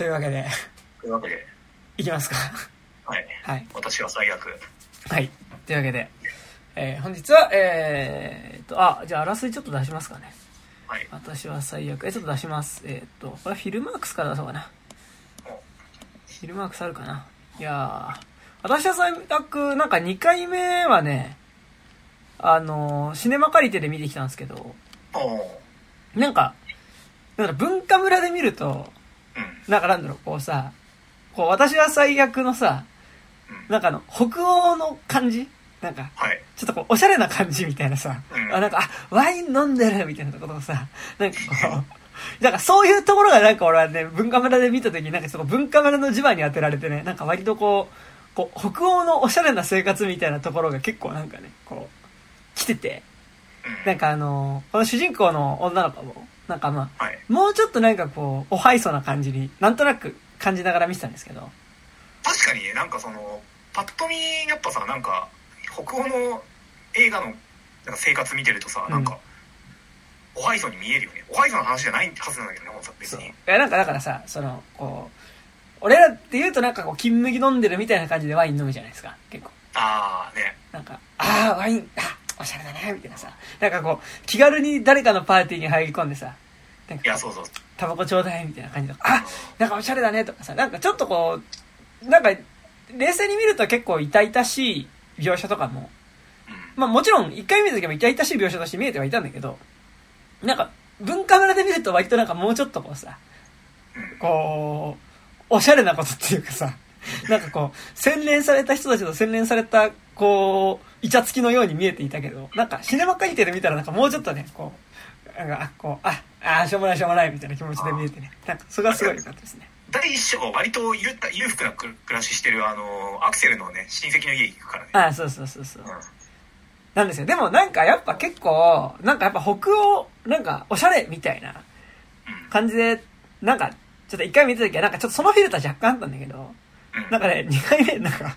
というわけで、というわけで、いきますか。はい。はい。私は最悪。はい。というわけで、えー本日は、えーっと、あ、じゃあ、あらすじちょっと出しますかね。はい。私は最悪。え、ちょっと出します。えーっと、これはフィルマークスから出そうかな。おフィルマークスあるかないやー、私は最悪、なんか2回目はね、あのーシネマ借りてで見てきたんですけど、おなんか、なんか文化村で見ると、うん。なんかなんだろう、こうさ、こう私は最悪のさ、うん。なんかあの、北欧の感じ？なんか、はい。ちょっとこう、おしゃれな感じみたいなさ、なんか、あ、ワイン飲んでるみたいなことをさ、なんかこう、なんかそういうところがなんか俺はね、文化村で見たときになんかその文化村の磁場に当てられてね、なんか割とこう、こう、北欧のおしゃれな生活みたいなところが結構なんかね、こう、来てて、うん。なんかあのこの主人公の女の子も、なんかまあ、はい。もうちょっとなんかこう、おはいそな感じに、なんとなく感じながら見てたんですけど、確かにね、なんかその、パッと見、やっぱさ、なんか、北欧の映画のなんか生活見てるとさ、うんなんか、おはいそに見えるよね。おはいその話じゃないはずなんだけどね、本当別。にい。や、なんかだからさ、その、こう、俺らって言うとなんかこう、金麦飲んでるみたいな感じでワイン飲むじゃないですか、結構。ああ、ね。なんか、ああ、ワイン、あおしゃれだね、みたいなさ。なんかこう、気軽に誰かのパーティーに入り込んでさ、なんかいや、そうそう。タバコちょうだい、みたいな感じで、あなんかおしゃれだね、とかさ、なんかちょっとこう、なんか、冷静に見ると結構痛々しい描写とかも、うん。まあもちろん、一回見た時も痛々しい描写として見えてはいたんだけど、なんか、文化村で見ると割となんかもうちょっとこうさ、うん。こう、おしゃれなことっていうかさ、なんかこう、洗練された人たちと洗練された、こう、イチャつきのように見えていたけど、なんか、シネマ借りてる見たらなんかもうちょっとね、こう、なんか、あ、こう、あ、あ、しょうもないしょうもないみたいな気持ちで見えてね。なんか、それがすごい良かったですね。第一章は割と裕た裕福な暮らししてる、あの、アクセルのね、親戚の家行くからね。あ、そうそうそうそうう。ん。なんですよ。でもなんかやっぱ結構、なんかやっぱ北欧、なんかおしゃれみたいなうん。感じで、なんか、ちょっと一回見た時はなんかちょっとそのフィルター若干あったんだけど、うん。なんかね、二回目、なんか、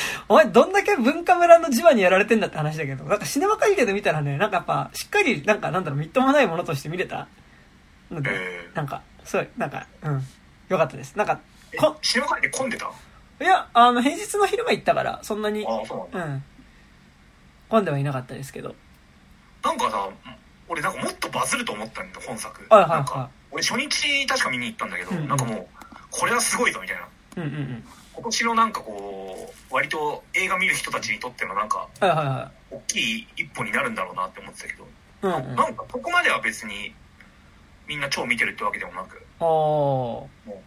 お前どんだけ文化村の磁場にやられてんだって話だけど、なんかシネマ会議で見たらね、なんかやっぱ、しっかり、なんかなんだろう、みっともないものとして見れたので、えーなんか、すごい、なんか、うん、よかったです。なんか、えこ、シネマ界で混んでた？あいや、あの、平日の昼間行ったから、そんなに、あ、そうなんだ。うん、混んではいなかったですけど、なんかさ、俺なんかもっとバズると思ったんだ、本作。はいはいはいなんか俺初日確か見に行ったんだけど、うんうんなんかもう、これはすごいぞみたいな。うんうんうん。今年のなんかこう、割と映画見る人たちにとってのなんか、はいはいは大きい一歩になるんだろうなって思ってたけど、い。うんうん。なんかここまでは別に、みんな超見てるってわけでもなく、あーもう、うん。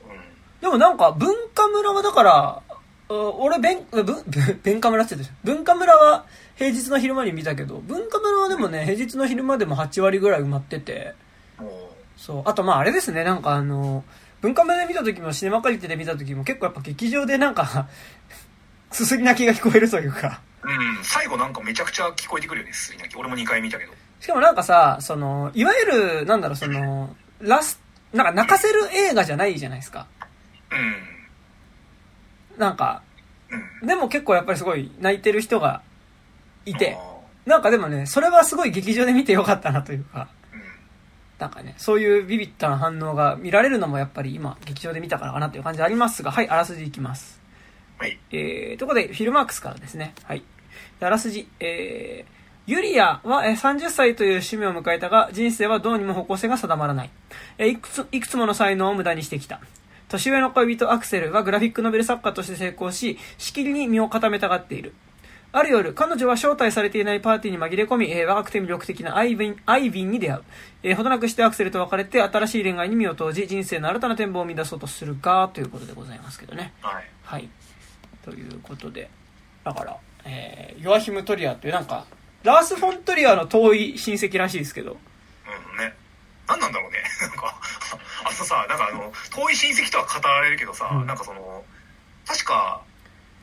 でもなんか、文化村はだから、あ俺、弁、文、化 村って言ってた文化村は平日の昼間に見たけど、文化村はでもね、平日の昼間でも8割ぐらい埋まってて、そう。あとまああれですね、なんかあの、文化村で見た時もシネマカリテで見た時も結構やっぱ劇場でなんか、すすり泣きが聞こえるというか。うん、最後なんかめちゃくちゃ聞こえてくるよね、すすり泣き。俺も2回見たけど。しかもなんかさ、その、いわゆる、なんだろう、その、ラス、なんか泣かせる映画じゃないじゃないですか。うん。なんか、うん。でも結構やっぱりすごい泣いてる人がいて、あなんかでもね、それはすごい劇場で見てよかったなというか。なんかね、そういうビビったな反応が見られるのもやっぱり今、劇場で見たからかなという感じありますが、はい、あらすじいきます。はい。えー、ということで、フィルマークスからですね。はい。であらすじ、えー、ユリアはえー30歳という節目を迎えたが、人生はどうにも方向性が定まらない。えーいくつ、いくつもの才能を無駄にしてきた。年上の恋人アクセルはグラフィックノベル作家として成功し、しきりに身を固めたがっている。ある夜、彼女は招待されていないパーティーに紛れ込み、えー若くて魅力的なアイビン、アイビンに出会う。えーほどなくしてアクセルと別れて、新しい恋愛に身を投じ、人生の新たな展望を生み出そうとするが、ということでございますけどね。はい。はい。ということで。だから、えー、ヨアヒム・トリアっていうなんか、ラース・フォントリアの遠い親戚らしいですけど。うんね。何なんだろうね。なんか、あのさ、なんかあの、遠い親戚とは語られるけどさ、うんなんかその、確か、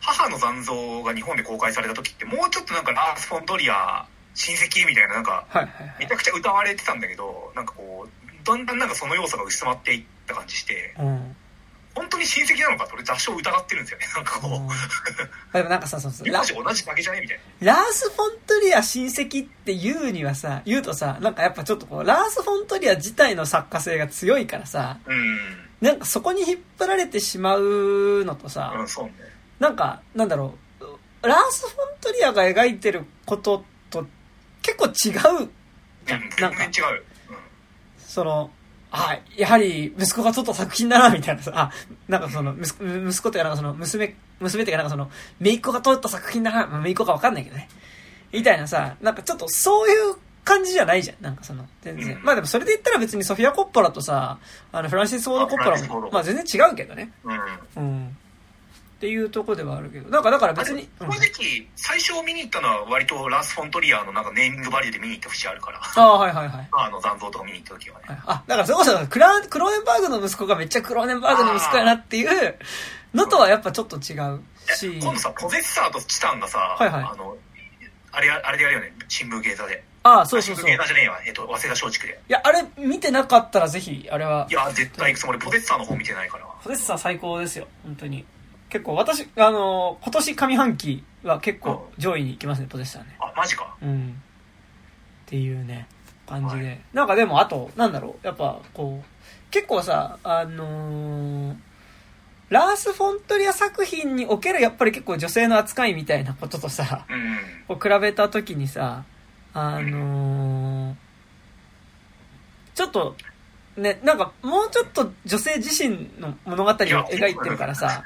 母の残像が日本で公開された時って、もうちょっとなんかラース・フォントリア親戚みたいな、なんか。めちゃくちゃ歌われてたんだけど、なんかこう、だんだんなんかその要素が薄まっていった感じして、うん。本当に親戚なのかって俺多少疑ってるんですよね。なんかこうんう、でもなんかさ、そうそう。同じだけじゃねみたいな。ラース・フォントリア親戚って言うにはさ、言うとさ、なんかやっぱちょっとこう、ラース・フォントリア自体の作家性が強いからさ、うん。なんかそこに引っ張られてしまうのとさ、うん、そうね。なんか、なんだろう、ラース・フォントリアが描いてることと結構違う。なんか然違うよ。その、あ、やはり息子が撮った作品だな、みたいなさ、あ、なんかその、息子息子っていうかなんかその、娘、娘っていうかなんかその、姪っ子が撮った作品だな、まあ姪っ子かわかんないけどね。みたいなさ、なんかちょっとそういう感じじゃないじゃん。なんかその、全然。うんまあでもそれで言ったら別にソフィア・コッポラとさ、あの、フランシス・フォード・コッポラも、まあ全然違うけどね。うん。っていうとこではあるけど。なんかだから別に、うん正直、最初見に行ったのは割とラース・フォントリアのなんかネーミングバリューで見に行った節あるから。ああ、はいはいはい。あの残像とか見に行った時はね。あ、だからそれこそクラ、クローネンバーグの息子がめっちゃクローネンバーグの息子やなっていうのとはやっぱちょっと違うし。今度さ、ポゼッサーとチタンがさ、はいはいあの、あれや、あれでやるよね。新聞芸座で。ああ、そうそうそう。い新聞芸座じゃねえっと、早稲田松竹で。や、あれ見てなかったらぜひ、あれは。いや、絶対行くつもり、ポゼッサーの方見てないから。ポゼッサー最高ですよ、本当に。結構私、あの、今年上半期は結構上位に行きますね、ポゼッサーね。あ、マジか。うん。っていうね、感じで。はいなんかでも、あと、なんだろう、やっぱ、こう、結構さ、あのーラース・フォントリア作品におけるやっぱり結構女性の扱いみたいなこととさ、うん。比べた時にさ、あのーちょっと、ね、なんかもうちょっと女性自身の物語を描いてるからさ、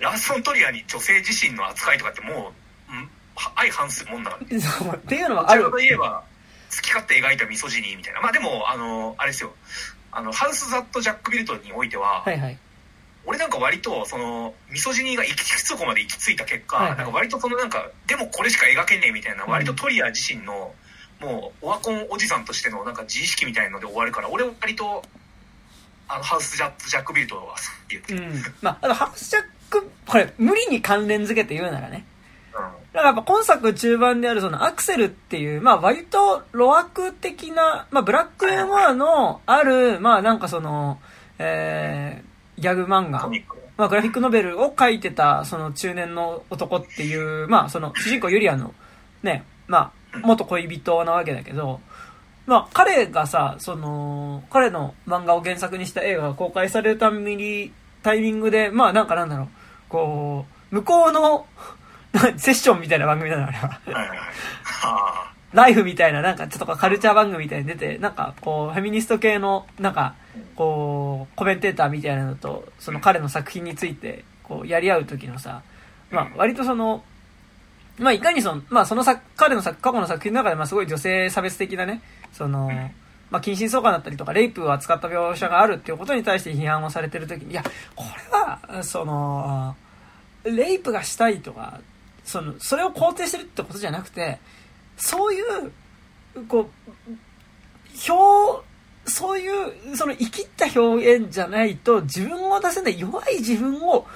ラース・フォントリアに女性自身の扱いとかってもう、うん相反するもんだから。そうっていうのはある。といえば、好き勝手描いたミソジニーみたいな。まあでも、あの、あれですよ。あの、ハウス・ザット・ジャック・ビルトにおいては、はいはい。俺なんか割とそのミソジニーが行き着くとこまで行き着いた結果、はいはいなんか割とそのなんかでもこれしか描けねえみたいな、うん割とトリア自身のもうオワコンおじさんとしてのなんか自意識みたいので終わるから俺は割とあのハウスジャック・ジャックビルトは好きってう言って、ん。まあ、あの、ハウスジャック、これ、無理に関連付けて言うならね。うんだからやっぱ今作中盤であるそのアクセルっていう、まあ割と路悪的な、まあブラックユーモアのある、まあなんかその、えー、ギャグ漫画コ。ミックまあ、グラフィックノベルを書いてた、その中年の男っていう、まあ、その、主人公ユリアの、ね、まあ、元恋人なわけだけど、まあ、彼がさ、その、彼の漫画を原作にした映画が公開されるために、タイミングで、まあ、なんかなんだろう、こう、向こうの、セッションみたいな番組なの、あれは。ライフみたいな、なんかちょっとカルチャー番組みたいに出て、なんかこう、フェミニスト系の、なんか、こう、コメンテーターみたいなのと、その彼の作品について、こう、やり合う時のさ、まあ、割とその、まあ、いかにその、まあ、その作、彼の作、過去の作品の中で、まあ、すごい女性差別的なね、その、まあ、近親相関だったりとか、レイプを扱った描写があるっていうことに対して批判をされてる時に、いや、これは、その、レイプがしたいとか、その、それを肯定してるってことじゃなくて、そういう、こう、表、そういう、その生きった表現じゃないと自分を出せない弱い自分を、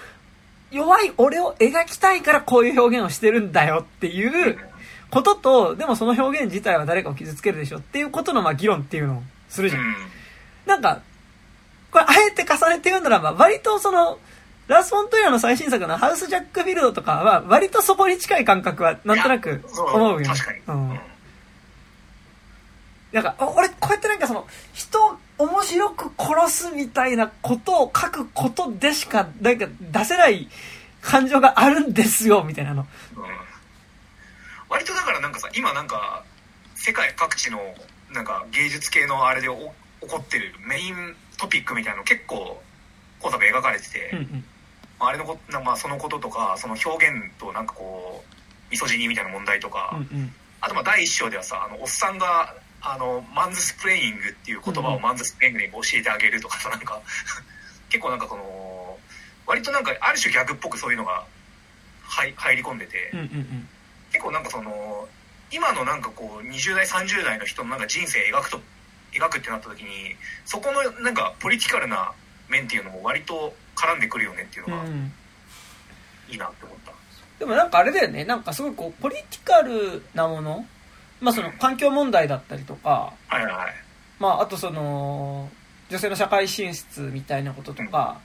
弱い俺を描きたいからこういう表現をしてるんだよっていうことと、でもその表現自体は誰かを傷つけるでしょっていうことのまあ議論っていうのをするじゃん。うんなんか、これあえて重ねて言うならば、割とその、ラス・フォントリアの最新作のハウス・ジャック・ビルドとかは、割とそこに近い感覚は、なんとなく思うよね。確かに、うんうん。なんか、お俺、こうやってなんかその、人を面白く殺すみたいなことを書くことでしか、なんか出せない感情があるんですよ、みたいなの。うん割とだからなんかさ今なんか世界各地のなんか芸術系のあれでお起こってるメイントピックみたいなの結構今作描かれてて、うんうん。あれのこなまあそのこととかその表現となんかこうミソジニーみたいな問題とか、うんうん。あとまあ第一章ではさあのおっさんがあのマンズスプレイングっていう言葉をマンズスプレイングに教えてあげるとかさなんか 結構なんかその割となんかある種ギャグっぽくそういうのが入入り込んでて。結構なんかその今のなんかこう20代30代の人のなんか人生描くと描くってなった時にそこのなんかポリティカルな面っていうのも割と絡んでくるよねっていうのがうんいいなって思った。でもなんかあれだよね、なんかすごいこう、ポリティカルなもの、まあその環境問題だったりとか、はいはいはい。まああとその、女性の社会進出みたいなこととか、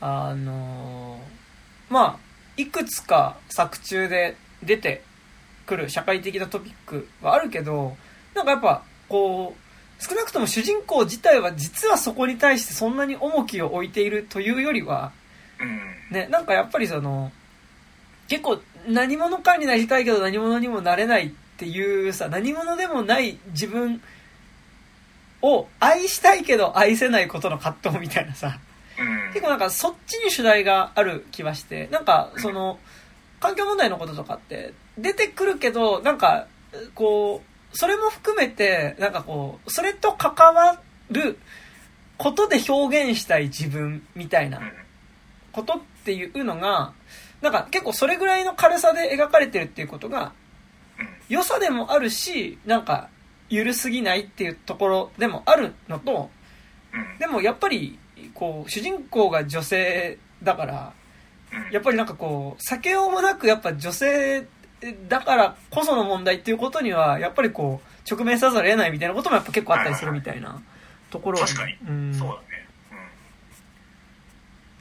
あの、まあ、いくつか作中で出てくる社会的なトピックはあるけど、なんかやっぱ、こう、少なくとも主人公自体は実はそこに対してそんなに重きを置いているというよりは、うんね、なんかやっぱりその、結構何者かになりたいけど何者にもなれないっていうさ、何者でもない自分を愛したいけど愛せないことの葛藤みたいなさ、うん。結構なんかそっちに主題がある気はして、なんかその、環境問題のこととかって出てくるけど、なんか、こう、それも含めて、なんかこう、それと関わることで表現したい自分みたいなうん。ことっていうのが、なんか結構それぐらいの軽さで描かれてるっていうことが、うん良さでもあるし、なんか、ゆるすぎないっていうところでもあるのと、うん。でもやっぱり、こう、主人公が女性だから、うん。やっぱりなんかこう、避けようもなくやっぱ女性だからこその問題っていうことには、やっぱりこう、直面せざるを得ないみたいなこともやっぱ結構あったりするみたいなところは確かに。うん、そうだね。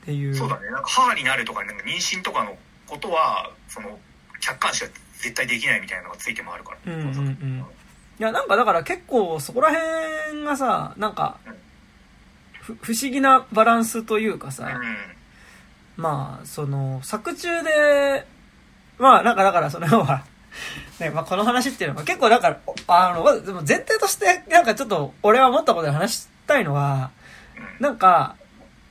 っていう。うんそうだね。なんか母になるとかなんか妊娠とかのことはその客観視は絶対できないみたいなのがついてもあるから。うんうんうん。いや、なんかだから結構そこら辺がさ、なんか、ふ不思議なバランスというかさ、うん。まあ、その、作中で、まあ、なんかだからその要は、ね、まあこの話っていうのは結構だから、あの、でも前提として、なんかちょっと俺は思ったことで話したいのは、うん。なんか、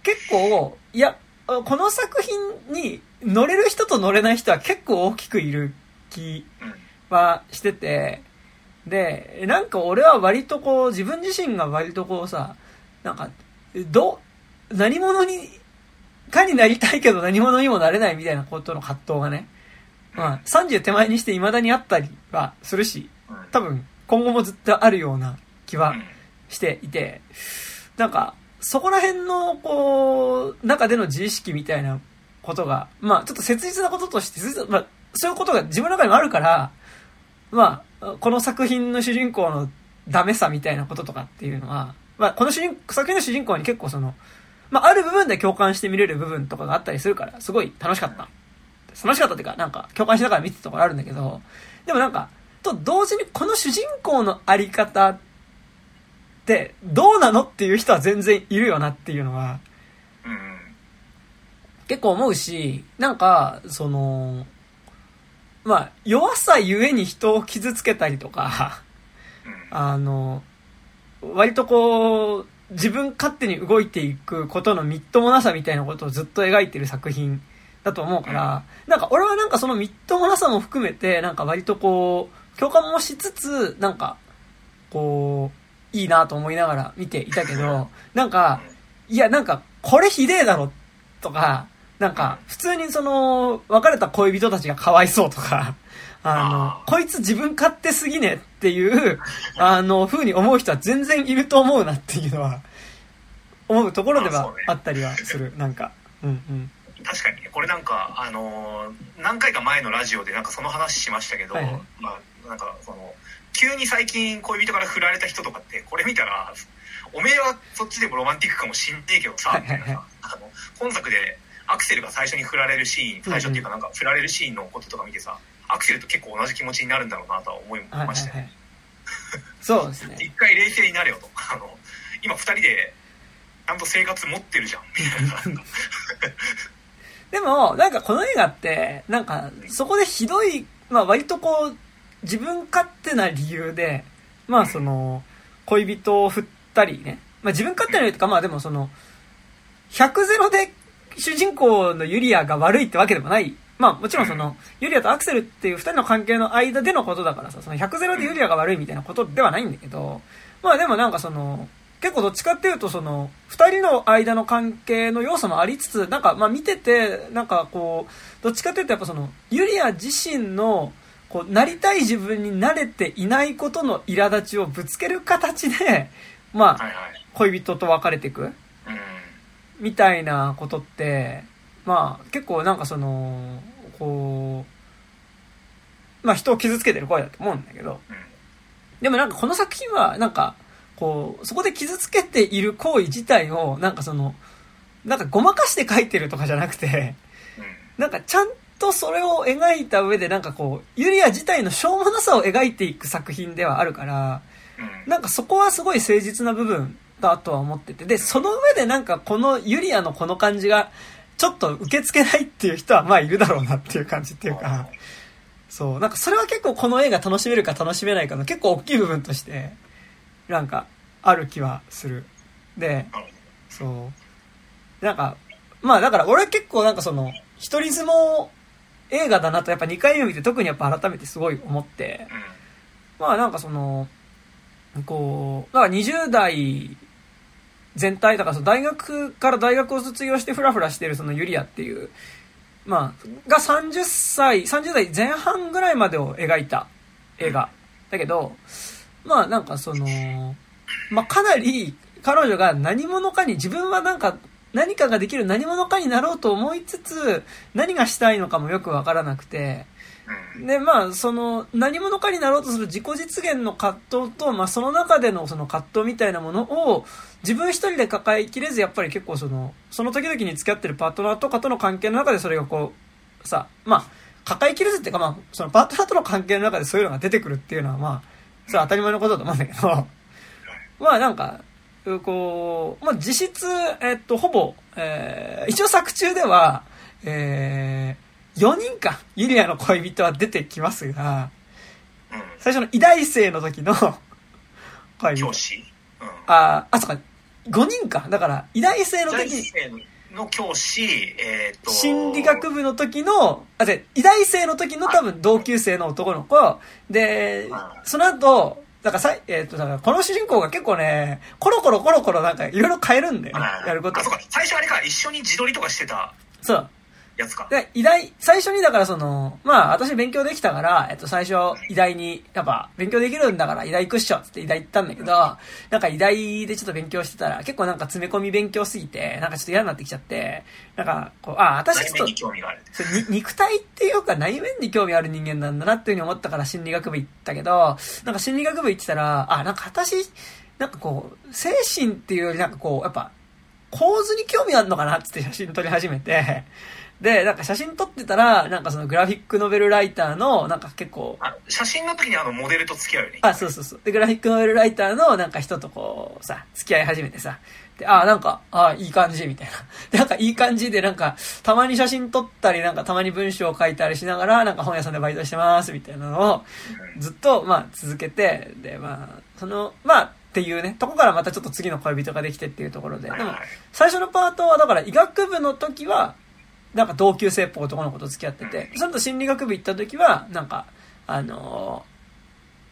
結構、いや、この作品に乗れる人と乗れない人は結構大きくいる気はしてて、で、なんか俺は割とこう、自分自身が割とこうさ、なんか、ど、何者に、かになりたいけど何者にもなれないみたいなことの葛藤がね、まあ、30手前にして未だにあったりはするし、多分今後もずっとあるような気はしていて、なんか、そこら辺の、こう、中での自意識みたいなことが、まあ、ちょっと切実なこととして、まあ、そういうことが自分の中にもあるから、まあ、この作品の主人公のダメさみたいなこととかっていうのは、まあ、この主人、作品の主人公に結構その、まあ、ある部分で共感して見れる部分とかがあったりするから、すごい楽しかった。楽しかったっていうか、なんか、共感しながら見てたところあるんだけど、でもなんか、と同時にこの主人公のあり方って、どうなのっていう人は全然いるよなっていうのは、うん結構思うし、なんか、その、まあ、弱さゆえに人を傷つけたりとか、うん。あの、割とこう、自分勝手に動いていくことのみっともなさみたいなことをずっと描いてる作品だと思うから、なんか俺はなんかそのみっともなさも含めて、なんか割とこう、共感もしつつ、なんか、こう、いいなと思いながら見ていたけど、なんか、いやなんか、これひでえだろ、とか、なんか、普通にその、別れた恋人たちがかわいそうとか、あのこいつ自分勝手すぎねっていう、あの、風に思う人は全然いると思うなっていうのは、思うところではあったりはする。なんか、うんうん。確かにね。これなんかあのー何回か前のラジオでなんかその話しましたけど、はいはい。まあなんかその急に最近恋人から振られた人とかってこれ見たらおめえはそっちでもロマンティックかもしんねえけどさ、はいはいはい。みたいなさあの本作でアクセルが最初に振られるシーン最初っていうかなんか振られるシーンのこととか見てさアクセルと結構同じ気持ちになるんだろうなとは思いはいはいましたね、はい。そうですね。一回冷静になれよとあの今二人でちゃんと生活持ってるじゃんみたいな でも、なんかこの映画って、なんか、そこでひどい、まあ割とこう、自分勝手な理由で、まあその、恋人を振ったりね。まあ自分勝手な理由とか、まあでもその、100ゼロで主人公のユリアが悪いってわけでもない。まあもちろんその、ユリアとアクセルっていう二人の関係の間でのことだからさ、その100ゼロでユリアが悪いみたいなことではないんだけど、まあでもなんかその、結構どっちかっていうとその、二人の間の関係の要素もありつつ、なんかまあ見てて、なんかこう、どっちかっていうとやっぱその、ユリア自身の、こう、なりたい自分に慣れていないことの苛立ちをぶつける形で、まあ、恋人と別れていく。うんみたいなことって、まあ結構なんかその、こう、まあ人を傷つけてる声だと思うんだけど、うんでもなんかこの作品はなんか、こう、そこで傷つけている行為自体を、なんかその、なんかごまかして書いてるとかじゃなくて、うん。なんかちゃんとそれを描いた上でなんかこう、ユリア自体のしょうもなさを描いていく作品ではあるから、うん。なんかそこはすごい誠実な部分だとは思ってて、で、その上でなんかこのユリアのこの感じが、ちょっと受け付けないっていう人はまあいるだろうなっていう感じっていうか、そう、なんかそれは結構この映画楽しめるか楽しめないかの結構大きい部分として、なんかある気はする。で、そう。なんか、まあだから俺結構なんかその、一人相撲映画だなとやっぱ2回目見て特にやっぱ改めてすごい思って、まあなんかその、こう、だから20代全体、だからその大学から大学を卒業してフラフラしてるそのユリアっていう、まあ、が30歳、30代前半ぐらいまでを描いた映画。だけど、まあなんかその、まあかなり彼女が何者かに自分はなんか何かができる何者かになろうと思いつつ、何がしたいのかもよくわからなくて、で、まあ、その、何者かになろうとする自己実現の葛藤と、まあ、その中でのその葛藤みたいなものを、自分一人で抱えきれず、やっぱり結構その、その時々に付き合ってるパートナーとかとの関係の中でそれがこう、さ、まあ、抱えきれずっていうか、まあ、そのパートナーとの関係の中でそういうのが出てくるっていうのは、まあ、それは当たり前のことだと思うんだけど、まあなんか、こう、まあ実質、えっと、ほぼ、えー一応作中では、えー、4人か、ユリアの恋人は出てきますが、うん。最初の偉大生の時の 恋人。教。師。うん。あ、あ、そっか、5人か。だから、偉大生の大時、生の教師えっと心理学部の時の、あ、で、偉大生の時の多分同級生の男の子、では、いその後、だからさい、えっ、と、だからこの主人公が結構ね、コロコロコロコロなんかいろいろ変えるんだよね。はい、やること。あ。そうか。最初あれか。一緒に自撮りとかしてた。そう。やつか。で、偉大、最初にだからその、まあ私勉強できたから、えっと最初、偉大に、やっぱ勉強できるんだから偉大行くっしょっつって偉大行ったんだけど、なんか偉大でちょっと勉強してたら、結構なんか詰め込み勉強すぎて、なんかちょっと嫌になってきちゃって、なんかこう、あ、私ちょっとに、興味がある。そうに肉体っていうか内面に興味ある人間なんだなっていうふうに思ったから心理学部行ったけど、なんか心理学部行ってたら、あ、なんか私、なんかこう、精神っていうよりなんかこう、やっぱ、構図に興味あるのかなって写真撮り始めて、で、なんか写真撮ってたら、なんかそのグラフィックノベルライターの、なんか結構、あ写真の時にあのモデルと付き合うよねあ、そうそうそう。で、グラフィックノベルライターのなんか人とこう、さ、付き合い始めてさ。で、あ、なんか、あ、いい感じ、みたいな。で、なんかいい感じで、なんか、たまに写真撮ったり、なんかたまに文章を書いたりしながら、なんか本屋さんでバイトしてます、みたいなのを、ずっと、まあ、続けて、で、まあ、その、まあ、っていうね、とこからまたちょっと次の恋人ができてっていうところで。でも最初のパートは、だから医学部の時は、なんか同級生っぽい男の子と付き合ってて、その後心理学部行った時は、なんか、あの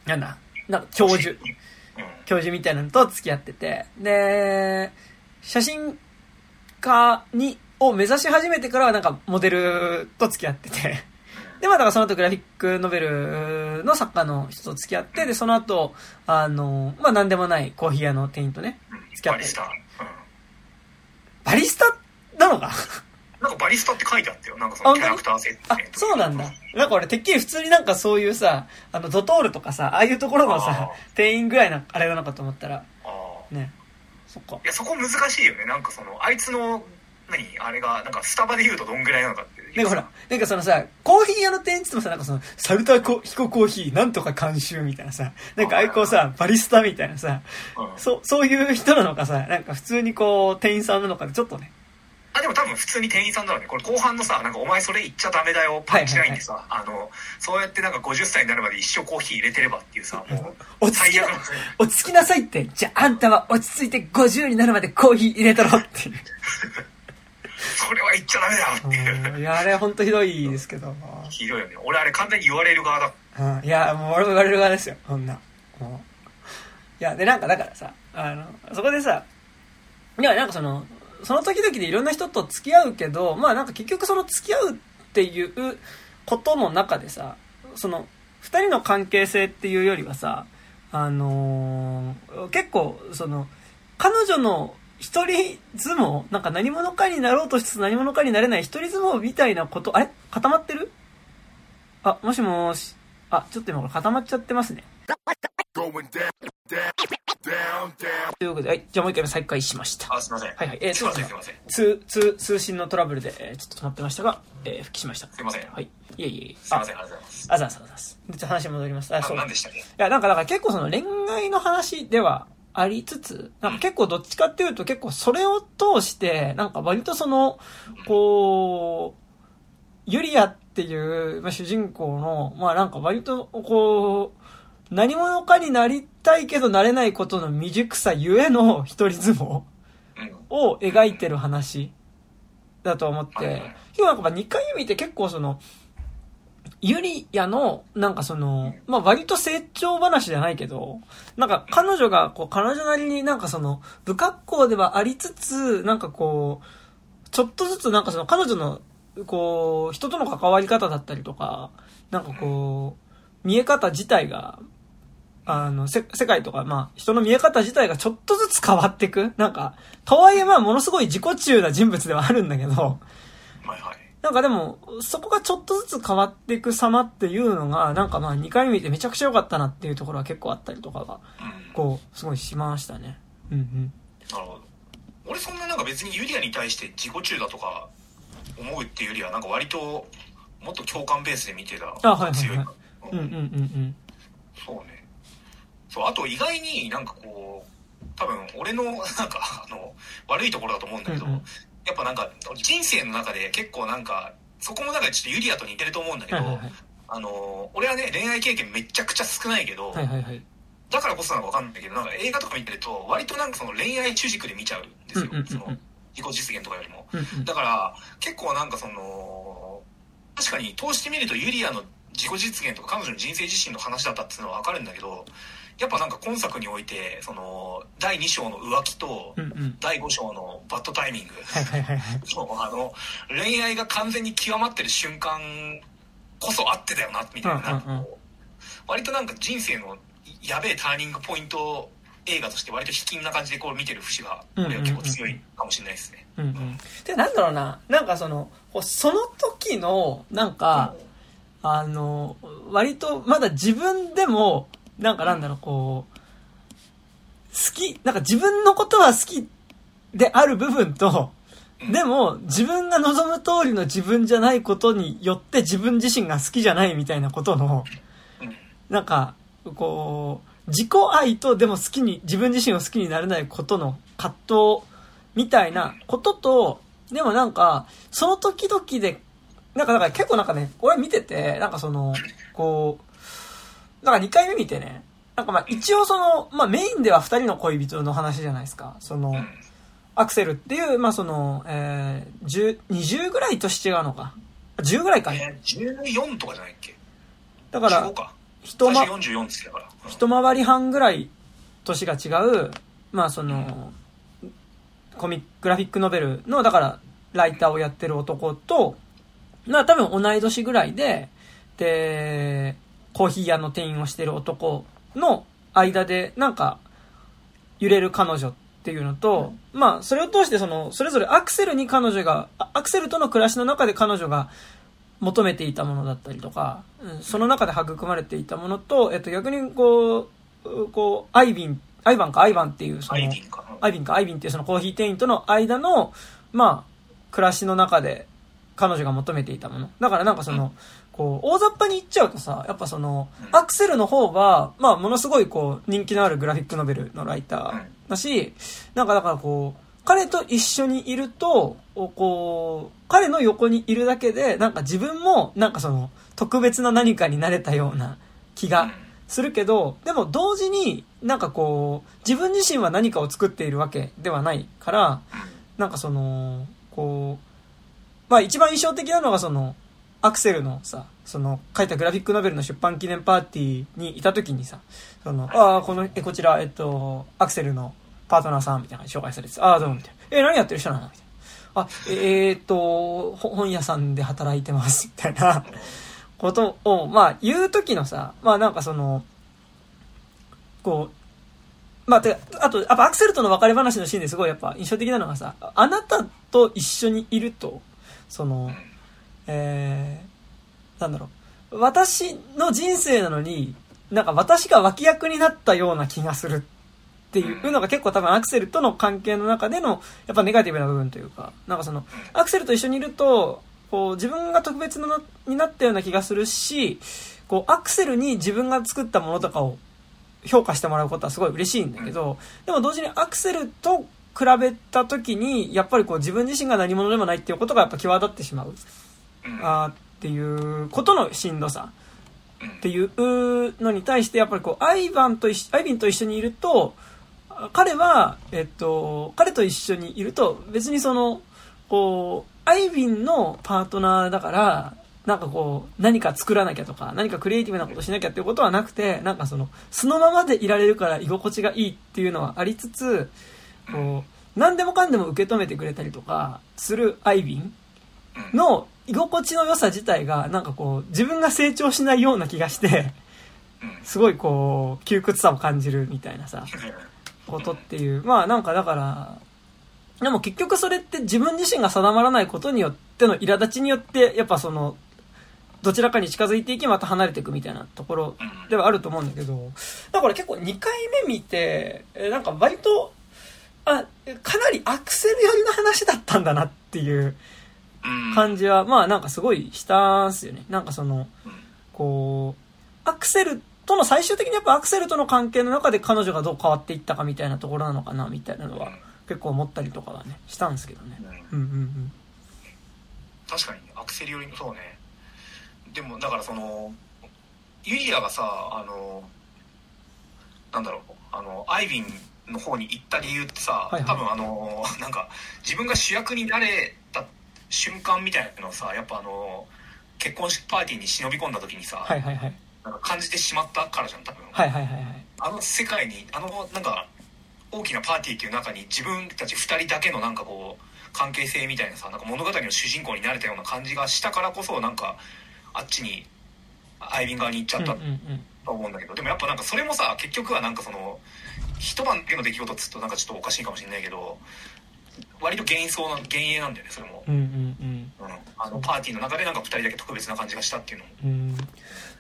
ーなんだ、なんか教授、うん教授みたいなのと付き合ってて、で、写真家に、を目指し始めてからはなんかモデルと付き合ってて、で、まあだからその後グラフィックノベルの作家の人と付き合って、で、その後、あの、まあなんでもないコーヒー屋の店員とね、うん付き合って。バリスタ、うん。バリスタなのか？なんかバリスタって書いてあったよ。なんかそのキャラクター設定あ、そうなんだ。なんか俺、てっきり普通になんかそういうさ、あの、ドトールとかさ、ああいうところのさあ、店員ぐらいな、あれなのかと思ったら、あーね。そっか。い。やそこ難しいよね。なんかそのあいつの何？あれがなんかスタバで言うとどんぐらいなのかってなんかほら、なんかそのさ、コーヒー屋の店員って言ってもさ、なんかその、サルターコヒココーヒー、なんとか監修みたいなさ、なんかああいうこうさ、バリスタみたいなさ、うん。そう、そういう人なのかさ、なんか普通にこう、店員さんなのかでちょっとね、あでも多分普通に店員さんだろうね。これ後半のさなんかお前それ言っちゃダメだよパンチラインでさ、あのそうやってなんか50歳になるまで一生コーヒー入れてればっていうさもう落ち着き落ち着きなさいって、じゃああんたは落ち着いて50になるまでコーヒー入れたろっていう。それは言っちゃダメだよっていう。うんいや、あれほんとひどいですけど。ひどいよね。俺あれ完全に言われる側だうんいや、もう俺も言われる側ですよ、こんな。もう。いや、で、なんかだからさ、あの、そこでさ、いや、なんかその、その時々でいろんな人と付き合うけど、まあなんか結局その付き合うっていうことの中でさ、その、二人の関係性っていうよりはさ、あのー結構、その、彼女の一人相撲、なんか何者かになろうとしつつ何者かになれない一人相撲みたいなこと、あれ？固まってる？あ、もしもし。あ、ちょっと今これ固まっちゃってますね。ということで、はい、じゃあもう一回再開しました。あすいませんはいはいえーすいませんすいません通、通、通信のトラブルで、えーちょっと止まってましたが、えー復帰しました。すいませんはい。いえいえ。すいません、ありがとうございます。あざますあざます。でちょっと話戻ります。あ、あそう。い何でしたっけ？や、なんか、だから結構その恋愛の話ではありつつ、なんか結構どっちかっていうと結構それを通して、なんか割とその、こう、ユリアっていう、まあ、主人公の、まあなんか割とこう、何者かになりたいけどなれないことの未熟さゆえの一人相撲うん。を描いてる話だと思って今日なんかまあ2回見て結構その、ユリアの、なんかその、まあ割と成長話じゃないけど、なんか彼女が、こう彼女なりになんかその、不格好ではありつつ、なんかこう、ちょっとずつなんかその彼女の、こう、人との関わり方だったりとか、なんかこう、見え方自体が、あの、せ、世界とか、まあ、人の見え方自体がちょっとずつ変わっていく。なんか、とはいえまあ、ものすごい自己中な人物ではあるんだけど、はいはい。なんかでも、そこがちょっとずつ変わっていく様っていうのが、なんかまあ、2回見てめちゃくちゃ良かったなっていうところは結構あったりとかが、うん。こう、すごいしましたね。うんうん。なるほど。俺そんななんか別にユリアに対して自己中だとか思うっていうよりは、なんか割と、もっと共感ベースで見てた。あはいはいはい強いな。うんうんうんうん。そうね。そう、あと意外になんかこう、多分俺のなんかあの、悪いところだと思うんだけど、うんうんやっぱなんか人生の中で結構なんか、そこもなんかちょっとユリアと似てると思うんだけど、はいはいはい。あの、俺はね、恋愛経験めちゃくちゃ少ないけど、はいはいはい。だからこそなのかわかんないけど、なんか映画とか見てると、割となんかその恋愛主軸で見ちゃうんですよ。うんうんうんうんその自己実現とかよりも。うんうんだから、結構なんかその、確かに通してみるとユリアの自己実現とか彼女の人生自身の話だったっていうのはわかるんだけど、やっぱなんか今作において、その、第2章の浮気と、うんうん。第5章のバッドタイミング、あの、恋愛が完全に極まってる瞬間こそあってだよな、みたいな、割となんか人生のやべえターニングポイント映画として割と卑近な感じでこう見てる節が、俺は結構強いかもしれないですね。うんうん。で、なんだろうな、なんかその、その時の、なんか、あの、割とまだ自分でも、なんかなんだろう、こう、好き、なんか自分のことは好きである部分と、うん。でも自分が望む通りの自分じゃないことによって自分自身が好きじゃないみたいなことの、うん。なんか、こう、自己愛とでも好きに、自分自身を好きになれないことの葛藤みたいなことと、でもなんか、その時々で、なんかだから結構なんかね、俺見てて、なんかその、こう、なんか2回目見てね、なんかまあ一応その、まあメインでは2人の恋人の話じゃないですか。その、うんアクセルっていう、まあその、えー、10、20ぐらい年違うのか。10ぐらいか。えー、14とかじゃないっけ？だから15、か。一ま最初44っつってたから。うん一回り半ぐらい年が違う、まあその、コミック、グラフィックノベルの、だから、ライターをやってる男と、まあ多分同い年ぐらいで、で、コーヒー屋の店員をしてる男の間で、なんか、揺れる彼女っていうのと、まあそれを通してその、それぞれアクセルに彼女が、あアクセルとの暮らしの中で彼女が求めていたものだったりとか、うんその中で育まれていたものと、えっと逆にこう、うこう、アイビン、アイバンかアイバンっていうその、アイビンか。うんアイビンか、アイビンっていうそのコーヒー店員との間の、まあ、暮らしの中で彼女が求めていたもの。だからなんかその、こう、大雑把に言っちゃうとさ、やっぱその、アクセルの方は、まあ、ものすごいこう、人気のあるグラフィックノベルのライターだし、なんかだからこう、彼と一緒にいると、おこう、彼の横にいるだけで、なんか自分も、なんかその、特別な何かになれたような気がするけど、でも同時になんかこう、自分自身は何かを作っているわけではないから、なんかその、こう、まあ一番印象的なのがその、アクセルのさ、その、書いたグラフィックノベルの出版記念パーティーにいた時にさ、その、ああ、この、え、こちら、えっと、アクセルのパートナーさんみたいな紹介されてて、ああ、どうも、みたいな。え、何やってる人なの？みたいな。あ、ええーっと、ほ本屋さんで働いてます、みたいなことを、まあ、言う時のさ、まあなんかその、こう、まあ、てあと、やっぱアクセルとの別れ話のシーンですごいやっぱ印象的なのがさ、あなたと一緒にいると、その、えー、なんだろう、私の人生なのに、なんか私が脇役になったような気がするっていうのが結構多分アクセルとの関係の中での、やっぱネガティブな部分というか、なんかその、アクセルと一緒にいると、こう自分が特別なになったような気がするし、こう、アクセルに自分が作ったものとかを評価してもらうことはすごい嬉しいんだけど、でも同時にアクセルと比べた時に、やっぱりこう自分自身が何者でもないっていうことがやっぱ際立ってしまう。うんあっていうことのしんどさ。っていうのに対してやっぱりこうアイバンとアイビンと一緒にいると彼はえっと彼と一緒にいると別にそのこうアイビンのパートナーだからなんかこう何か作らなきゃとか何かクリエイティブなことしなきゃっていうことはなくてなんかその素のままでいられるから居心地がいいっていうのはありつつこう何でもかんでも受け止めてくれたりとかするアイビンの居心地の良さ自体がなんかこう自分が成長しないような気がしてうん。すごいこう窮屈さを感じるみたいなさことっていう。まあなんかだからでも結局それって自分自身が定まらないことによっての苛立ちによってやっぱそのどちらかに近づいていきまた離れていくみたいなところうん。ではあると思うんだけどだから結構2回目見てえなんか割とあかなりアクセル寄りの話だったんだなっていううん感じは、まあなんかすごいしたんすよね。なんかその、うんこう、アクセルとの最終的にやっぱアクセルとの関係の中で彼女がどう変わっていったかみたいなところなのかなみたいなのは結構思ったりとかはね、したんですけどね。うんうんうんうん。確かにアクセル寄りのそうねでもだからそのユリアがさあのなんだろうあのアイビンの方に行った理由ってさ、はいはい多分あのなんか自分が主役になれた瞬間みたいなのをさやっぱあの結婚式パーティーに忍び込んだ時にさ、はいはいはい。なんか感じてしまったからじゃん多分、はいはいはいはい。あの世界にあのなんか大きなパーティーっていう中に自分たち2人だけのなんかこう関係性みたいなさなんか物語の主人公になれたような感じがしたからこそなんかあっちにアイビン側に行っちゃったうんうんうん。と思うんだけど、でもやっぱなんかそれもさ結局はなんかその一晩だけの出来事っつうとなんかちょっとおかしいかもしれないけど割と幻想な幻影なんだよねそれも、うんうんうん。うん、あのパーティーの中でなんか2人だけ特別な感じがしたっていうのも。うん。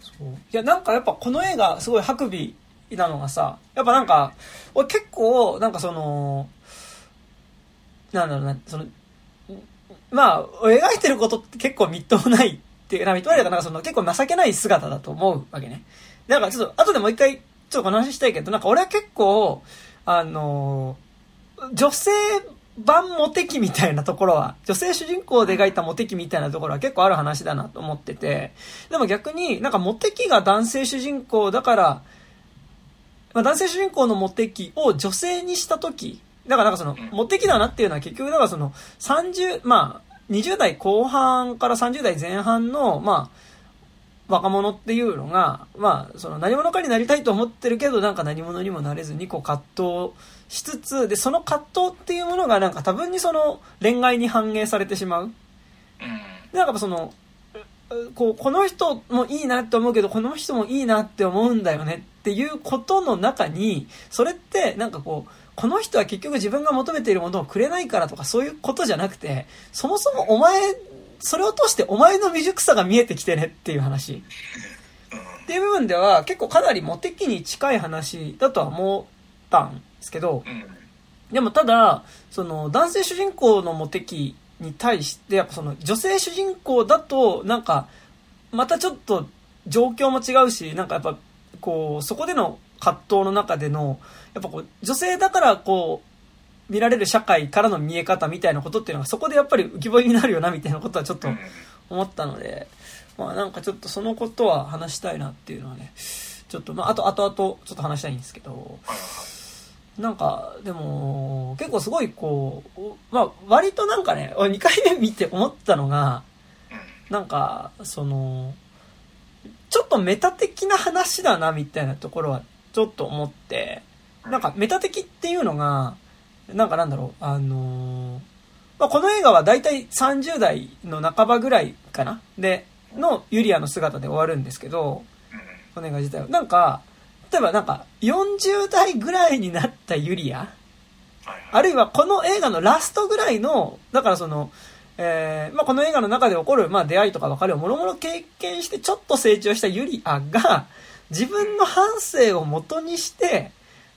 そう。いやなんかやっぱこの映画すごい白尾なのがさやっぱなんか俺結構なんかそのなんだろうなそのまあ描いてることって結構みっともないっていうかみっともないかなんかその結構情けない姿だと思うわけね。だからちょっと後でもう一回ちょっとこの話したいけどなんか俺は結構あの女性版モテ期みたいなところは、女性主人公で描いたモテ期みたいなところは結構ある話だなと思ってて、でも逆になんかモテ期が男性主人公だから、まあ、男性主人公のモテ期を女性にした時だからなんかその、モテ期だなっていうのは結局だからその30、まあ、20代後半から30代前半の、まあ、若者っていうのが、まあ、その何者かになりたいと思ってるけど、なんか何者にもなれずに、こう葛藤しつつ、で、その葛藤っていうものがなんか多分にその恋愛に反映されてしまう。うんでなんかその、うこう、この人もいいなって思うけど、この人もいいなって思うんだよねっていうことの中に、それってなんかこう、この人は結局自分が求めているものをくれないからとかそういうことじゃなくて、そもそもお前、それを通してお前の未熟さが見えてきてねっていう話。うんっていう部分では結構かなりモテ期に近い話だとは思ったんですけど、うん。でもただ、その男性主人公のモテ期に対して、やっぱその女性主人公だと、なんか、またちょっと状況も違うし、なんかやっぱ、こう、そこでの葛藤の中での、やっぱこう、女性だからこう、見られる社会からの見え方みたいなことっていうのがそこでやっぱり浮き彫りになるよなみたいなことはちょっとうん。思ったので、まあなんかちょっとそのことは話したいなっていうのはね、ちょっと、まああと、あとあと、ちょっと話したいんですけど、なんか、でも、結構すごいこう、まあ割となんかね、2回目見て思ったのが、なんか、その、ちょっとメタ的な話だなみたいなところはちょっと思って、なんかメタ的っていうのが、なんかなんだろう、あのまあ、この映画はだいたい30代の半ばぐらいかな？で、のユリアの姿で終わるんですけど、この映画自体は。なんか、例えばなんか40代ぐらいになったユリアはいあるいはこの映画のラストぐらいの、だからその、えーまあ、この映画の中で起こる、まあ、出会いとか別れをもろもろ経験してちょっと成長したユリアが自分の半生を元にして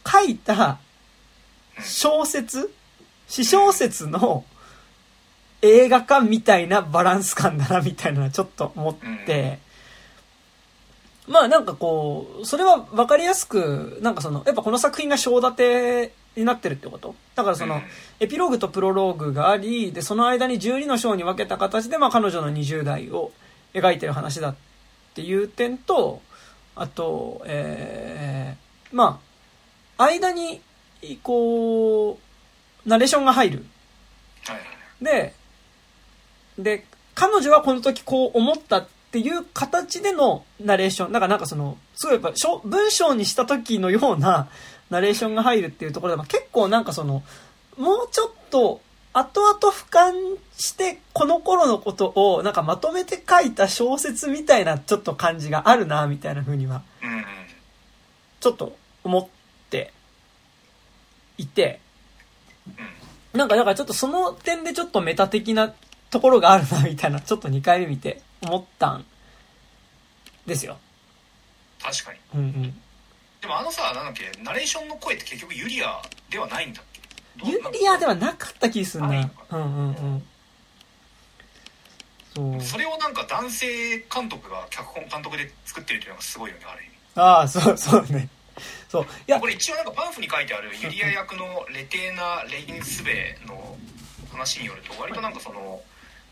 書いた小説詩小説の映画化みたいなバランス感だなみたいなのはちょっと思って、まあなんかこう、それは分かりやすく、なんかその、やっぱこの作品が章立てになってるってこと？だからその、うん。エピローグとプロローグがあり、で、その間に12の章に分けた形で、まあ彼女の20代を描いてる話だっていう点と、あと、えー、まあ、間に、こう、ナレーションが入る。で、で、彼女はこの時こう思ったってっていう形でのナレーション。だからなんかその、すごいやっぱ文章にした時のようなナレーションが入るっていうところで、まあ結構なんかその、もうちょっと、後々俯瞰して、この頃のことをなんかまとめて書いた小説みたいなちょっと感じがあるな、みたいな風には、ちょっと思って。いて、なんか、だからちょっとその点でちょっとメタ的なところがあるな、みたいな、ちょっと2回目見て。思ったんですよ。確かにうんうん。でもあのさなんだっけナレーションの声って結局ユリアではないんだっけ？ユリアではなかった気すんなないの。うんうんうん。そう。それをなんか男性監督が脚本監督で作ってるっていうのがすごいよねある意味ああ、そう、そうね。そう。いやこ、れ一応なんかパンフに書いてあるユリア役のレテーナ・レインスベの話によると割となんかその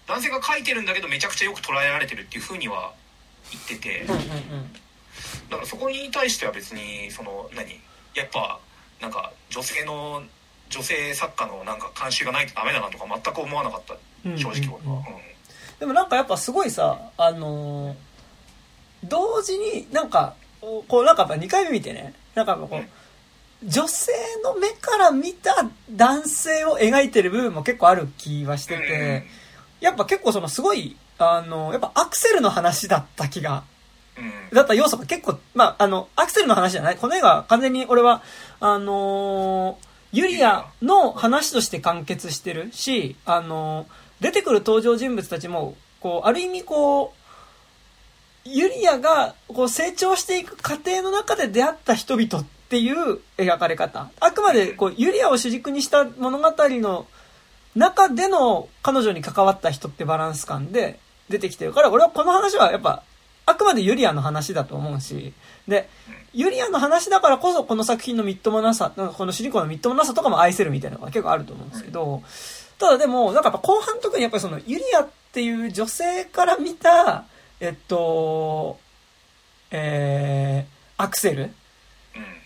男性が書いてるんだけどめちゃくちゃよく捉えられてるっていう風には言ってて。うんうんうん。だからそこに対しては別にその何？やっぱなんか女性の女性作家のなんか監修がないとダメだなとか全く思わなかった。うん正直俺は、うん。でもなんかやっぱすごいさ、あのー同時になんか、こうなんかやっぱ2回目見てね、なんかこう、うん。女性の目から見た男性を描いてる部分も結構ある気はしてて、やっぱ結構そのすごい、あの、やっぱアクセルの話だった気が、だった要素が結構、まあ、あの、アクセルの話じゃない。この映画は完全に俺は、あのーユリアの話として完結してるし、あのー出てくる登場人物たちも、こう、ある意味こう、ユリアがこう成長していく過程の中で出会った人々っていう描かれ方。あくまでこうユリアを主軸にした物語の中での彼女に関わった人ってバランス感で出てきてるから、俺はこの話はやっぱ、あくまでユリアの話だと思うし、で、ユリアの話だからこそこの作品のみっともなさ、この主人公のみっともなさとかも愛せるみたいなのが結構あると思うんですけど、ただでも、なんかやっぱ後半特にやっぱりそのユリアっていう女性から見た、えっと、えー、アクセル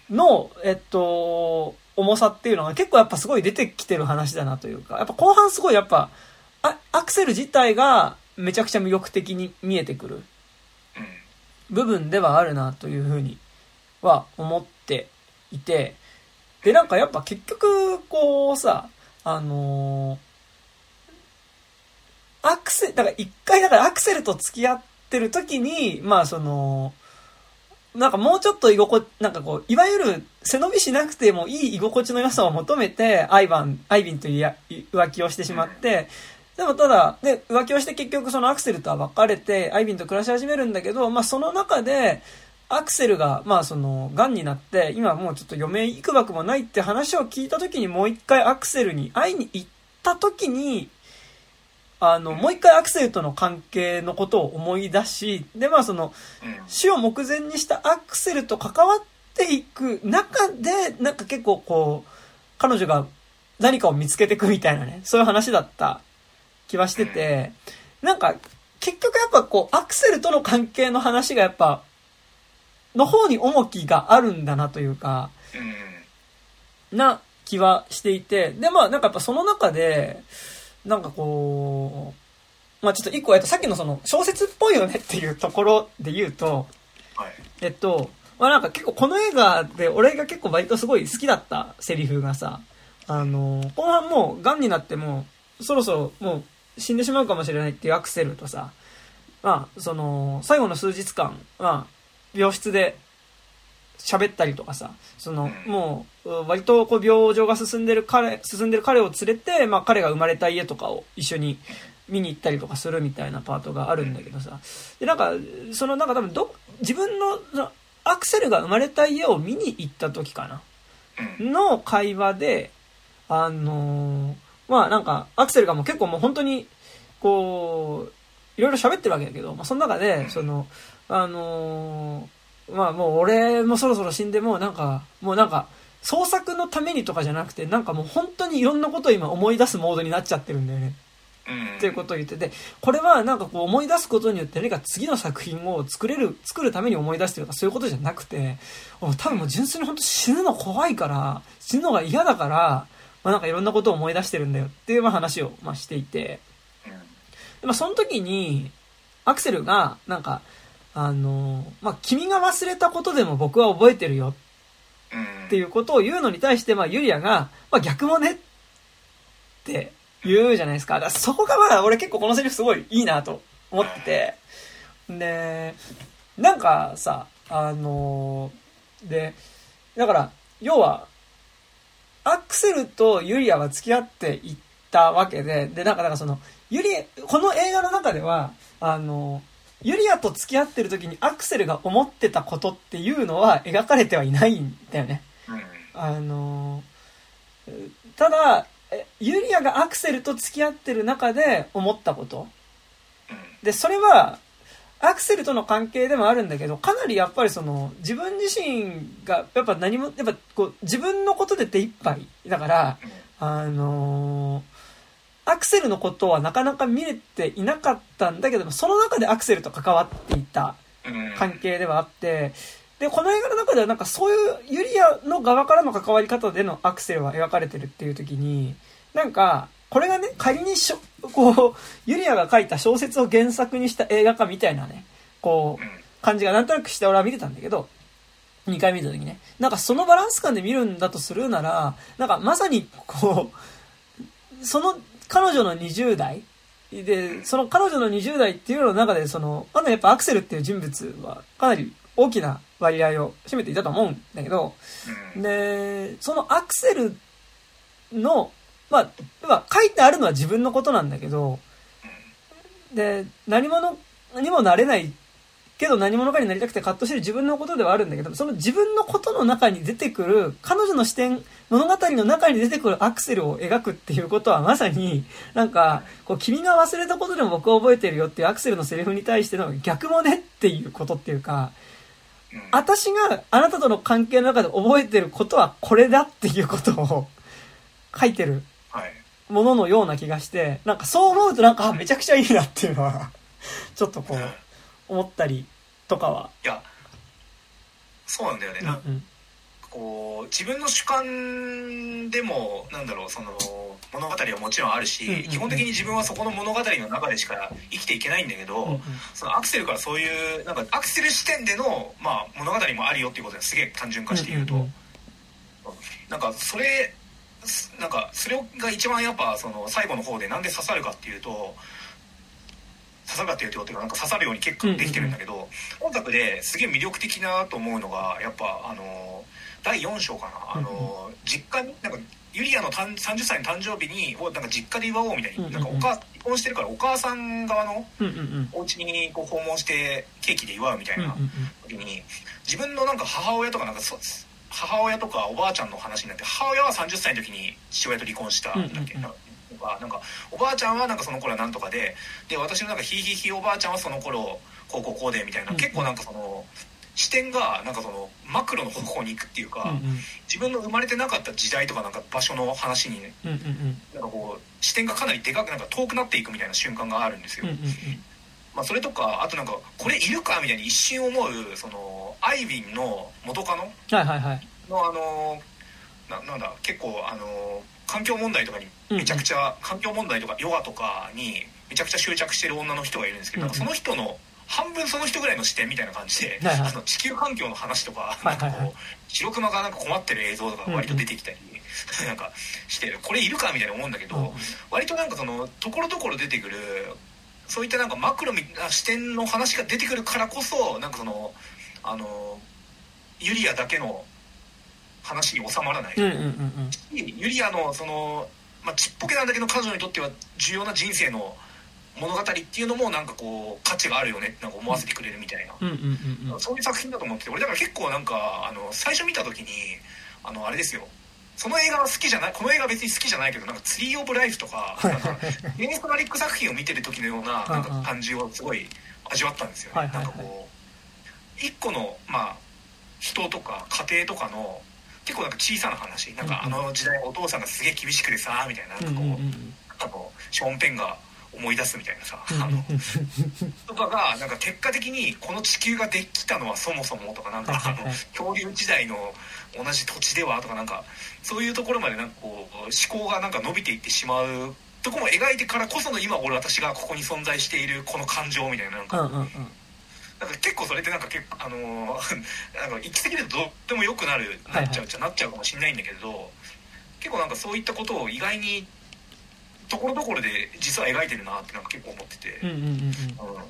の、えっと、重さっていうのが結構やっぱすごい出てきてる話だなというか、やっぱ後半すごいやっぱ、あアクセル自体がめちゃくちゃ魅力的に見えてくる部分ではあるなというふうには思っていて、で、なんかやっぱ結局、こうさ、あのーアクセル、だから一回だからアクセルと付き合ってる時に、まあその、なんかもうちょっと居心地、なんかこう、いわゆる背伸びしなくてもいい居心地の良さを求めて、アイバン、アイビンという浮気をしてしまって、でもただ、で、浮気をして結局そのアクセルとは別れて、アイビンと暮らし始めるんだけど、まあその中で、アクセルが、まあその、癌になって、今もうちょっと余命いくばくもないって話を聞いた時にもう一回アクセルに会いに行った時に、あの、もう一回アクセルとの関係のことを思い出し、で、まあその、うん。死を目前にしたアクセルと関わっていく中で、なんか結構こう、彼女が何かを見つけていくみたいなね、そういう話だった気はしてて、なんか、結局やっぱこう、アクセルとの関係の話がやっぱ、の方に重きがあるんだなというか、うん。な気はしていて、で、まあなんかやっぱその中で、なんかこう、まあちょっと一個、えっと、さっきのその小説っぽいよねっていうところで言うと、はい。えっと、まあなんか結構この映画で俺が結構割とすごい好きだったセリフがさ、あの、後半もう癌になってもうそろそろもう死んでしまうかもしれないっていうアクセルとさ、まあその、最後の数日間、まあ病室で喋ったりとかさ、その、もう、割とこう病状が進んでる彼、進んでる彼を連れて、まあ彼が生まれた家とかを一緒に見に行ったりとかするみたいなパートがあるんだけどさ、で、なんか、そのなんか多分ど、自分の、アクセルが生まれた家を見に行った時かな。うん。の会話で、あのーまあなんか、アクセルがもう結構もう本当に、こう、いろいろ喋ってるわけだけど、まあその中で、その、あのーまあもう俺もそろそろ死んでもうなんか、もうなんか、創作のためにとかじゃなくて、なんかもう本当にいろんなことを今思い出すモードになっちゃってるんだよね。うんっていうことを言ってて、これはなんかこう思い出すことによって何か次の作品を作れる、作るために思い出してるとかそういうことじゃなくて、多分もう純粋に本当死ぬの怖いから、死ぬのが嫌だから、まあなんかいろんなことを思い出してるんだよっていうまあ話をまあしていて、うんでまあその時に、アクセルが、なんか、あの、まあ君が忘れたことでも僕は覚えてるようんっていうことを言うのに対して、まあ、ユリアが、まあ、逆もねって言うじゃないですか。だからそこがまあ、俺結構このセリフすごいいいなと思ってて。で、なんかさ、あので、だから、要は、アクセルとユリアは付き合っていったわけで、で、なんか、なんかその、ユリ、この映画の中では、あの、ユリアと付き合ってる時にアクセルが思ってたことっていうのは描かれてはいないんだよね。あのーただ、ユリアがアクセルと付き合ってる中で思ったこと。で、それは、アクセルとの関係でもあるんだけど、かなりやっぱりその、自分自身が、やっぱ何も、やっぱこう、自分のことで手一杯。だから、あのーアクセルのことはなかなか見れていなかったんだけども、その中でアクセルと関わっていたうん関係ではあって、で、この映画の中ではなんかそういうユリアの側からの関わり方でのアクセルは描かれてるっていう時に、なんか、これがね、仮にしょ、こう、ユリアが書いた小説を原作にした映画化みたいなね、こう、感じがなんとなくして俺は見てたんだけど、2回見た時ね。なんかそのバランス感で見るんだとするなら、なんかまさにこう、その彼女の20代？で、その彼女の20代っていうのの中で、その、まだやっぱアクセルっていう人物はかなり大きな割合を占めていたと思うんだけど、うん。で、そのアクセルの、まあ、書いてあるのは自分のことなんだけど、で、何者にもなれないけど何者かになりたくて葛藤してる自分のことではあるんだけど、その自分のことの中に出てくる、彼女の視点、物語の中に出てくるアクセルを描くっていうことはまさに、なんか、こう、君が忘れたことでも僕は覚えてるよっていうアクセルのセリフに対しての逆もねっていうことっていうか、うん。私があなたとの関係の中で覚えてることはこれだっていうことを書いてるはい。もののような気がして、なんかそう思うとなんかあめちゃくちゃいいなっていうのは、ちょっとこう、思ったりとかは。いやそうなんだよね、うんなこう自分の主観でもなんだろうその物語はもちろんあるし、基本的に自分はそこの物語の中でしか生きていけないんだけど、うんうん。そのアクセルからそういうなんかアクセル視点での、まあ、物語もあるよっていうことですげえ単純化して言うと、うんうんうん。なんかそれすなんかそれが一番やっぱその最後の方でなんで刺さるかっていうと刺さるかっていうとかなんか刺さるように結果できてるんだけど、音楽ですげえ魅力的なと思うのがやっぱあの第4章かな。あの、実家になんかユリアの誕30歳の誕生日にをなんか実家で祝おうみたいに、なんかお母離婚してるからお母さん側のお家にこう訪問してケーキで祝うみたいな時に自分のなんか母親とかなんかそ母親とかおばあちゃんの話になって母親は30歳の時に父親と離婚したんだっけ、うんうんうんなんかなんかおばあちゃんはなんかその頃はなんとかでで私のなんかひいひいひいおばあちゃんはその頃こうこうこうでみたいな、結構なんかその視点がなんかそのマクロの方向に行くっていうか、うんうん。自分の生まれてなかった時代とかなんか場所の話にねうんうんうん。なんかこう視点がかなりでかくなんか遠くなっていくみたいな瞬間があるんですよ。うんうんまあ、それとかあとなんかこれいるかみたいに一瞬思うそのアイビンの元カノうんはいはいはい。のあのななんだ結構あの環境問題とかにめちゃくちゃ、環境問題とかヨガとかにめちゃくちゃ執着してる女の人がいるんですけど、うんうん。その人の半分その人ぐらいの視点みたいな感じで、はいはい。あの地球環境の話とか、いはいはいなんかこう白熊がなんか困ってる映像とか割と出てきたり、なんかしてこれいるかみたいな思うんだけど、うんうん。割となんかそのところどころ出てくるそういったなんかマクロな視点の話が出てくるからこそなんかそのあのユリアだけの話に収まらない、うんうんうんユリアのその、まあ、ちっぽけなんだけど彼女にとっては重要な人生の物語っていうのもなんかこう価値があるよね。ってなんか思わせてくれるみたいな、うんうんうんうん。そういう作品だと思ってて俺だから結構なんかあの最初見た時にあのあれですよ。その映画は好きじゃないこの映画は別に好きじゃないけどなんかツリー・オブ・ライフとかなんかゲネストラリック作品を見てる時のようななんか感じをすごい味わったんですよね、はいはいはい。なんかこう一個のまあ人とか家庭とかの結構なんか小さな話。なんかあの時代お父さんがすげえ厳しくてさみたいななんかこう、うんうんうショーン・ペンが思い出すみたいなさ、うんあのとかがなんか結果的にこの地球ができたのはそもそもとかなんかあの恐竜時代の同じ土地ではとかなんかそういうところまでなんかこう思考がなんか伸びていってしまうとこも描いてからこその今俺私がここに存在しているこの感情みたいななんか,、なんか結構それってなんか結構あのー なんか行き過ぎるとどうでもよくなるなっちゃうっちゃなっちゃうかもしれないんだけれど結構なんかそういったことを意外にところどころで実は描いてるなってなんか結構思ってて。うんうんうんうん。うん。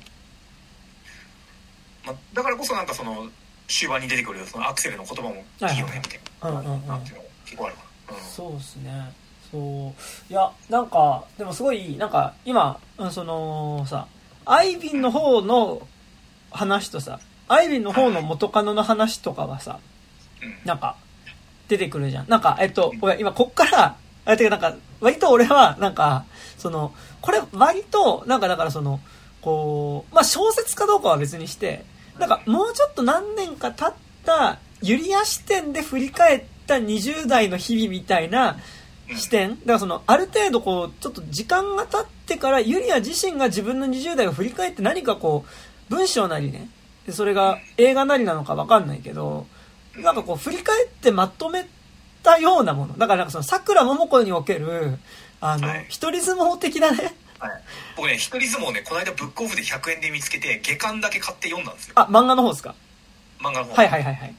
まあ、だからこそなんかその終盤に出てくるそのアクセルの言葉もいいよねみたいな、うんていうの結構あるかな、うん。そうですね。そう。いやなんかでもすごいなんか今うんそのさアイビンの方の話とさアイビンの方の元カノの話とかはさうん。なんか出てくるじゃん。なんかえっとごめん今こっからあてかなんか割と俺はなんかそのこれ割となんかだからそのこうまあ小説かどうかは別にしてなんかもうちょっと何年か経ったユリア視点で振り返った20代の日々みたいな視点。だからそのある程度こうちょっと時間が経ってからユリア自身が自分の20代を振り返って何かこう文章なりね。でそれが映画なりなのか分かんないけどなんかこう振り返ってまとめたようなもの。だからなんかその桜桃子におけるあのはい。一人相撲的なね。はい、僕ね一人相撲ねこの間ブックオフで100円で見つけて下巻だけ買って読んだんですよ。あ漫画の方ですか？漫画の方、はいはいはいはい。い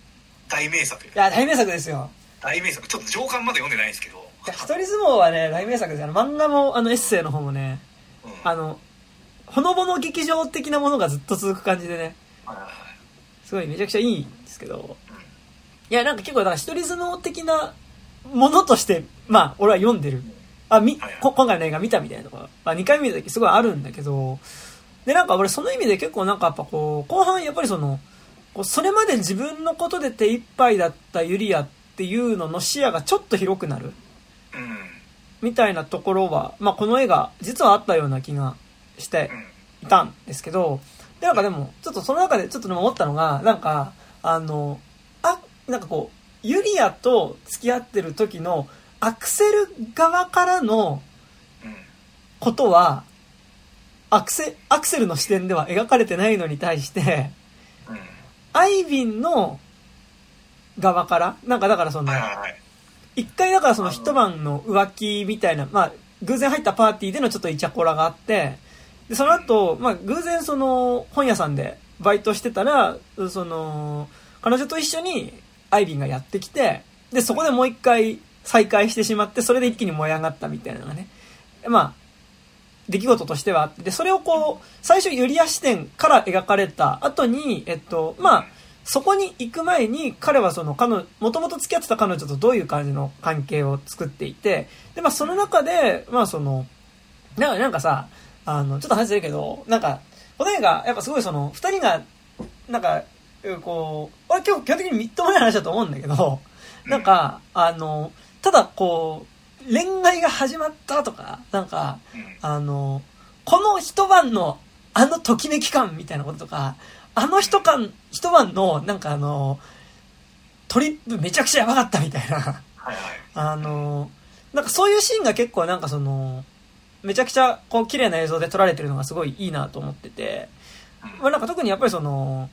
大名作。や大名作ですよ。大名作。ちょっと上巻まで読んでないんですけど。一人相撲はね大名作ですよ。漫画もあのエッセイの方もねうん。あのほのぼの劇場的なものがずっと続く感じでね。すごいめちゃくちゃいいんですけど。うんいやなんか結構だから一人相撲的なものとしてまあ俺は読んでる。あみこ今回の映画見たみたいなのが、まあ、2回見た時すごいあるんだけど。でなんか俺その意味で結構なんかやっぱこう後半やっぱりそのこうそれまで自分のことで手一杯だったユリアっていうのの視野がちょっと広くなる。うん。みたいなところは、まあ、この映画実はあったような気がしてうんいたんですけど、で、なんかでも、ちょっとその中でちょっとでも思ったのが、なんか、あの、あ、なんかこう、ユリアと付き合ってる時のアクセル側からのうんことは、アクセ、アクセルの視点では描かれてないのに対して、うんアイビンの側から、なんかだからその一回だからその一晩の浮気みたいな、まあ、偶然入ったパーティーでのちょっとイチャコラがあって、で、その後、まあ、偶然その本屋さんでバイトしてたら、その、彼女と一緒にアイビンがやってきて、で、そこでもう一回再会してしまって、それで一気に燃え上がったみたいなのがね、まあ、出来事としてはあって、で、それをこう、最初ユリア視点から描かれた後に、えっと、まあ、そこに行く前に彼はその彼女、もともと付き合ってた彼女とどういう感じの関係を作っていて、で、まあその中で、まあその、ななんかさ、あの、ちょっと話してるけど、なんか、この映画、やっぱすごいその、二人が、なんか、うんこう、俺今日基本的にみっともない話だと思うんだけど、なんか、あの、ただこう、恋愛が始まったとか、なんか、うん。あの、この一晩のあのときめき感みたいなこととか、あの一晩、一晩のなんかあの、トリップめちゃくちゃやばかったみたいな、あの、なんかそういうシーンが結構なんかその、めちゃくちゃこう綺麗な映像で撮られてるのがすごいいいなと思ってて、まあなんか特にやっぱりその、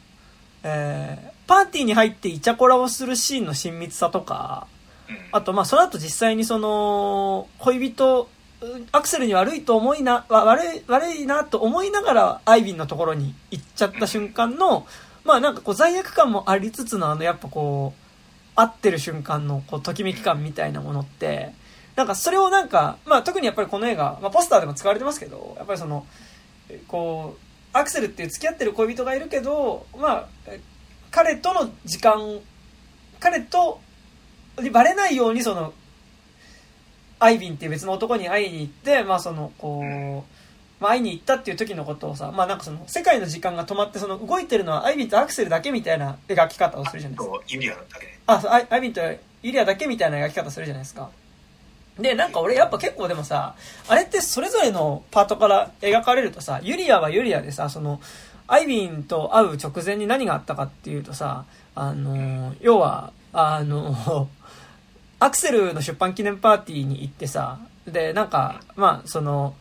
えー、パーティーに入ってイチャコラをするシーンの親密さとか、うん。あと、まあ、その後実際にその、恋人、うんアクセルに悪いと思いな、わ悪い、悪いなと思いながら、アイビンのところに行っちゃった瞬間の、まあなんかこう罪悪感もありつつのあのやっぱこう、会ってる瞬間のこう、ときめき感みたいなものって、なんかそれをなんか、まあ特にやっぱりこの映画、まあポスターでも使われてますけど、やっぱりその、えこう、アクセルっていう付き合ってる恋人がいるけど、まあ、え彼との時間、彼と、にバレないようにその、アイビンっていう別の男に会いに行って、まあその、こう、まあ会いに行ったっていう時のことをさ、まあなんかその、世界の時間が止まって、その動いてるのはアイビンとアクセルだけみたいな描き方をするじゃないですか。とユリアだけねあ、そうアイアイビンとユリアだけみたいな描き方するじゃないですか。で、なんか俺やっぱ結構でもさ、あれってそれぞれのパートから描かれるとさ、ユリアはユリアでさ、その、アイビンと会う直前に何があったかっていうとさ、あの、要は、あの、アクセルの出版記念パーティーに行ってさ、で、なんか、まあ、その、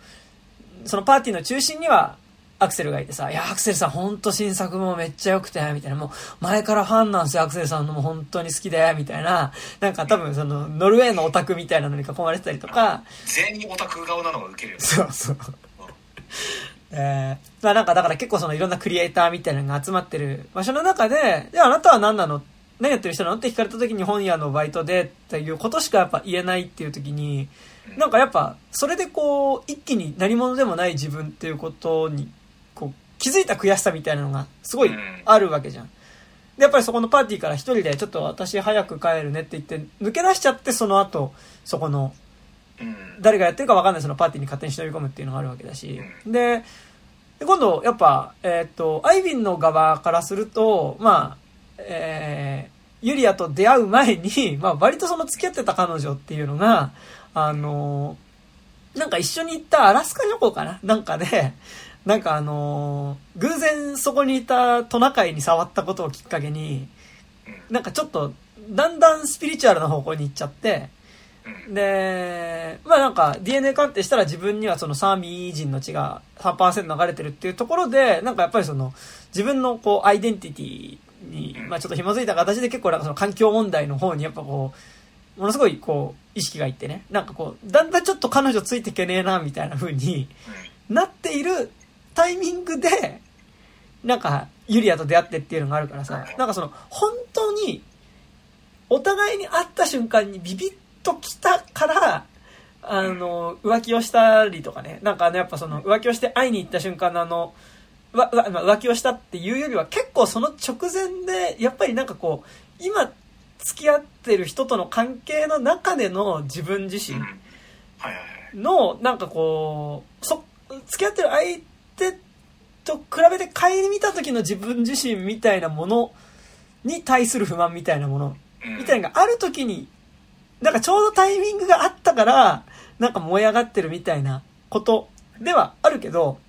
そのパーティーの中心には、アクセルがいてさ、いや、アクセルさんほんと新作もめっちゃ良くて、みたいな、もう前からファンなんですよ、アクセルさんのも。本当に好きで、みたいな、なんか多分その、ノルウェーのオタクみたいなのに囲まれてたりとか、全員オタク顔なのがウケるよね。そうそう。えー、まあなんかだから結構そのいろんなクリエイターみたいなのが集まってる。場所の中で、じゃああなたは何なの？何やってる人なの？って聞かれた時に本屋のバイトでっていうことしかやっぱ言えないっていう時に、なんかやっぱそれでこう一気に何者でもない自分っていうことに気づいた悔しさみたいなのがすごいあるわけじゃん。で、やっぱりそこのパーティーから一人でちょっと私早く帰るねって言って抜け出しちゃってその後そこのうん。誰がやってるか分かんないそのパーティーに勝手に忍び込むっていうのがあるわけだし、で、で今度、やっぱ、えっ、と、アイビンの側からすると、まあ、えー、ユリアと出会う前に、まあ、割とその付き合ってた彼女っていうのが、あのーなんか一緒に行ったアラスカ旅行かな？なんかで、なんかあのー偶然そこにいたトナカイに触ったことをきっかけに、なんかちょっと、だんだんスピリチュアルな方向に行っちゃって、で、まあなんか DNA 鑑定したら自分にはそのサーミー人の血が3%流れてるっていうところで、なんかやっぱりその自分のこうアイデンティティに、まあちょっと紐づいた形で結構なんかその環境問題の方にやっぱこう、ものすごいこう意識がいってね、なんかこう、だんだんちょっと彼女ついてけねえなみたいな風になっているタイミングで、なんかユリアと出会ってっていうのがあるからさ、なんかその本当にお互いに会った瞬間にビビッときたから、あの、浮気をしたりとかね。なんかあの、やっぱその、浮気をして会いに行った瞬間のあの、わ、わまあ浮気をしたっていうよりは結構その直前で、やっぱりなんかこう、今付き合ってる人との関係の中での自分自身の、なんかこう、そ、付き合ってる相手と比べて顧みた時の自分自身みたいなものに対する不満みたいなもの。うん。みたいなのがある時に、なんかちょうどタイミングがあったから、なんか燃え上がってるみたいなことではあるけど、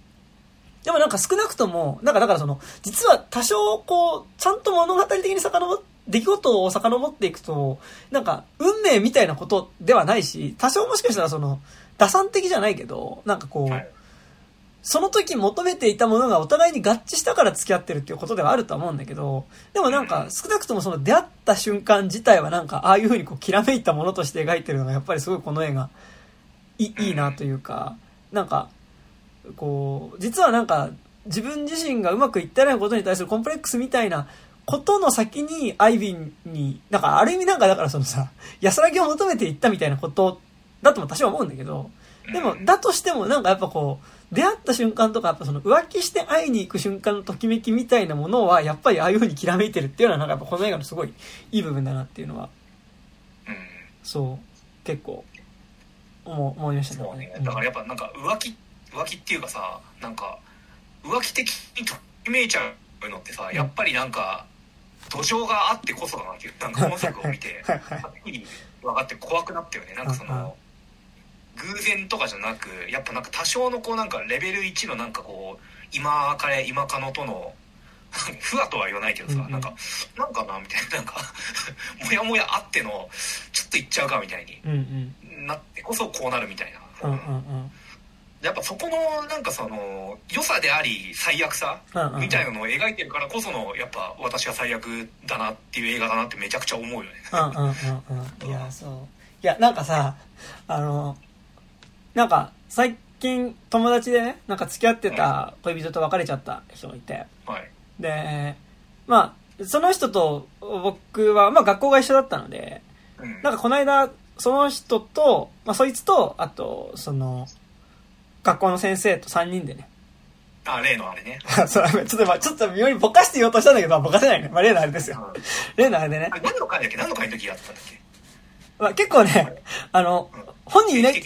でもなんか少なくとも、なんかだからその、実は多少こう、ちゃんと物語的に遡っ出来事を遡っていくと、なんか、運命みたいなことではないし、多少もしかしたらその、打算的じゃないけど、なんかこう、はいその時求めていたものがお互いに合致したから付き合ってるっていうことではあるとは思うんだけど、でもなんか少なくともその出会った瞬間自体はなんかああいう風にこうきらめいたものとして描いてるのがやっぱりすごいこの映画いいいいなというか、なんか、こう、実はなんか自分自身がうまくいってないことに対するコンプレックスみたいなことの先にアイビンに、なんかある意味なんかだからそのさ、安らぎを求めていったみたいなことだとも多少は思うんだけど、でも、だとしてもなんかやっぱこう、出会った瞬間とか、やっぱその浮気して会いに行く瞬間のときめきみたいなものは、やっぱりああいう風にきらめいてるっていうのは、なんかやっぱこの映画のすごいいい部分だなっていうのは、うんそう、結構、思思いましたそうね。うん。だからやっぱなんか浮気浮気っていうかさなんか浮気的にときめいちゃうのってさやっぱりなんか土壌があってこそだなっていうなんかこの作を見てはっきり分かって怖くなったよね。なんかその偶然とかじゃなくやっぱなんか多少のこうなんかレベル1のなんかこう今かれ今かのとの ふわとは言わないけどさ、うんうんなんかなんかなみたいななんか もやもやあってのちょっと言っちゃうかみたいにうんうん。なってこそこうなるみたいな、うんうんうん。やっぱそこのなんかその良さであり最悪さみたいなのを描いてるからこそのやっぱ私は最悪だなっていう映画だなってめちゃくちゃ思うよねうんうんうんうん。いや、そう。いや、なんかさ、あの、なんか、最近友達でね、なんか付き合ってた恋人と別れちゃった人がいて、はい。で、まあ、その人と僕は、まあ学校が一緒だったので、うん。なんかこの間、その人と、まあそいつと、あと、その、学校の先生と3人でね。あ例のあれね。そうちょっと、まあちょっと妙にぼかして言おうとしたんだけど、まあぼかせないね。まあ例のあれですよ。例のあれでね。何の回だっけ何の回の時やったんだっけまあ結構ね、あの、本人いない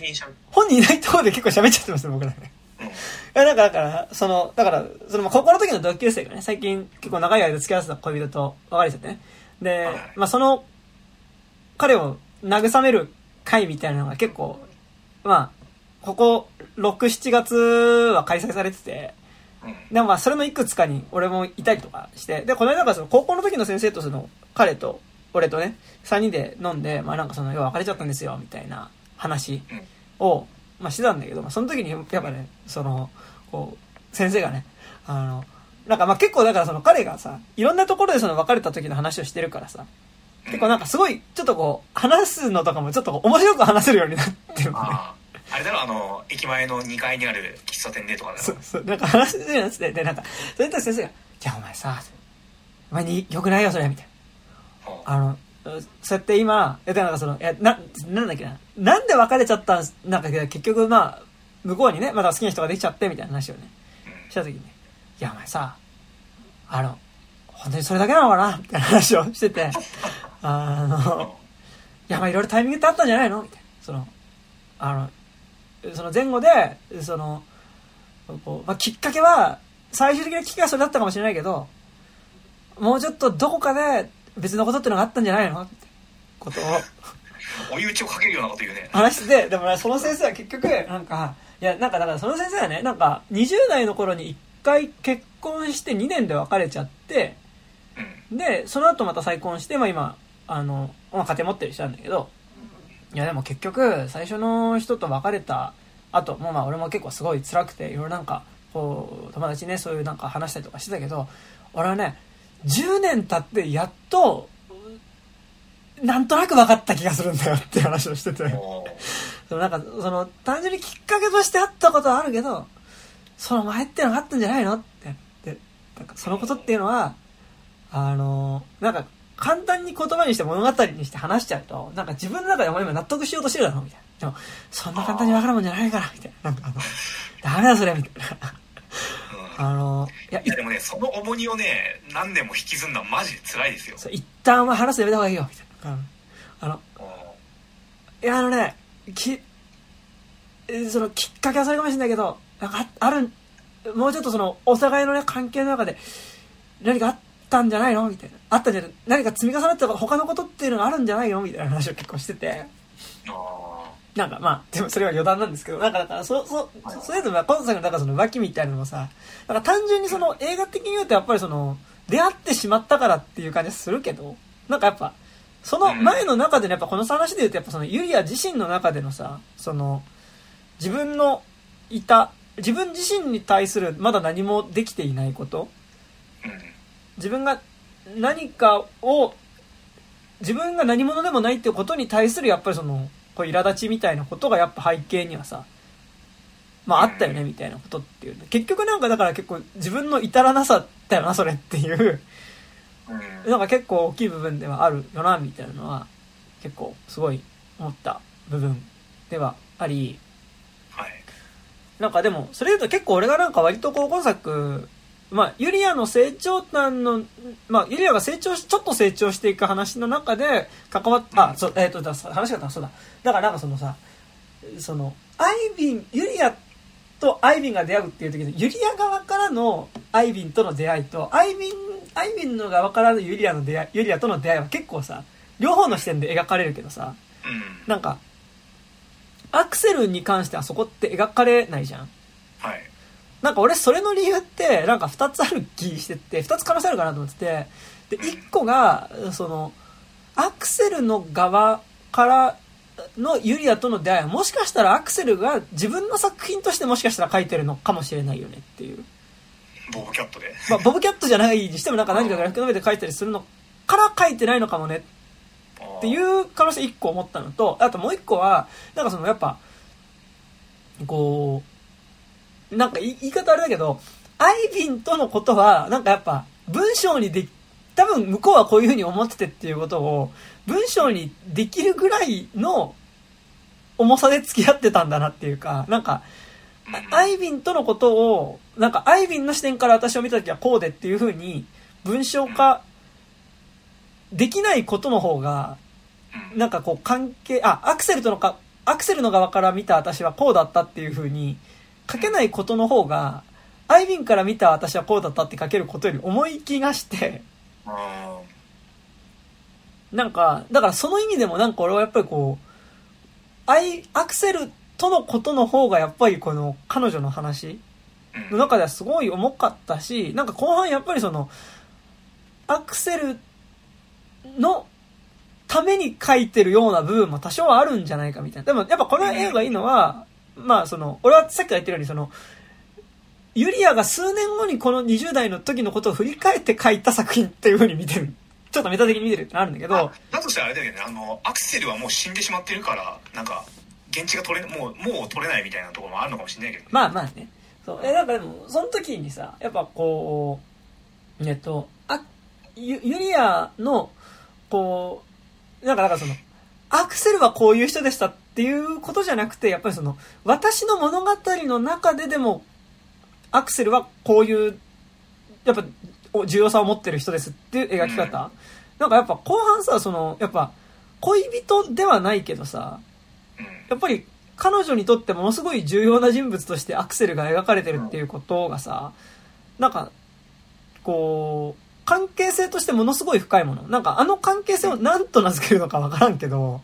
本人いないところで結構喋っちゃってますね、僕らね。うんいや、だから、だから、その、だから、その、まあ高校の時の同級生がね、最近結構長い間付き合わせた恋人と別れちゃってね。ではい、まあその彼を慰める会みたいなのが結構、まあ、ここ6、7月は開催されてて、うんでもまあそれのいくつかに俺もいたりとかして、で、この間からその高校の時の先生とその彼と俺とね、3人で飲んで、まあなんかその、要は別れちゃったんですよ、みたいな話を、まあしてたんだけど、まあその時にやっぱね、その、こう、先生がね、あの、なんかまあ結構だからその彼がさ、いろんなところでその別れた時の話をしてるからさ、結構なんかすごい、ちょっとこう、話すのとかもちょっと面白く話せるようになってるのね。あれだろあの駅前の2階にある喫茶店でとかだろ。そう、そう、なんか話すようになってて、で、なんか、それと先生が、じゃあお前さ、お前に良くないよ、それ、みたいな。う。んあの、そうやって今、え、でなんかその、え、な、なんだっけな。なんで別れちゃったんなんか結局まあ、向こうにね、まだ好きな人ができちゃって、みたいな話をね、した時にね、いやお前さ、あの、本当にそれだけなのかなみたいな話をしてて、あの、いやまあいろいろタイミングってあったんじゃないの？みたいな。その、あの、その前後で、その、こうまあ、きっかけは、最終的なきっかけはそれだったかもしれないけど、もうちょっとどこかで別のことってのがあったんじゃないの？ってことを。追い打ちをかけるようなこと言うね。話してて、でもねその先生は結局、なんか、いや、なんかだからその先生はね、なんか20代の頃に一回結婚して2年で別れちゃって、うん。で、その後また再婚して、まあ今、あの、まあ家庭持ってる人なんだけど、いやでも結局、最初の人と別れた後、もうまあ俺も結構すごい辛くて、いろいろなんか、こう、友達にね、そういうなんか話したりとかしてたけど、俺はね、10年経ってやっと、なんとなく分かった気がするんだよって話をしてて。もそのなんか、その、単純にきっかけとしてあったことはあるけど、その前ってのがあったんじゃないのって。で、なんかそのことっていうのは、あの、なんか、簡単に言葉にして物語にして話しちゃうと、なんか自分の中でも今納得しようとしてるだろみたいな。でも、そんな簡単に分かるもんじゃないから、みたいな。なんかあの、ダメだそれ、みたいな。あの、いや、いやでもねその重荷をね何年も引きずるのはマジで辛いですよ。そう一旦は話すのやめた方がいいよ、みたいな。あの、うん。いや、あのね、き、えそのきっかけはそれかもしれないけど、なんかあある、もうちょっとその、お互いのね、関係の中で、何かあったんじゃないの？みたいな。あったんじゃない。何か積み重なった他のことっていうのがあるんじゃないの？みたいな話を結構してて。あなんかまあ、でもそれは余談なんですけど、なんかだから、そ、そ、そそれぞれ今作のなんかその浮気みたいなのもさ、なんか単純にその映画的に言うとやっぱりその、出会ってしまったからっていう感じがするけど、なんかやっぱ、その前の中でのやっぱこの話で言うとやっぱそのユリア自身の中でのさ、その、自分のいた、自分自身に対するまだ何もできていないこと、自分が何かを自分が何者でもないっていうことに対するやっぱりそのこう苛立ちみたいなことがやっぱ背景にはさまああったよねみたいなことっていう。結局なんかだから結構自分の至らなさだよなそれっていう。うん。なんか結構大きい部分ではあるよなみたいなのは結構すごい思った部分ではあり。はい。なんかでも、それ言うと結構俺がなんか割とこう今作、まあ、ユリアの成長端の、まあ、ユリアが成長し、ちょっと成長していく話の中で関わっあ、そう、えっ、と、だ話がそうだ。だからなんかそのさ、その、アイビン、ユリアとアイビンが出会うっていう時に、ユリア側からのアイビンとの出会いと、アイビン、アイビンの側からのユリアの出会い、ユリアとの出会いは結構さ、両方の視点で描かれるけどさ、うんなんか、アクセルに関してはそこって描かれないじゃん。はいなんか俺それの理由ってなんか2つある気してて2つ可能性あるかなと思ってて。で1個がそのアクセルの側からのユリアとの出会いはもしかしたらアクセルが自分の作品としてもしかしたら書いてるのかもしれないよねっていう、ボブキャットで。まあ、ボブキャットじゃないにしてもなんか何かグラフィックノベルで書いたりするのから書いてないのかもね。っていう可能性1個思ったのとあともう1個はなんかそのやっぱこうなんか言い方あれだけどアイビンとのことはなんかやっぱ文章にでき多分向こうはこういうふうに思っててっていうことを文章にできるぐらいの重さで付き合ってたんだなっていうかなんかアイビンとのことを、なんかアイビンの視点から私を見たときはこうでっていう風に文章化できないことの方が、なんかこう関係、あ、アクセルとのか、アクセルの側から見た私はこうだったっていう風に書けないことの方が、アイビンから見た私はこうだったって書けることより重い気がして、あなんか、だからその意味でもなんか俺はやっぱりこう、アイ、アクセルとのことの方がやっぱりこの彼女の話うんの中ではすごい重かったし、なんか後半やっぱりその、アクセルのために書いてるような部分も多少はあるんじゃないかみたいな。でもやっぱこの映画いいのは、まあその、俺はさっきから言ってるようにその、ユリアが数年後にこの20代の時のことを振り返って書いた作品っていう風に見てる。ちょっとメタ的に見てるってのあるんだけどあ、だとしたらあれだよねあのアクセルはもう死んでしまってるからなんか現地が取れもうもう取れないみたいなところもあるのかもしれないけど、まあまあね。そう。え、なんかでも、その時にさ、やっぱこう、えっと、あ、ゆユリアの、こう、なんか、だからその、アクセルはこういう人でしたっていうことじゃなくて、やっぱりその、私の物語の中ででも、アクセルはこういう、やっぱ、お重要さを持ってる人ですっていう描き方。なんかやっぱ後半さ、その、やっぱ、恋人ではないけどさ、うんやっぱり彼女にとってものすごい重要な人物としてアクセルが描かれてるっていうことがさ、なんか、こう、関係性としてものすごい深いもの。なんかあの関係性を何と名付けるのかわからんけど、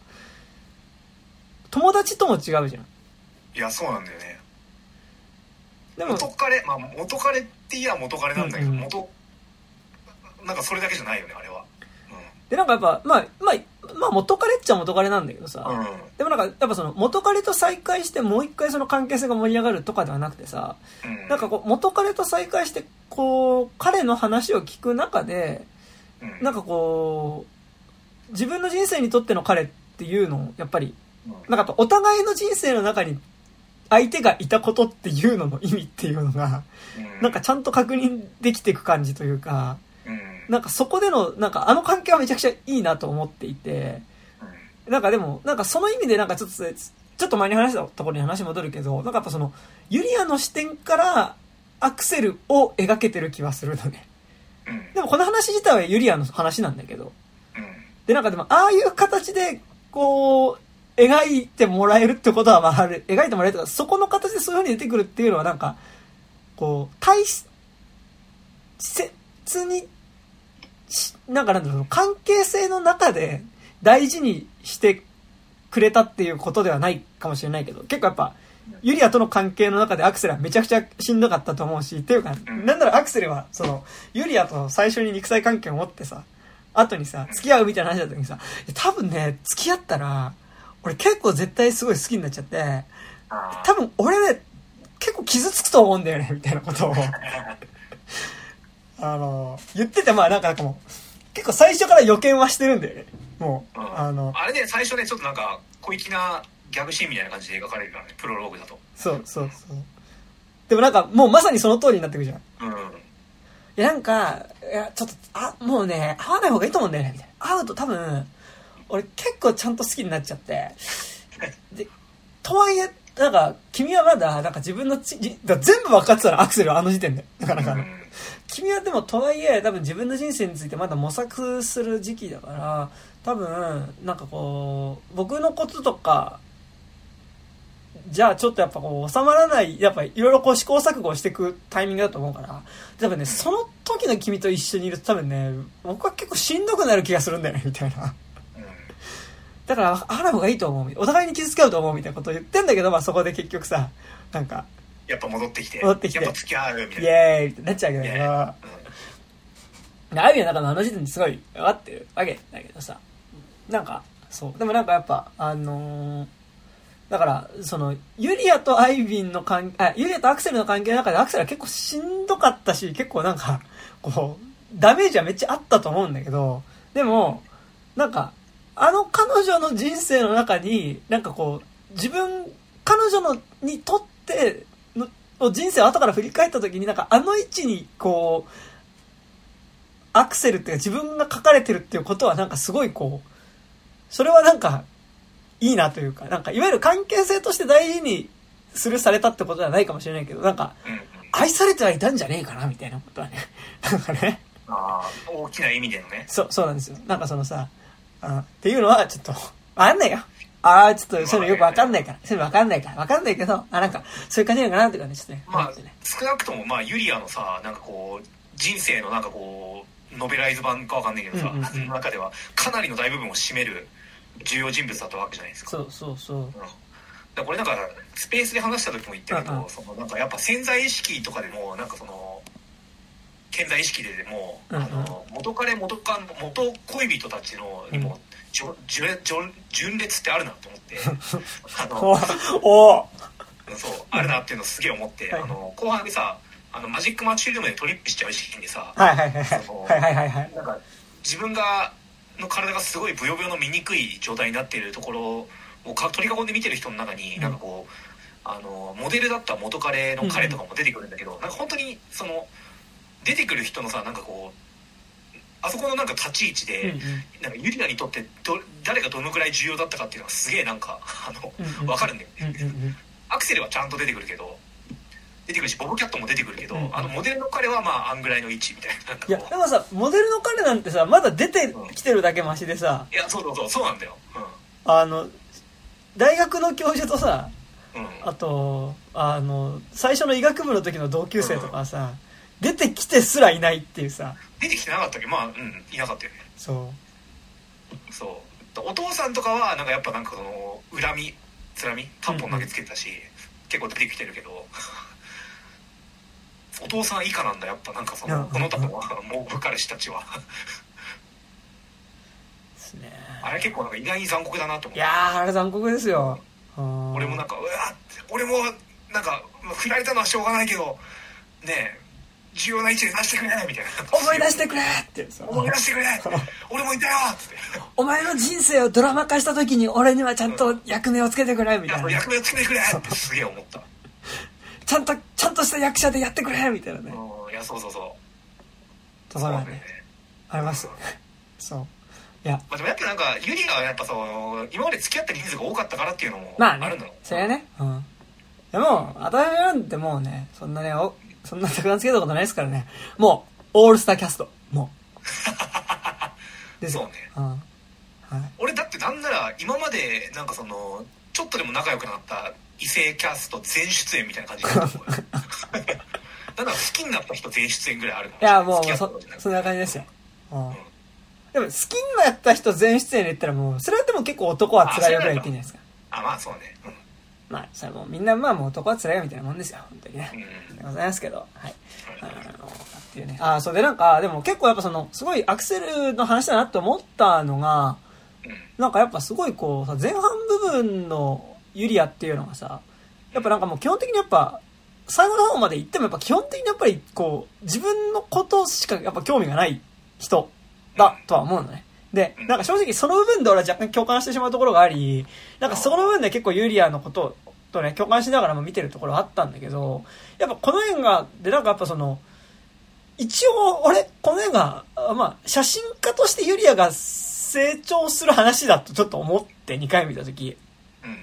友達とも違うじゃん。いやそうなんだよね。でも、元彼まあ元彼って言えば元彼なんだけど、うん元なんかそれだけじゃないよねあれは。でなんかやっぱ、まあ、まあ、まあ元彼っちゃ元彼なんだけどさ、うん、うんでもなんか、やっぱその元彼と再会してもう一回その関係性が盛り上がるとかではなくてさ、うん、なんかこう元彼と再会して、こう、彼の話を聞く中で、うん、なんかこう、自分の人生にとっての彼っていうのを、やっぱり、うんなんかお互いの人生の中に相手がいたことっていうのの意味っていうのが、うん。なんかちゃんと確認できていく感じというか、うん。なんかそこでの、なんかあの関係はめちゃくちゃいいなと思っていて、なんかでも、なんかその意味でなんかちょっと、ちょっと前に話したところに話戻るけど、なんかやっぱその、ユリアの視点からアクセルを描けてる気はするのね。でもこの話自体はユリアの話なんだけど、うん。で、なんかでも、ああいう形で、こう、描いてもらえるってことは、まあ、ある、描いてもらえるとか、そこの形でそういう風に出てくるっていうのは、なんか、こう、大切にし、なんかなんだろう、関係性の中で大事にしてくれたっていうことではないかもしれないけど、結構やっぱ、ユリアとの関係の中でアクセルはめちゃくちゃしんどかったと思うし、っていうか、うん。なんならアクセルは、その、ユリアと最初に肉体関係を持ってさ、後にさ、付き合うみたいな話だった時にさ、多分ね、付き合ったら、俺結構絶対すごい好きになっちゃって、あ多分俺ね、結構傷つくと思うんだよね、みたいなことを、あの、言ってて、まあなんかなんかもう、結構最初から予見はしてるんだよね。もう、うんあの、あれね最初ねちょっとなんか小粋なギャグシーンみたいな感じで描かれるからねプロローグだとそうそうそう。でもなんか、もうまさにその通りになってくるじゃん。いうんや、なんか、いや、ちょっと、あ、もうね、会わない方がいいと思うんだよね、みたいな。会うと多分、俺結構ちゃんと好きになっちゃって。で、とはいえ、なんか、君はまだ、なんか自分のち、じだ全部分かってたらアクセルはあの時点で。だからなんか、うん君はでもとはいえ多分自分の人生についてまだ模索する時期だから多分なんかこう僕のこととかじゃあちょっとやっぱこう収まらないやっぱいろいろこう試行錯誤していくタイミングだと思うから多分ねその時の君と一緒にいると多分ね僕は結構しんどくなる気がするんだよねみたいなうんだから会わない方がいいと思うお互いに傷つけ合うと思うみたいなことを言ってんだけどまあそこで結局さなんか。やっぱ戻ってきて。戻ってきて。やっぱ付き合うみたイいな。エーイってなっちゃうわけど。アイ。ビーの中のあの時点ですごい分かってるわけだけどさ。なんか、そう。でもなんかやっぱ、あのーだから、その、ユリアとアイビンの関あ、ユリアとアクセルの関係の中でアクセルは結構しんどかったし、結構なんか、こう、ダメージはめっちゃあったと思うんだけど、でも、なんか、あの彼女の人生の中に、なんかこう、自分、彼女のにとっての、の人生を後から振り返った時に、なんかあの位置に、こう、アクセルっていうか自分が書かれてるっていうことはなんかすごいこう、それはなんかいいなというか、なんかいわゆる関係性として大事にするされたってことではないかもしれないけど、なんか愛されてはいたんじゃねえかなみたいなことはね。なんかね、ああ大きな意味でのねそう、そうなんですよ。なんかそのさ、あっていうのはちょっと、わかんないよ。ああ、ちょっとそういうのよくわかんないから。そういうのわかんないから。わかんないけど、あ、なんか、そういう感じなのかなっていうかね、ちょっとね。まあ少なくともまあユリアのさなんかこう人生のなんかこうノベライズ版かわかんないけどさ、うんうん中ではかなりの大部分を占める重要人物だったわけじゃないですか。そうそうそううんだからこれなんかスペースで話した時も言ったけど、うんうんそのなんかやっぱ潜在意識とかでもなんかその潜在意識でも、うんうんあの元彼元カノ元恋人たちのにも、じょじゅじょ純烈ってあるなと思って あのおお。そうあるなっていうのをすげえ思って、はい。あの後半でさあのマジックマッチルームでトリップしちゃうシーンでさ、自分がの体がすごいブヨブヨの醜い状態になっているところをか取り囲んで見てる人の中に、うん。なんかこうあのモデルだった元彼の彼とかも出てくるんだけど、なんか本当にその出てくる人のさなんかこうあそこのなんか立ち位置で、なんかユリアにとってど誰がどのくらい重要だったかっていうのがすげえなんかあの、う分かるんだよね、アクセルはちゃんと出てくるけど出てくるしボブキャットも出てくるけど、うんあのモデルの彼はまああんぐらいの位置みたいないやでもさモデルの彼なんてさまだ出てきてるだけマシでさいやそうそうそうそうなんだよ。あの大学の教授とさあとあの最初の医学部の時の同級生とかさ出てきてすらいないっていうさ。出てきてなかったっけ？まあうんいなかったよね。そう。そう。お父さんとかはなんかやっぱなんかその恨みつらみタンポン投げつけてたし、結構出てきてるけど。お父さん以下なんだやっぱなんかそのうんこの他のモブ彼氏たちは。ですね。あれ結構なんか意外に残酷だなと思っていやーあれ残酷ですよ。うん。俺もなんかうわ俺もなんか振られたのはしょうがないけどねえ重要な位置で出してくれみたいな。思い出してくれって。さ思い出してくれ俺もいたよって。お前の人生をドラマ化した時に俺にはちゃんと役目をつけてくれみたいな。役目をつけてくれってすげえ思った。ちゃんとちゃんとした役者でやってくれみたいなね。うんいやそうそうそう。ところがねそうなんだよね。あります。そう。いや。まあ、でもやっぱなんかユリアはやっぱそう今まで付き合った人数が多かったからっていうのもまあねあるんだろう、それはね。うん。でも私なんてもうね。そんなねおそんなたくさんつけたことないですからね。もうオールスターキャスト。もう。ですよ。そうね。うん。はい。俺だってなんなら今までなんかそのちょっとでも仲良くなった異性キャスト全出演みたいな感じになると思うよ。だから好きになった人全出演ぐらいあるいやもうそそんな感じですよ、うん、でも好きになった人全出演で言ったらもうそれはでも結構男は辛いよぐらい言ってんじゃないですか。あまあそうねまあそれはもうみんなまあもう男は辛いよみたいなもんですよ本当にね。でございますけどはい。あのっていうね。あそうでなんかでも結構やっぱそのすごいアクセルの話だなって思ったのがうん。なんかやっぱすごいこうさ前半部分のユリアっていうのがさやっぱなんかもう基本的にやっぱ最後の方まで行ってもやっぱ基本的にやっぱりこう自分のことしかやっぱ興味がない人だとは思うのね。で、なんか正直その部分で俺は若干共感してしまうところがあり、なんかその部分で結構ユリアのこととね、共感しながらも見てるところあったんだけど、やっぱこの映画でなんかやっぱその、一応俺、この映画、あまあ写真家としてユリアが成長する話だとちょっと思って2回見たとき。うん。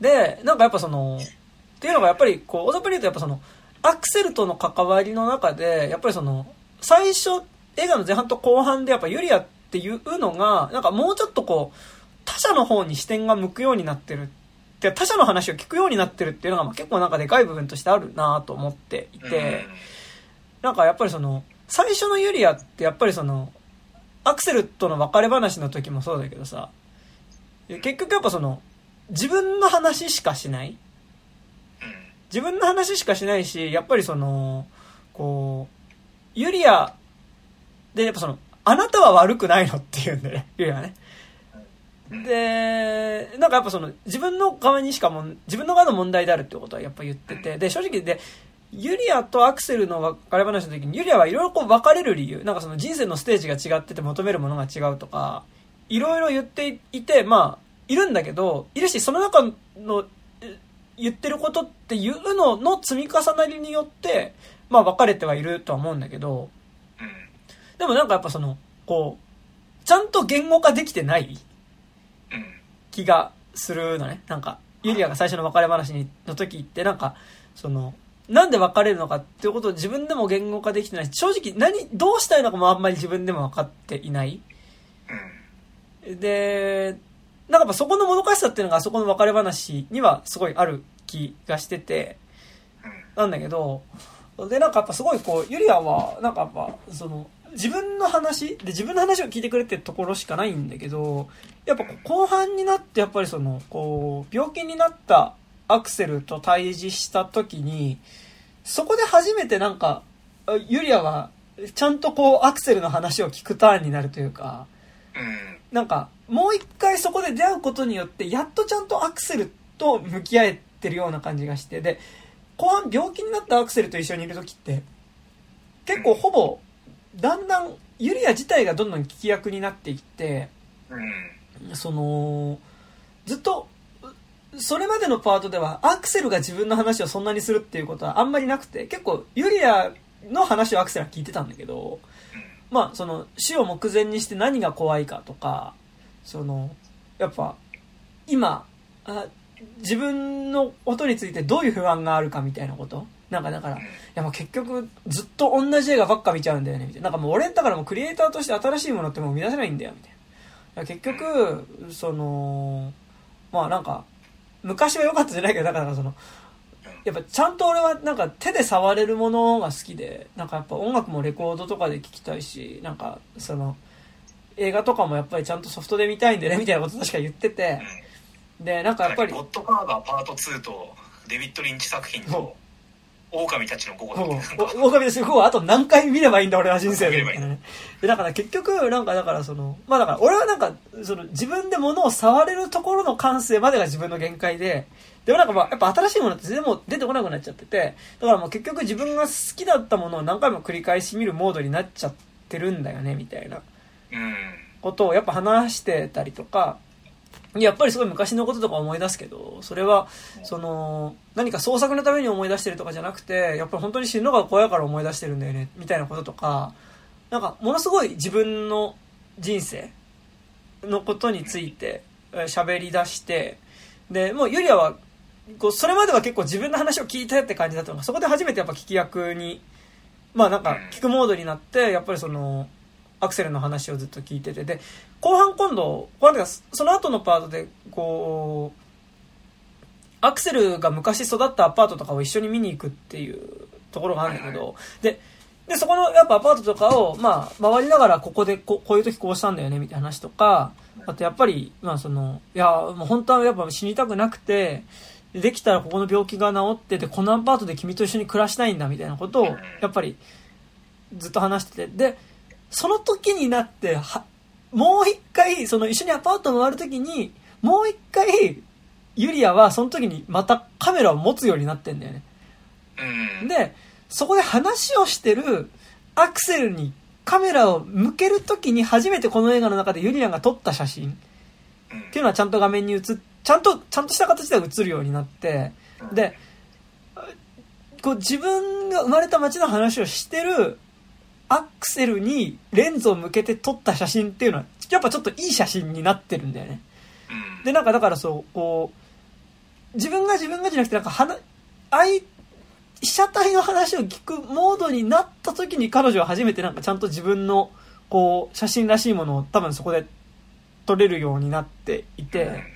で、なんかやっぱその、っていうのがやっぱりこう、大雑把に言うとやっぱその、アクセルとの関わりの中で、やっぱりその、最初、映画の前半と後半でやっぱユリアっていうのが、なんかもうちょっとこう、他者の方に視点が向くようになってるって、他者の話を聞くようになってるっていうのがまあ結構なんかでかい部分としてあるなと思っていて、なんかやっぱりその、最初のユリアってやっぱりその、アクセルとの別れ話の時もそうだけどさ、結局やっぱその、自分の話しかしないうん。自分の話しかしないし、やっぱりその、こう、ユリアで、やっぱその、あなたは悪くないのって言うんだよね、ユリアはね。で、なんかやっぱその、自分の側にしかも、自分の側の問題であるってことはやっぱ言ってて、で、正直で、ユリアとアクセルの別れ話の時に、ユリアはいろいろこう別れる理由、なんかその人生のステージが違ってて求めるものが違うとか、いろいろ言っていて、まあ、いるんだけど、いるし、その中の、言ってることっていうのの積み重なりによって、まあ別れてはいるとは思うんだけど、でもなんかやっぱその、こう、ちゃんと言語化できてない気がするのね。なんか、ユリアが最初の別れ話の時って、なんか、その、なんで別れるのかっていうことを自分でも言語化できてない、正直何、どうしたいのかもあんまり自分でも分かっていない。で、なんかやっぱそこのもどかしさっていうのがそこの別れ話にはすごいある気がしてて、なんだけど、で、なんかやっぱすごいこう、ユリアは、なんかやっぱ、その、自分の話で自分の話を聞いてくれってところしかないんだけど、やっぱ後半になってやっぱりその、こう、病気になったアクセルと対峙した時に、そこで初めてなんか、ユリアは、ちゃんとこう、アクセルの話を聞くターンになるというか、うん。なんか、もう一回そこで出会うことによって、やっとちゃんとアクセルと向き合えてるような感じがして、で、後半病気になったアクセルと一緒にいる時って、結構ほぼ、だんだん、ユリア自体がどんどん聞き役になっていって、その、ずっと、それまでのパートでは、アクセルが自分の話をそんなにするっていうことはあんまりなくて、結構、ユリアの話をアクセルは聞いてたんだけど、まあ、その、死を目前にして何が怖いかとか、その、やっぱ、今、あ自分のことについてどういう不安があるかみたいなこと。なんかだから、いやもう結局ずっと同じ映画ばっか見ちゃうんだよね、みたいな。なんかもう俺だからもうクリエイターとして新しいものってもう生み出せないんだよ、みたいな。結局、その、まあなんか、昔は良かったじゃないけど、だからその、やっぱちゃんと俺はなんか手で触れるものが好きで、なんかやっぱ音楽もレコードとかで聴きたいし、なんかその、映画とかもやっぱりちゃんとソフトで見たいんでね、みたいなこと確か言ってて、で、なんかやっぱりゴ、ッドファーザーパート2とデビッド・リンチ作品と狼たちの午後だっ狼ですごいあと何回見ればいいんだ俺は人生で見ればいいねでだから結局なんかだからそのまあだから俺はなんかその自分で物を触れるところの感性までが自分の限界ででもなんかまあやっぱ新しいものって全然もう出てこなくなっちゃっててだからもう結局自分が好きだったものを何回も繰り返し見るモードになっちゃってるんだよねみたいな。うん。ことをやっぱ話してたりとか、やっぱりすごい昔のこととか思い出すけど、それは、その、何か創作のために思い出してるとかじゃなくて、やっぱり本当に死ぬのが怖いから思い出してるんだよね、みたいなこととか、なんか、ものすごい自分の人生のことについてえー喋り出して、で、もうユリアは、こう、それまでは結構自分の話を聞いてって感じだったのが、そこで初めてやっぱ聞き役に、まあなんか、聞くモードになって、やっぱりその、アクセルの話をずっと聞いてて、で、後半今度、後半てかその後のパートで、こう、アクセルが昔育ったアパートとかを一緒に見に行くっていうところがあるんだけど、で、で、そこのやっぱアパートとかを、まあ、回りながらここでここういう時こうしたんだよねみたいな話とか、あとやっぱり、まあその、いや、もう本当はやっぱ死にたくなくて、できたらここの病気が治ってて、このアパートで君と一緒に暮らしたいんだみたいなことを、やっぱりずっと話してて、で、その時になって、は、もう一回、その一緒にアパート回る時に、もう一回、ユリアはその時にまたカメラを持つようになってんだよね。うん。で、そこで話をしてるアクセルにカメラを向けるときに初めてこの映画の中でユリアンが撮った写真。っていうのはちゃんと画面に映っ、ちゃんと、ちゃんとした形で映るようになって、で、こう自分が生まれた街の話をしてるアクセルにレンズを向けて撮った写真っていうのは、やっぱちょっといい写真になってるんだよね。うんで、なんかだからそう、こう、自分が自分がじゃなくて、なんか話、相、被写体の話を聞くモードになった時に彼女は初めてなんかちゃんと自分の、こう、写真らしいものを多分そこで撮れるようになっていて、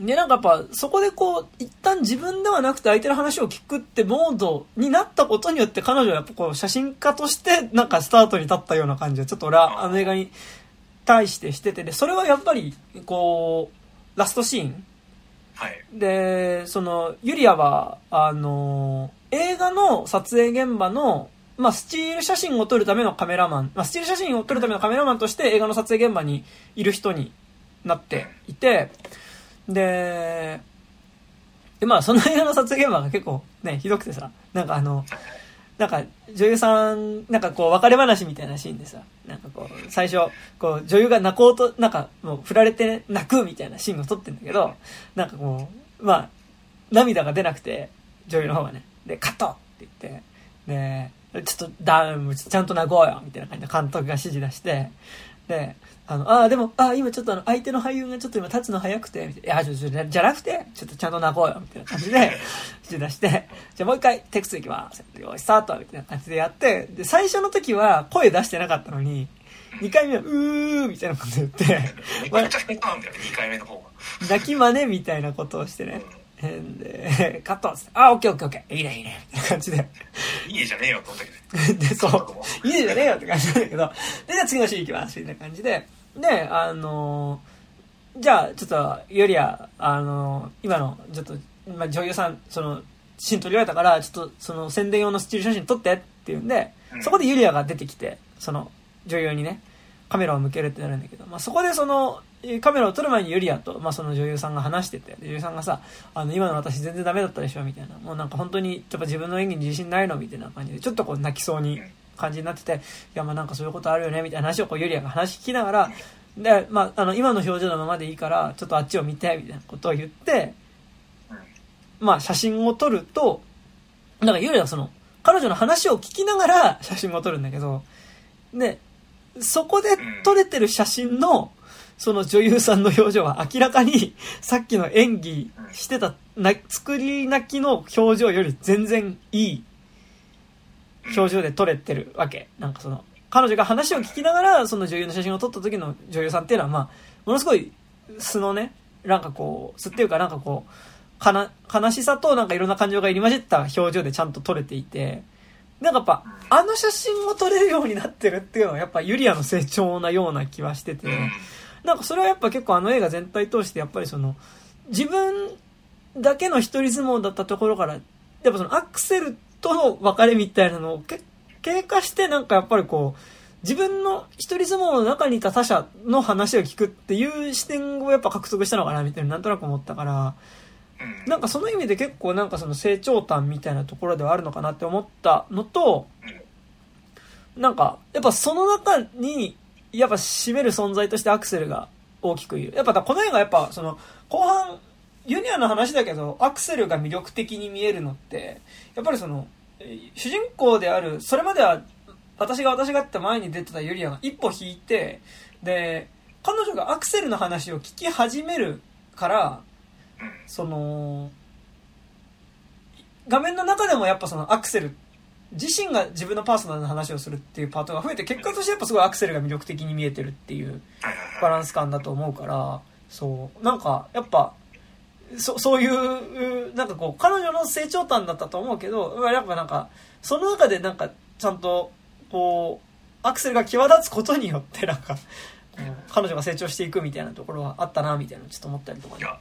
で、なんかやっぱ、そこでこう、一旦自分ではなくて相手の話を聞くってモードになったことによって彼女はやっぱこう、写真家としてなんかスタートに立ったような感じをちょっと俺はあの映画に対してしてて、で、それはやっぱり、こう、ラストシーン。はい。で、その、ユリアは、あの、映画の撮影現場の、まあ、スチール写真を撮るためのカメラマン、まあ、スチール写真を撮るためのカメラマンとして映画の撮影現場にいる人になっていて、で、で、まあ、その映画の撮影現場が結構ね、ひどくてさ、なんかあの、なんか女優さん、なんかこう別れ話みたいなシーンでさ、なんかこう、最初、こう女優が泣こうと、なんかもう振られて泣くみたいなシーンを撮ってんだけど、なんかこう、まあ、涙が出なくて、女優の方がね、で、カットって言って、で、ちょっとダウン、ちゃんと泣こうよみたいな感じで監督が指示出して、で、あの、ああ、でも、ああ、今ちょっとあの、相手の俳優がちょっと今立つの早くて、みたいな。いや、ちょ、ちょ、じゃじゃなくて、ちょっとちゃんと泣こうよ、みたいな感じで、出して、じゃあもう一回テク2いきます。よし、スタートみたいな感じでやって、で、最初の時は声出してなかったのに、二回目は、うーみたいなこと言って、めちゃくちゃ下手なんだよね2回目の方が泣き真似みたいなことをしてね。えで、カットっつって、あ、オッケーオッケーオッケー、いいねいいね、みたいな感じで。いいじゃねえよと思ったけどね。で、そそうう、いいじゃねえよって感じなんだけど、で、じゃあ次のシーン行きます、みたいな感じで、で、あのーじゃあ、ちょっと、よりや、あのー今の、ちょっと、まあ、女優さん、その、写真撮りられたから、ちょっと、その、宣伝用のスチール写真撮ってって言うんで、うんそこでユリアが出てきて、その、女優にね、カメラを向けるってなるんだけど、まあ、そこでその、えーカメラを撮る前にユリアと、まあ、その女優さんが話してて、で女優さんがさ、あの、今の私全然ダメだったでしょみたいな。もうなんか本当に、やっぱ自分の演技に自信ないのみたいな感じで、ちょっとこう泣きそうに感じになってて、いや、まあなんかそういうことあるよねみたいな話をこうユリアが話聞きながら、で、まあ、あの、今の表情のままでいいから、ちょっとあっちを見て、みたいなことを言って、まあ写真を撮ると、なんかユリアはその、彼女の話を聞きながら写真を撮るんだけど、で、そこで撮れてる写真の、その女優さんの表情は明らかに、さっきの演技してた、な、作り泣きの表情より全然いい表情で撮れてるわけ。なんかその、彼女が話を聞きながら、その女優の写真を撮った時の女優さんっていうのは、まあ、ものすごい素のね、なんかこう、素っていうかなんかこう、かな、悲しさとなんかいろんな感情が入り混じった表情でちゃんと撮れていて、なんかやっぱ、あの写真を撮れるようになってるっていうのはやっぱユリアの成長なような気はしてて、うん。なんかそれはやっぱ結構あの映画全体通してやっぱりその、自分だけの一人相撲だったところから、やっぱそのアクセルとの別れみたいなのをけ経過してなんかやっぱりこう、自分の一人相撲の中にいた他者の話を聞くっていう視点をやっぱ獲得したのかなみたいななんとなく思ったから、うん。なんかその意味で結構なんかその成長感みたいなところではあるのかなって思ったのと、なんか、やっぱその中に、やっぱ占める存在としてアクセルが大きくいる。やっぱこの映画やっぱその、後半、ユニアの話だけど、アクセルが魅力的に見えるのって、やっぱりその、主人公である、それまでは、私が私がって前に出てたユリアが一歩引いて、で、彼女がアクセルの話を聞き始めるから、その、画面の中でもやっぱそのアクセル、自身が自分のパーソナルな話をするっていうパートが増えて、結果としてやっぱすごいアクセルが魅力的に見えてるっていう。バランス感だと思うから、そう、なんか、やっぱ、そそういう、なんかこう、彼女の成長感だったと思うけど、やっぱなんか、その中でなんか、ちゃんと、こう、アクセルが際立つことによって、なんか、彼女が成長していくみたいなところはあったな、みたいなのちょっと思ったりとかね。いや、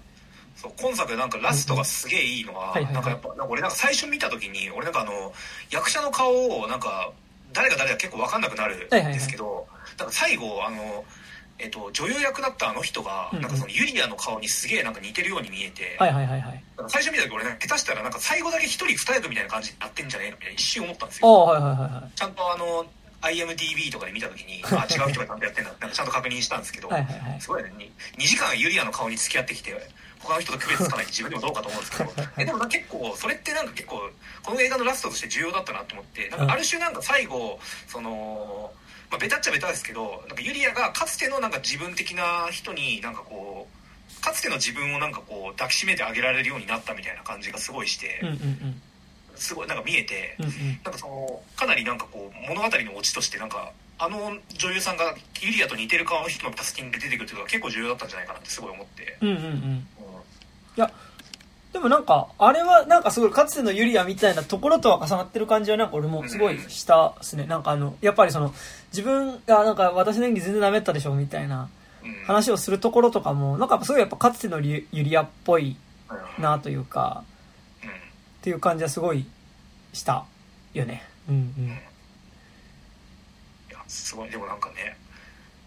そう、今作なんかラストがすげえいいのは、はいはいはいなんかやっぱ、なんか俺なんか最初見た時に、俺なんかあの、役者の顔をなんか、誰が誰か結構わかんなくなるんですけど、なんか最後、あの、えっと、女優役だったあの人が、うんうんなんかそのユリアの顔にすげえなんか似てるように見えて、はいはいはいはい。最初見た時俺ね、下手したらなんか最後だけ一人二役みたいな感じになってんじゃねえのみたいな一瞬思ったんですよ。はいはいはいはい。ちゃんとあの、IMDB とかで見た時に、あ、違う人がちゃんとやってんだなんかちゃんと確認したんですけど、はいはいはい。すごいね。に2時間ユリアの顔に付き合ってきて、他の人と区別つかない自分でもどうかと思うんですけど、えでもな結構、それってなんか結構、この映画のラストとして重要だったなと思って、なんかある種なんか最後、その、まあ、ベタっちゃベタですけど、なんかユリアがかつてのなんか自分的な人になんかこう、かつての自分をなんかこう抱きしめてあげられるようになったみたいな感じがすごいしてうん、うんうん。すごいなんか見えて、うんうん。なんかそのかなりなんかこう物語のオチとしてなんかあの女優さんがユリアと似てる顔の人のタスキンで出てくるっていうのが結構重要だったんじゃないかなってすごい思って、うんうんうん。うんいや、でもなんか、あれはなんかすごいかつてのユリアみたいなところとは重なってる感じはなんか俺もすごいしたっすね。なんかあの、やっぱりその、自分がなんか私の演技全然ダメだったでしょみたいなうん。話をするところとかも、なんかすごいやっぱかつてのユユリアっぽいうんなというか、うんっていう感じはすごいしたよね。うんうん。いやすごい。でもなんかね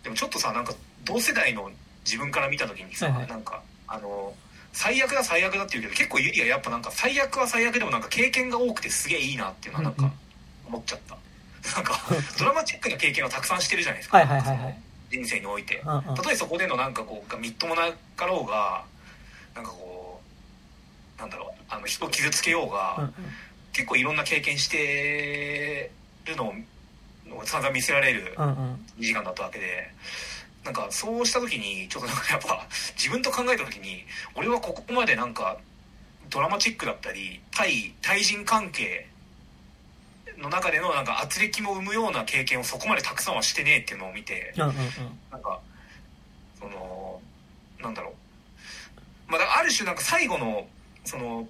でもちょっとさなんか同世代の自分から見た時にさ、はいはい。なんかあの最悪だ最悪だって言うけど結構ユリアやっぱなんか最悪は最悪でもなんか経験が多くてすげえいいなっていうのはなんかうんうん。思っちゃった、なんかドラマチックな経験をたくさんしてるじゃないですか、はいはいはいはい。人生において、うんうん。たとえそこでのなんかこうみっともなかろうがなんかこうなんだろうあの人を傷つけようが、うんうん。結構いろんな経験してるのを散々見せられるうんうん。2時間だったわけで。なんかそうした時にちょっとなんかやっぱ自分と考えた時に俺はここまでなんかドラマチックだったり対対人関係の中でのなんか圧力も生むような経験をそこまでたくさんはしてねえっていうのを見てうんうんうん。なんかそのなんだろう。まあある種なんか最後のその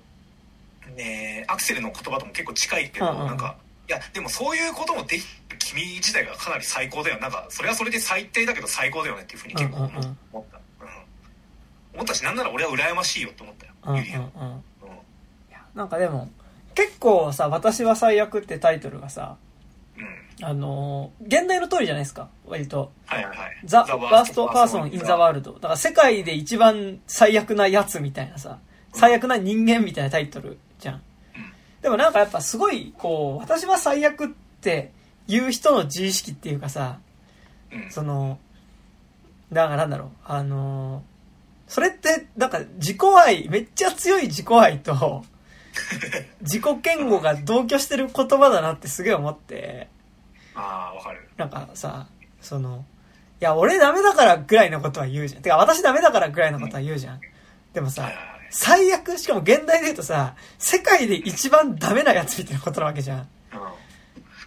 ねアクセルの言葉とも結構近いけど、うんうん。なんかいやでもそういうこともできる君自体がかなり最高だよ。なんかそれはそれで最低だけど最高だよねっていうふうに結構思うんうんうん。思った、うん。思ったしなんなら俺は羨ましいよって思ったよ、うんうんうん。うん。なんかでも結構さ「私は最悪」ってタイトルがさうん。あのー現代の通りじゃないですか割と。はいはいはい「ザ・ワースト・パーソン・イン・ザ・ワールド」だから世界で一番最悪なやつみたいなさ最悪な人間みたいなタイトルじゃん。でもなんかやっぱすごいこう私は最悪って言う人の自意識っていうかさうん。そのだからなんだろうあのーそれってなんか自己愛めっちゃ強い自己愛と 自己嫌悪が同居してる言葉だなってすげえ思ってああわかるなんかさ、その、いや、俺ダメだからぐらいのことは言うじゃん。てか、私ダメだからぐらいのことは言うじゃん。でもさ最悪、しかも現代で言うとさ、世界で一番ダメなやつみたいなことなわけじゃん。うん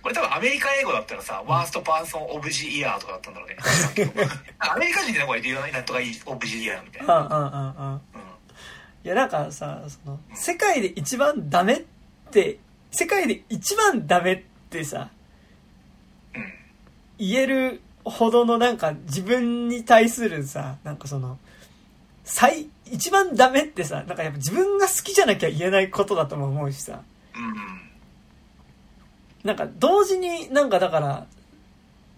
これ多分アメリカ英語だったらさ、ワーストパーソンオブジイヤーとかだったんだろうね。アメリカ人でなんか言わないなんとかいいオブジイヤーみたいな。うんうんうんうん。うんいや、なんかさ、その、世界で一番ダメって、世界で一番ダメってさ、うん。言えるほどのなんか自分に対するさ、なんかその、最、一番ダメってさ、なんかやっぱ自分が好きじゃなきゃ言えないことだとも思うしさ、うん。なんか同時になんかだか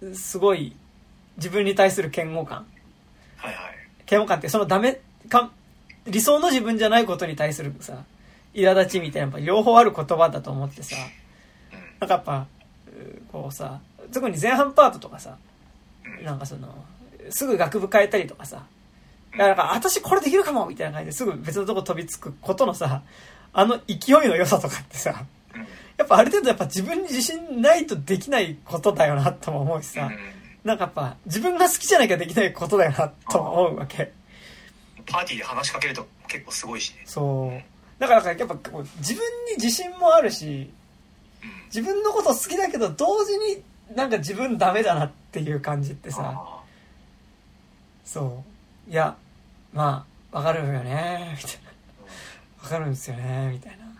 ら、すごい自分に対する嫌悪感。はいはい。嫌悪感ってそのダメか、理想の自分じゃないことに対するさ、苛立ちみたいなやっぱ両方ある言葉だと思ってさ、うん。なんかやっぱ、うこうさ、特に前半パートとかさ、うんなんかその、すぐ学部変えたりとかさ、いやなんか私これできるかもみたいな感じですぐ別のとこ飛びつくことのさ、あの勢いの良さとかってさ、うん。やっぱある程度やっぱ自分に自信ないとできないことだよなとも思うしさ、なんかやっぱ自分が好きじゃなきゃできないことだよなとも思うわけ。パーティーで話しかけると結構すごいしね。そう。だからやっぱこう自分に自信もあるし、うん。自分のこと好きだけど同時になんか自分ダメだなっていう感じってさ、あそう。いや、まあ、わかるよね、みたいな。わかるんですよね、みたいな。ま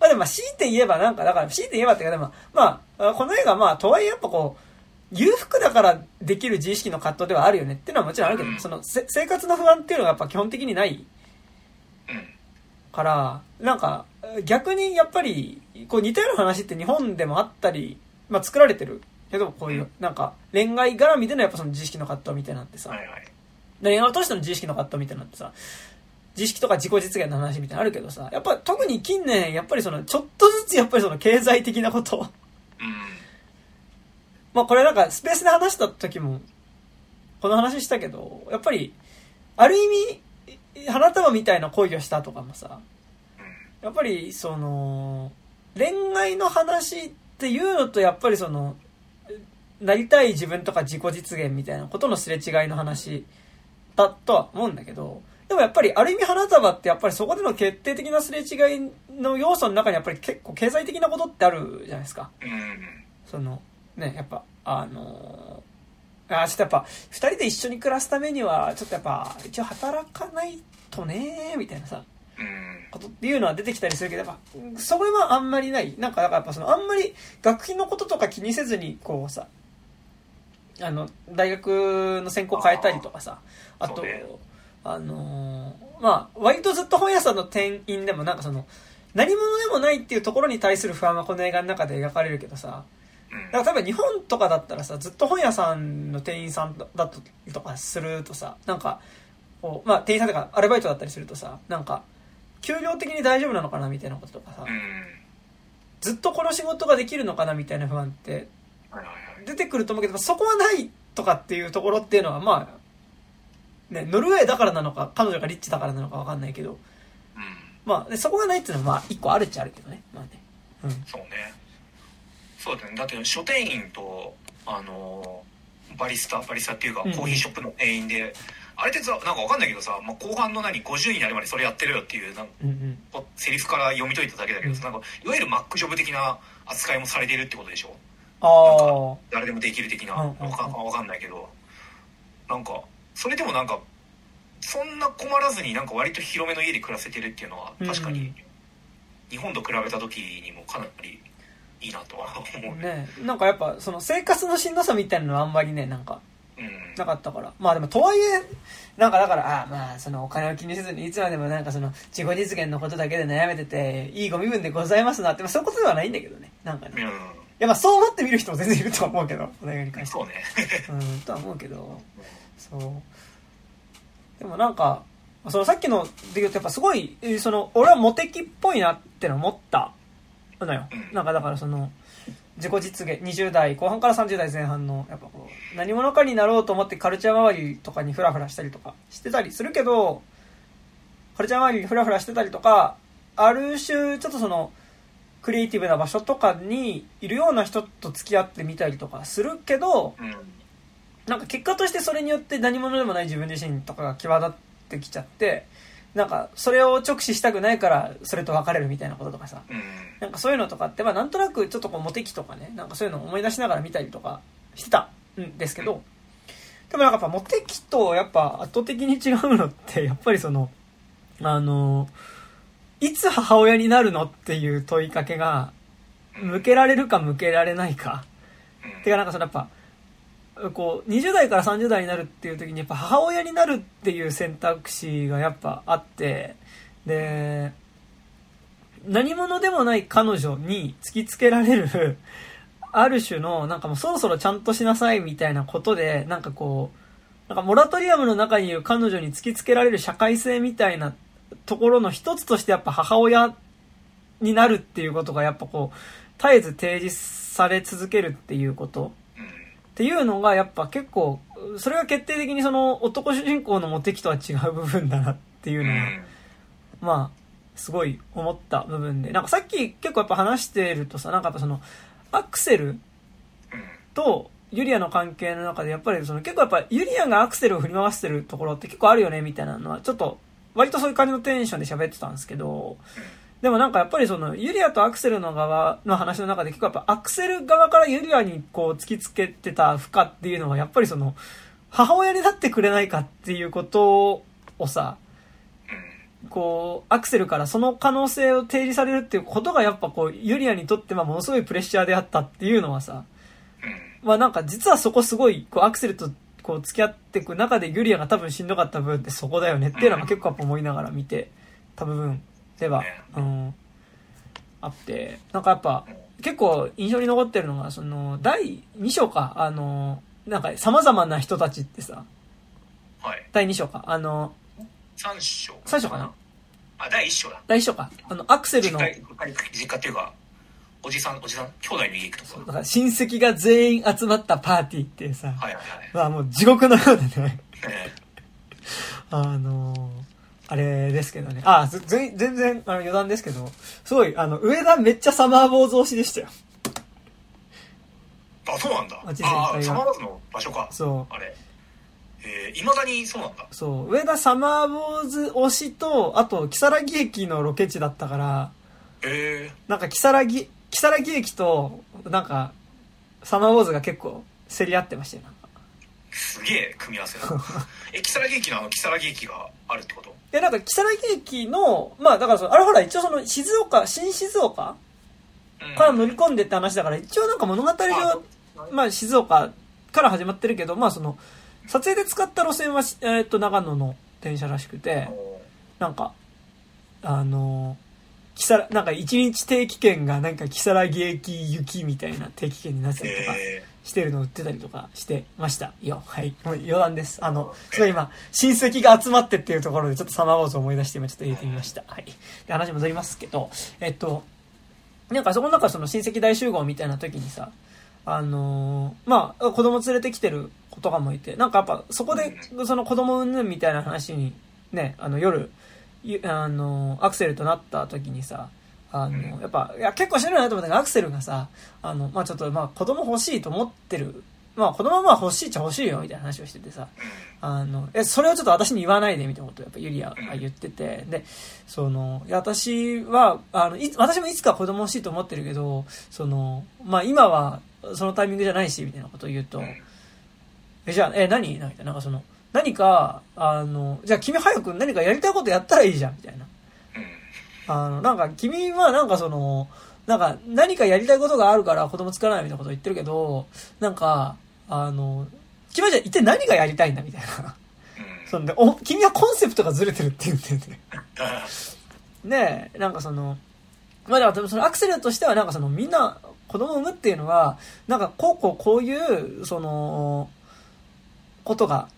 あでもまあ強いて言えばなんか、だから強いて言えばっていうかでも、まあ、この映画まあ、とはいえやっぱこう、裕福だからできる自意識の葛藤ではあるよねっていうのはもちろんあるけど、うんそのせ生活の不安っていうのがやっぱ基本的にない。から、なんか、逆にやっぱり、こう似たような話って日本でもあったり、まあ作られてるけど、こういう、なんか恋愛絡みでのやっぱその自意識の葛藤みたいなのってさ。恋愛を通しての自意識の葛藤みたいなのってさ、自意識とか自己実現の話みたいなのあるけどさ、やっぱ特に近年、やっぱりその、ちょっとずつやっぱりその経済的なこと、うん。まあこれなんかスペースで話した時も、この話したけど、やっぱり、ある意味、花束みたいな恋をしたとかもさ、うん。やっぱりその、恋愛の話っていうのとやっぱりその、なりたい自分とか自己実現みたいなことのすれ違いの話だとは思うんだけど、でもやっぱりある意味花束ってやっぱりそこでの決定的なすれ違いの要素の中にやっぱり結構経済的なことってあるじゃないですか。うん。その、ね、やっぱ、あのーあーちょっとやっぱ、二人で一緒に暮らすためには、ちょっとやっぱ、一応働かないとねみたいなさ、うん。ことっていうのは出てきたりするけど、やっぱ、うんそれはあんまりない。なんか、だからやっぱその、あんまり学費のこととか気にせずに、こうさ、あの、大学の専攻変えたりとかさ、あとあのーまあ、割とずっと本屋さんの店員でもなんかその、何者でもないっていうところに対する不安はこの映画の中で描かれるけどさ、うん。だから例えば日本とかだったらさ、ずっと本屋さんの店員さんだととかするとさ、なんか、こう、まあ店員さんとかアルバイトだったりするとさ、なんか、給料的に大丈夫なのかなみたいなこととかさ、うん。ずっとこの仕事ができるのかなみたいな不安って。出てくると思うけど、そこはないとかっていうところっていうのは、まあ、ね、ノルウェーだからなのか、彼女がリッチだからなのかわかんないけど、うん。まあ、でそこがないっていうのは、まあ、一個あるっちゃあるけどね。まあね。うん。そうね。そうだね。だって書店員と、あのーバリスタ、バリスタっていうか、うんコーヒーショップの店員で、あれってさ、なんかわかんないけどさ、まあ、後半の何、50になるまでそれやってるよっていう、なんかうんセリフから読み解いただけだけどさ、なんか、いわゆるマックジョブ的な扱いもされてるってことでしょ？ああ。誰でもできる的な、うんうんうん。わかわかんないけど、なんか、それでもなんか、そんな困らずになんか割と広めの家で暮らせてるっていうのは確かにうん。日本と比べた時にもかなりいいなとは思うねねなんかやっぱその生活のしんどさみたいなのはあんまりねなんかうん。なかったから。まあでもとはいえなんかだからあまあそのお金を気にせずにいつまでもなんかその自己実現のことだけで悩めてていいご身分でございますなって、まあ、そういうことではないんだけどね。なんかね。いうん。やまあそう思って見る人も全然いるとは思うけどお題に関してそうね。うんとは思うけど。そう。でもなんかそのさっきので言うとやっぱすごいえーその俺はモテキっぽいなっての思ったのよ、うん。なんかだからその自己実現20代後半から30代前半のやっぱこう何者かになろうと思ってカルチャー周りとかにフラフラしたりとかしてたりするけどカルチャー周りにフラフラしてたりとかある種ちょっとそのクリエイティブな場所とかにいるような人と付き合ってみたりとかするけどうん。なんか結果としてそれによって何者でもない自分自身とかが際立ってきちゃってなんかそれを直視したくないからそれと別れるみたいなこととかさ。うん。なんかそういうのとかってまあなんとなくちょっとこうモテ期とかねなんかそういうのを思い出しながら見たりとかしてたんですけどでもなんかやっぱモテ期とやっぱ圧倒的に違うのってやっぱりそのあのいつ母親になるのっていう問いかけが向けられるか向けられないか。うん。てかなんかそのやっぱこう20代から30代になるっていう時にやっぱ母親になるっていう選択肢がやっぱあってで何者でもない彼女に突きつけられるある種のなんかもうそろそろちゃんとしなさいみたいなことでなんかこうなんかモラトリアムの中にいる彼女に突きつけられる社会性みたいなところの一つとしてやっぱ母親になるっていうことがやっぱこう絶えず提示され続けるっていうこと。っていうのがやっぱ結構それが決定的にその男主人公のモテ期とは違う部分だなっていううん。のは、まあすごい思った部分で。なんかさっき結構やっぱ話してるとさなんかやっぱそのアクセルうんとユリアの関係の中でやっぱりその結構やっぱユリアがアクセルを振り回してるところって結構あるよねみたいなのはちょっと割とそういう感じのテンションで喋ってたんですけどでもなんかやっぱりそのユリアとアクセルの側の話の中で結構やっぱアクセル側からユリアにこう突きつけてた負荷っていうのはやっぱりその母親になってくれないかっていうことをさこうアクセルからその可能性を提示されるっていうことがやっぱこうユリアにとってまあものすごいプレッシャーであったっていうのはさまあなんか実はそこすごいこうアクセルとこう付き合っていく中でユリアが多分しんどかった部分ってそこだよねっていうのが結構やっぱ思いながら見てた部分。では、うん、あってなんかやっぱ結構印象に残ってるのがその第2章かあのなんか様々な人たちってさはい。第2章かあの3章最初かな？あ第1章だ。第1章か。あのアクセルの実家っていうかおじさんおじさん兄弟の家行くとこだから親戚が全員集まったパーティーってさ、はいはいはい。まあもう地獄のようだね。え。あのーあれですけどね。あ、ず全全然あの余談ですけど、すごい、あの、上田めっちゃサマー坊主推しでしたよ。ーあそうなんだあサマーバズの場所かそあれえいまだにそうなんだう。そう。上田サマー坊主推しと、あと、木更木駅のロケ地だったから、えなんか木更木、木更木駅と、なんか、サマー坊主が結構競り合ってましたよ。すげえ組み合わせだ え木更木駅のあの木更木駅があるってこと？で、なんか、木更木駅の、まあ、だからその、あれほら、一応その、静岡、新静岡うん。から乗り込んでって話だから、一応なんか物語上、まあ、静岡から始まってるけど、まあ、その、撮影で使った路線は、えーっと、長野の電車らしくて、なんか、あの、木更、なんか一日定期券がなんか木更木駅行きみたいな定期券になったりとか。えしてるのを売ってたりとかしてましたよ。はい。もう余談です。あの、すごい今、親戚が集まってっていうところでちょっとサマーウォーズを思い出して今ちょっと入れてみました。はい。で、話戻りますけど、えっと、なんかそこの中その親戚大集合みたいな時にさ、あのーまあ、子供連れてきてる子とかもいて、なんかやっぱそこでその子供うんぬんみたいな話にね、あの夜、ゆあのーアクセルとなった時にさ、あの、やっぱ、いや、結構知らないなと思ったけど、アクセルがさ、あの、まあちょっと、まあ子供欲しいと思ってる、まあ子供はま欲しいっちゃ欲しいよ、みたいな話をしててさ、あの、え、それをちょっと私に言わないで、みたいなことをやっぱユリアが言ってて、で、その、いや、私は、あの、い私もいつか子供欲しいと思ってるけど、その、まあ今は、そのタイミングじゃないし、みたいなことを言うと、え、じゃあ、え、何？みたいな、なんかその、何か、あの、じゃあ君早く何かやりたいことやったらいいじゃん、みたいな。うんあの、なんか君はなんかその、なんか何かやりたいことがあるから子供作らないみたいなことを言ってるけど、なんか、あの、君はじゃあ一体何がやりたいんだみたいな。うんそんで、お、君はコンセプトがずれてるって言ってるね。あ ねえ、なんかその、まあだからそのアクセルとしてはなんかそのみんな子供を産むっていうのは、なんかこうこうこういう、その、ことが、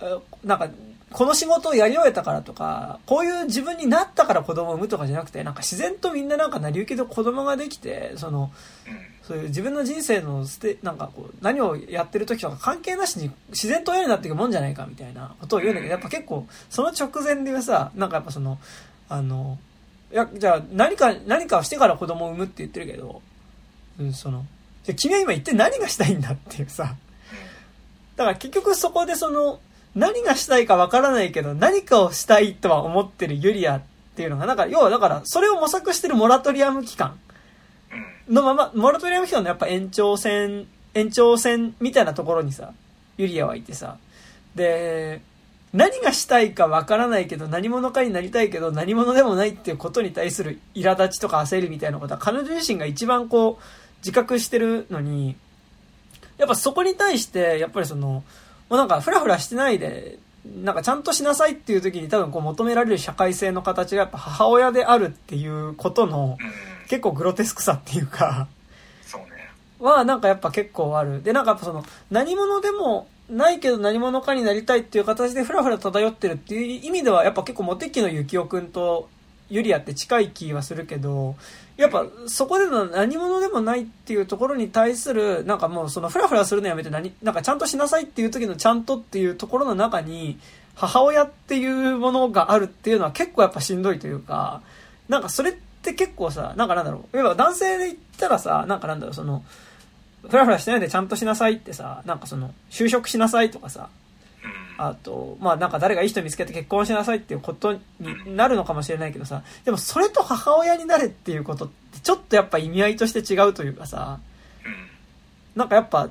えなんか、この仕事をやり終えたからとか、こういう自分になったから子供を産むとかじゃなくて、なんか自然とみんななんか成り行きで子供ができて、その、うんそういう自分の人生のステ、なんかこう、何をやってる時とか関係なしに自然と親になっていくもんじゃないかみたいなことを言うんだけど、やっぱ結構、その直前でさ、なんかやっぱその、あの、いや、じゃあ何か、何かをしてから子供を産むって言ってるけど、うん、その、じゃあ君は今一体何がしたいんだっていうさ、だから結局そこでその、何がしたいかわからないけど、何かをしたいとは思ってるユリアっていうのが、なんか、要はだから、それを模索してるモラトリアム期間。うん。のまま、モラトリアム期間のやっぱ延長線、延長線みたいなところにさ、ユリアはいてさ、で、何がしたいかわからないけど、何者かになりたいけど、何者でもないっていうことに対する苛立ちとか焦りみたいなことは、彼女自身が一番こう、自覚してるのに、やっぱそこに対して、やっぱりその、もうなんかフラフラしてないで、なんかちゃんとしなさいっていう時に多分こう求められる社会性の形がやっぱ母親であるっていうことのうん結構グロテスクさっていうか、そうねはなんかやっぱ結構ある。で、なんかその、何者でもないけど何者かになりたいっていう形でフラフラ漂ってるっていう意味ではやっぱ結構モテ期のゆきおくんとユリアって近い気はするけど、やっぱそこでの何者でもないっていうところに対する、なんかもうそのフラフラするのやめて何、なんかちゃんとしなさいっていう時のちゃんとっていうところの中に、母親っていうものがあるっていうのは結構やっぱしんどいというか、なんかそれって結構さ、なんかなんだろう、要は男性で言ったらさ、なんかなんだろう、その、フラフラしてないでちゃんとしなさいってさ、なんかその、就職しなさいとかさ、あと、まあなんか誰がいい人見つけて結婚しなさいっていうことになるのかもしれないけどさ、でもそれと母親になれっていうことってちょっとやっぱ意味合いとして違うというかさ、うん。なんかやっぱ、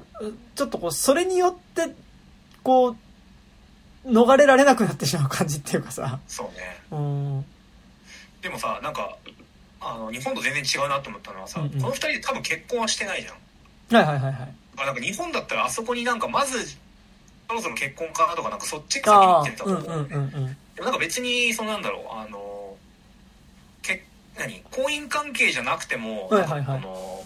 ちょっとこう、それによって、こう、逃れられなくなってしまう感じっていうかさ、そうね。うん、でもさなんかあの日本と全然違うなと思ったのはさ、うんうん。この二人多分結婚はしてないじゃん。はいはいはいはい。あなんか日本だったらあそこになんかまずそろそろ結婚かなとかなんかそっちが先に行ああってた、とうん思うね、うんうんうん。でもなんか別にそのなんだろうあのけ何婚姻関係じゃなくても、はいはいはい。なんかこの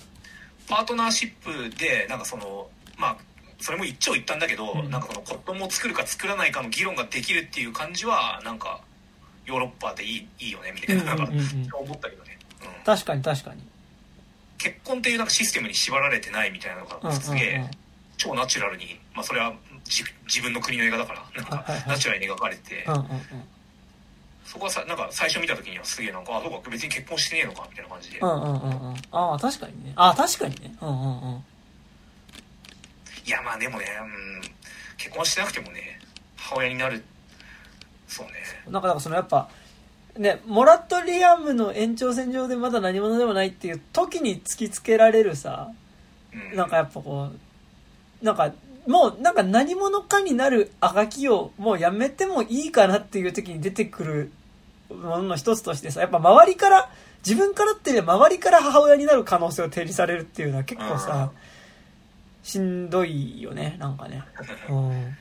パートナーシップでなんかそのまあそれも一長一短だけど、うん。なんかその子供を作るか作らないかの議論ができるっていう感じはなんかヨーロッパでいいいいよねみたいな,、うんうんうんうん。なんか思ったけどね、うん、確かに確かに。結婚っていうなんかシステムに縛られてないみたいなのうんうんうん。がすげえ超ナチュラルに、まあ、それはじ自分の国の映画だからなんかナチュラルに描かれて。そこはさなんか最初見た時にはすげえなんかあそうか別に結婚してねえのかみたいな感じで、うんうんうんうん。ああ、確かにね。ああ、確かにね。うんうんうん。いやまあでもね、うん、結婚してなくてもね母親になるそうねなんか、だからそのやっぱ、ね、モラトリアムの延長線上でまだ何者でもないっていう時に突きつけられるさ、うんなんかやっぱこう、なんか、もうなんか何者かになるあがきをもうやめてもいいかなっていう時に出てくるものの一つとしてさ、やっぱ周りから、自分からっていうよ周りから母親になる可能性を提示されるっていうのは結構さ、しんどいよね、なんかね。うん。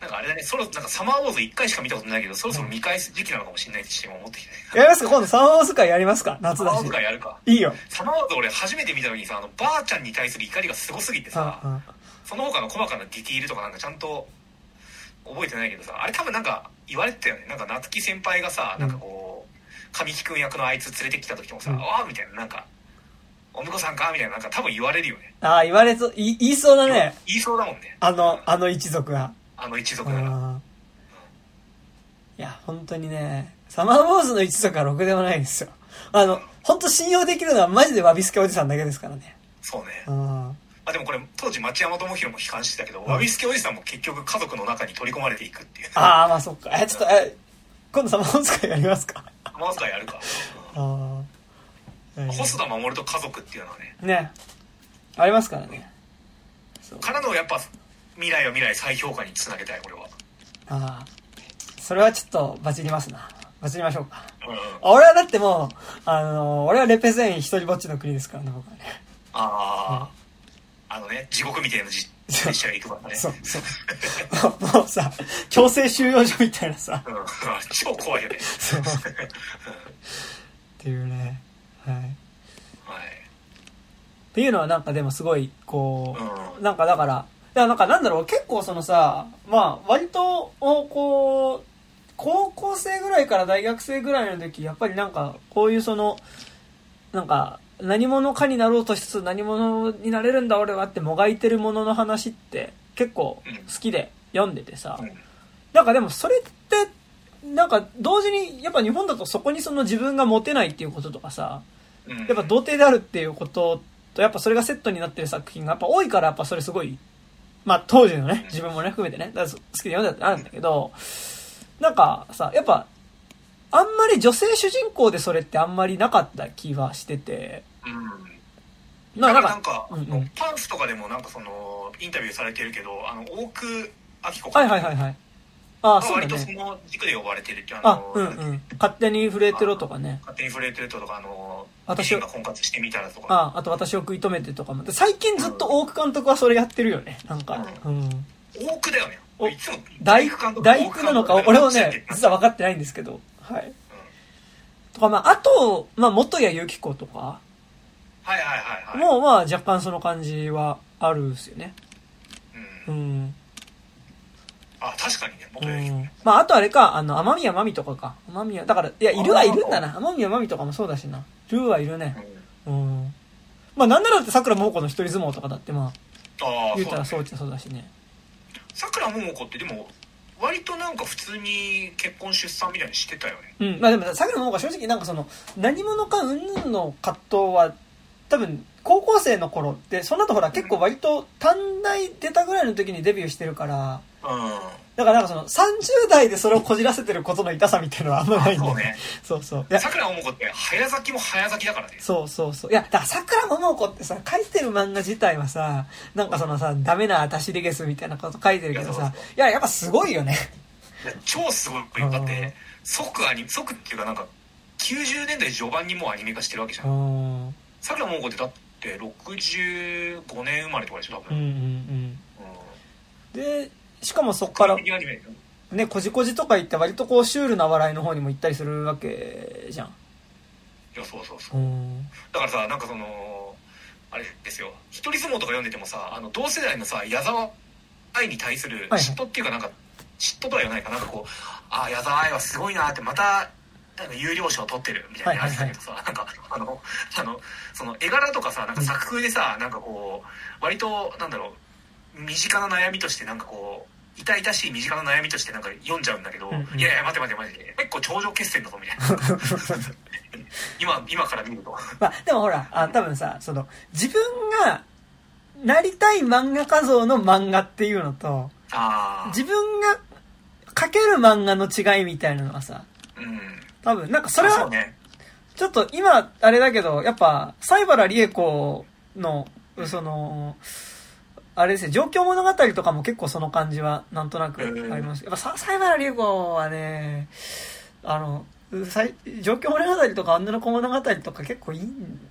なんかあれだねそろなんかサマーウォーズ1回しか見たことないけどそろそろ見返す時期なのかもしれないって思ってきてやりますか？今度サマーウォーズ会やりますか？夏だしサマーウォーズ。会やるかいいよ。サマーウォーズ俺初めて見た時にさあのばあちゃんに対する怒りがすごすぎてさ、うんうんその他の細かなディティールとかなんかちゃんと覚えてないけどさあれ多分なんか言われてたよねなんか夏希先輩がさなんかこう神木君役のあいつ連れてきた時もさ「うんああ」みたいななんか「お婿さんか?」みたいななんか多分言われるよねああ、言われそう、い言いそうだね。言いそうだもんねあの、あの一族が。あの一う族ならん。いや、本当にね、サマーウォーズの一族はろくでもないんですよ。あの、本当信用できるのはマジでワビスケおじさんだけですからね。そうねうん。あでもこれ当時町山智博も批判してたけど、わびすけおじさんも結局家族の中に取り込まれていくっていうああ、まあそっか。え、ちょっと、え、今度サマーズ会やりますか？サマーズ会やるか、ああ。細田守と家族っていうのはねね。ありますからね。そうからのやっぱ未来は未来再評価につなげたい俺はああ。それはちょっとバチりますな。バチりましょうか。うんうん俺はだってもう、あの、俺はレペゼン一人ぼっちの国ですからね、僕はね。ああ、あのね地獄みたいな実実写が行くからねそう、そう。もうさ、強制収容所みたいなさ、うん、超怖いよねそう。っていうね。はい。はいっていうのはなんかでもすごい、こう、うなんかだから、だなんかなんだろう、結構そのさ、まあ割と、おこう、高校生ぐらいから大学生ぐらいの時、やっぱりなんか、こういうその、なんか、何者かになろうとしつつ何者になれるんだ俺はってもがいてるものの話って結構好きで読んでてさ、うん。なんかでもそれって、なんか同時にやっぱ日本だとそこにその自分がモテないっていうこととかさ、うん。やっぱ童貞であるっていうことと、やっぱそれがセットになってる作品がやっぱ多いから、やっぱそれすごい、まあ当時のね、自分もね、含めてね、だから好きで読んでたってあるんだけど、なんかさ、やっぱ、あんまり女性主人公でそれってあんまりなかった気はしてて、うんななんかうんうんパンフとかでもなんかそのインタビューされてるけどあの大久明子かはいはいはいはい。ああ、そうだ割とそね。の軸で呼ばれてるってあの、うんうん。勝手に震えてろとかね。勝手に触れてるととかあの私私が婚活してみたらとかああ、あと私を食い止めてとかも。で最近ずっと大久監督はそれやってるよね。なんか。うん。大久だよねおいつも大工監督大工なのか、俺もね、実はは分かってないんですけど。はい。とか、まあ、あと、まあ、元谷由紀子とかはいはいはいはいも、まあ、若干その感じはあるんですよね。ううんん。あ確かにねう元よりん。まあ、あとあれか、あの、天宮真美とかか。天宮、だから、いや、いるはいるんだな。天宮真美とかもそうだしな。ルーはいるね。うん。まあ、なんならだって桜桃子の一人相撲とかだって、まあ、ああ言うたらそううっちゃそうだしね。さくらももこってでも割となんか普通に結婚出産みたいにしてたよねうん。まあでも、さっきの方が正直なんかその、何者かうんぬんの葛藤は、多分、高校生の頃って、その後ほら結構割と短大出たぐらいの時にデビューしてるから、うん。だからなんかその30代でそれをこじらせてることの痛さみたいなのはあんまないんだよそうね。そうそう。いや、さくらももこって早咲きも早咲きだからね。そうそうそう。いや、だから桜桃子ってさ、書いてる漫画自体はさ、なんかそのさ、ダメな私でゲスみたいなこと書いてるけどさいやや、やっぱすごいよね。超すごいよ。だって即アニ即っていうかなんか90年代序盤にもうアニメ化してるわけじゃん。さくらももこってだって65年生まれとかでしょ多うんう分ん。で、しかもそっからね、こじこじとか言って割とこうシュールな笑いの方にも行ったりするわけじゃん。いやそうそうそう。うん。だからさなんかそのあれですよ。一人相撲とか読んでてもさあの同世代のさ矢沢愛に対するはい嫉妬っていうかなんか嫉妬とは言わないか。なんかこうああ矢沢愛はすごいなってまたなんか有料賞取ってるみたいなやつだけどさ、なんかあのあのその絵柄とかさなんか作風でさ、なんかこう割となんだろう身近な悩みとしてなんかこう痛々しい身近な悩みとしてなんか読んじゃうんだけど、うんうん。いやいや待て待て待て結構頂上決戦だぞみたいな。今今から見ると。まあ、でもほら、あ多分さ、その、自分がなりたい漫画家像の漫画っていうのと、自分が描ける漫画の違いみたいなのはさ、うん多分、なんかそれは、ねちょっと今、あれだけど、やっぱ、西原理恵子の、その、あれですね、状況物語とかも結構その感じはなんとなくあります。やっぱさ、西原理恵子はね、あの、さい状況物語とか女の子物語とか結構いい、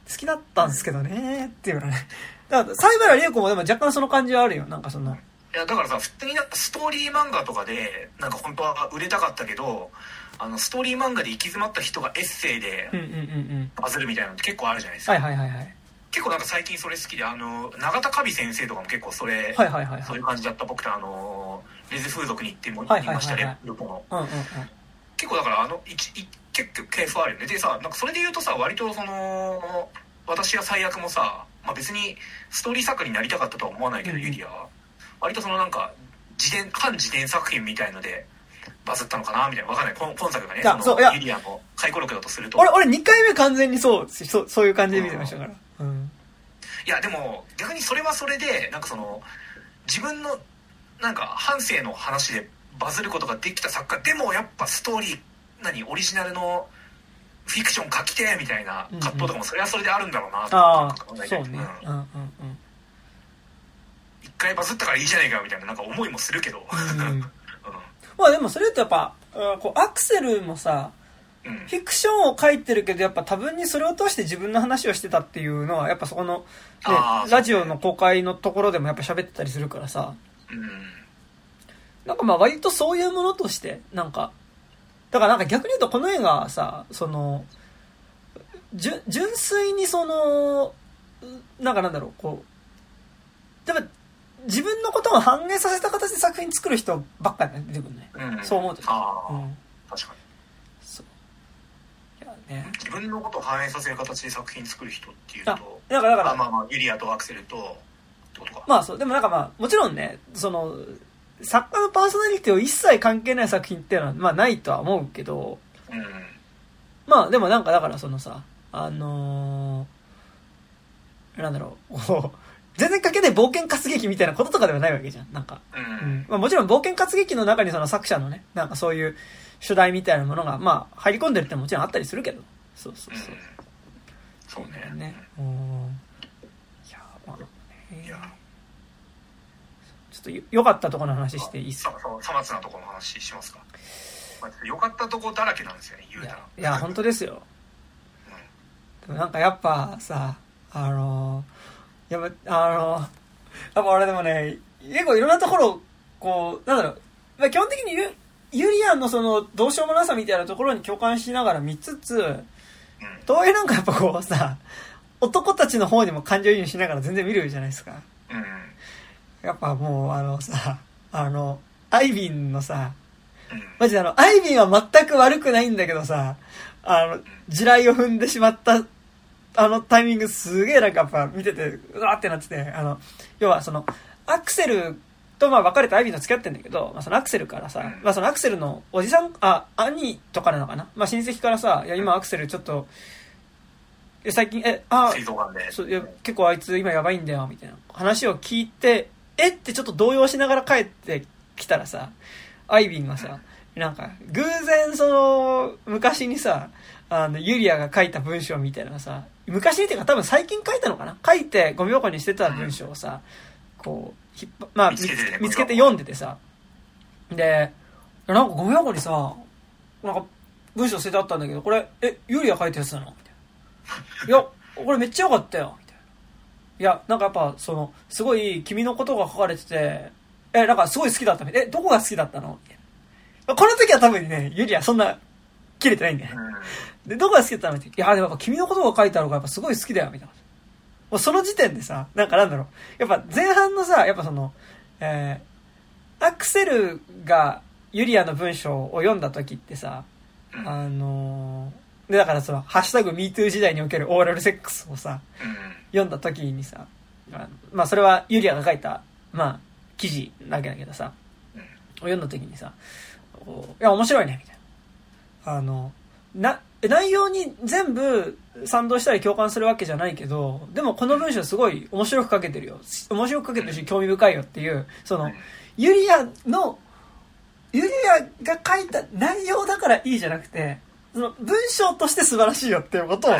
好きだったんですけどね、っていうのね。だから、西原理恵子もでも若干その感じはあるよ。なんかその、いやだからさ普通になんかストーリー漫画とかでなんか本当は売れたかったけどあのストーリー漫画で行き詰まった人がエッセイで。バズるみたいなのって結構あるじゃないですか、はいはいはいはい。結構なんか最近それ好きであの永田カビ先生とかも結構それ、はいはいはいはいそういう。感じだった僕とあのレズ風俗に行ってもはいましたねルポのうんうんうん。結構だからあの一一結構ケースはあるよねでさなんかそれで言うとさ割とその私は最悪もさ、まあ、別にストーリー作家になりたかったとは思わないけど、うんうんユリアは割とそのなんか自伝反自伝作品みたいのでバズったのかな？みたいなわかんない。今今作がねそのユリアの回顧録だとすると。俺、俺2回目完全にそう、そう、そういう感じで見てましたから。うん。いやでも逆にそれはそれでなんかその自分のなんか半生の話でバズることができた作家。でもやっぱストーリー何オリジナルのフィクション書きてえみたいな葛藤とかもそれはそれであるんだろうなと考え、うね。うん。うんうんうん。一回回バズったからいいじゃないかみたいななんか思いもするけど。うんまあでもそれってやっぱ、うんこうアクセルもさ、フィクションを書いてるけど、やっぱ多分にそれを通して自分の話をしてたっていうのは、やっぱそこの、ねラジオの公開のところでもやっぱ喋ってたりするからさ、うん。なんかまあ割とそういうものとして、なんか、だからなんか逆に言うとこの映画はさ、その、純粋にその、なんかなんだろう、こう、でも自分のことを反映させた形で作品作る人ばっかり出てくるね。うん。そう思うとああ、うん。確かに。そう。いやね。自分のことを反映させる形で作品作る人っていうとあ、だからだから、あまあまあユリアとアクセルとってことか、まあそう、でもなんかまあ、もちろんね、その、作家のパーソナリティを一切関係ない作品っていうのは、まあないとは思うけど、うん。まあでもなんかだからそのさ、あのーなんだろう、全然関係ない冒険活劇みたいなこととかではないわけじゃん。なんか。うんうん。まあもちろん冒険活劇の中にその作者のね、なんかそういう主題みたいなものが、まあ入り込んでるってのももちろんあったりするけど。そうそうそう。そうねね。うん。いや、まあ、ねいやちょっとよ良かったところの話していいっすか？さささまつなところの話しますか、まあ、よかったとこだらけなんですよね言うたらいや、いや本当ですよ。うでもなんかやっぱさ、あのー、やっぱ、あのー、やっぱ俺でもね、結構いろんなところ、こう、なんだろう、まあ基本的にユユリアンのその、どうしようもなさみたいなところに共感しながら見つつ、とはいえなんかやっぱこうさ、男たちの方にも感情移入しながら全然見るじゃないですか。うん。やっぱもうあのさ、あの、アイビンのさ、うん。マジであの、アイビンは全く悪くないんだけどさ、あの、地雷を踏んでしまった、あのタイミングすげえなんかやっぱ見てて、うわーってなってて、あの、要はその、アクセルとまあ別れてアイビンと付き合ってんだけど、まあそのアクセルからさ、うん。まあそのアクセルのおじさん、あ、兄とかなのかな？まあ親戚からさ、いや今アクセルちょっと、え最近、え、あ、そういや結構あいつ今やばいんだよみたいな話を聞いてえってちょっと動揺しながら帰ってきたらさアイビンがさなんか偶然その昔にさあのユリアが書いた文章みたいなのさ昔にっていうか多分最近書いたのかな？書いてゴミ箱に捨てた文章をさこう引っ張まあ見つ見つけて読んでてさ。でなんかゴミ箱にさなんか文章捨ててあったんだけどこれえユリア書いたやつなの？みたいな。いや、これめっちゃ良かったよ、みたいな。いや、なんかやっぱ、その、すごい君のことが書かれてて、え、なんかすごい好きだったみたい。え、どこが好きだったの？みたいな。この時は多分ね、ユリアそんな、切れてないんだよね。で、どこが好きだったの？って。いや、でもやっぱ君のことが書いてあるからやっぱすごい好きだよ、みたいな。もうその時点でさ、なんかなんだろう。やっぱ前半のさ、やっぱその、えー、アクセルがユリアの文章を読んだ時ってさ、うんあのーで、だからその、ハッシュタグ MeToo 時代におけるオーラルセックスをさ、うん読んだ時にさ、まあそれはユリアが書いた、まあ、記事だけだけどさ、うん読んだ時にさ、いや、面白いね、みたいな。あの、な、内容に全部賛同したり共感するわけじゃないけど、でもこの文章すごい面白く書けてるよ。面白く書けてるし興味深いよっていう、その、ユリアの、ユリアが書いた内容だからいいじゃなくて、その文章として素晴らしいよっていうことを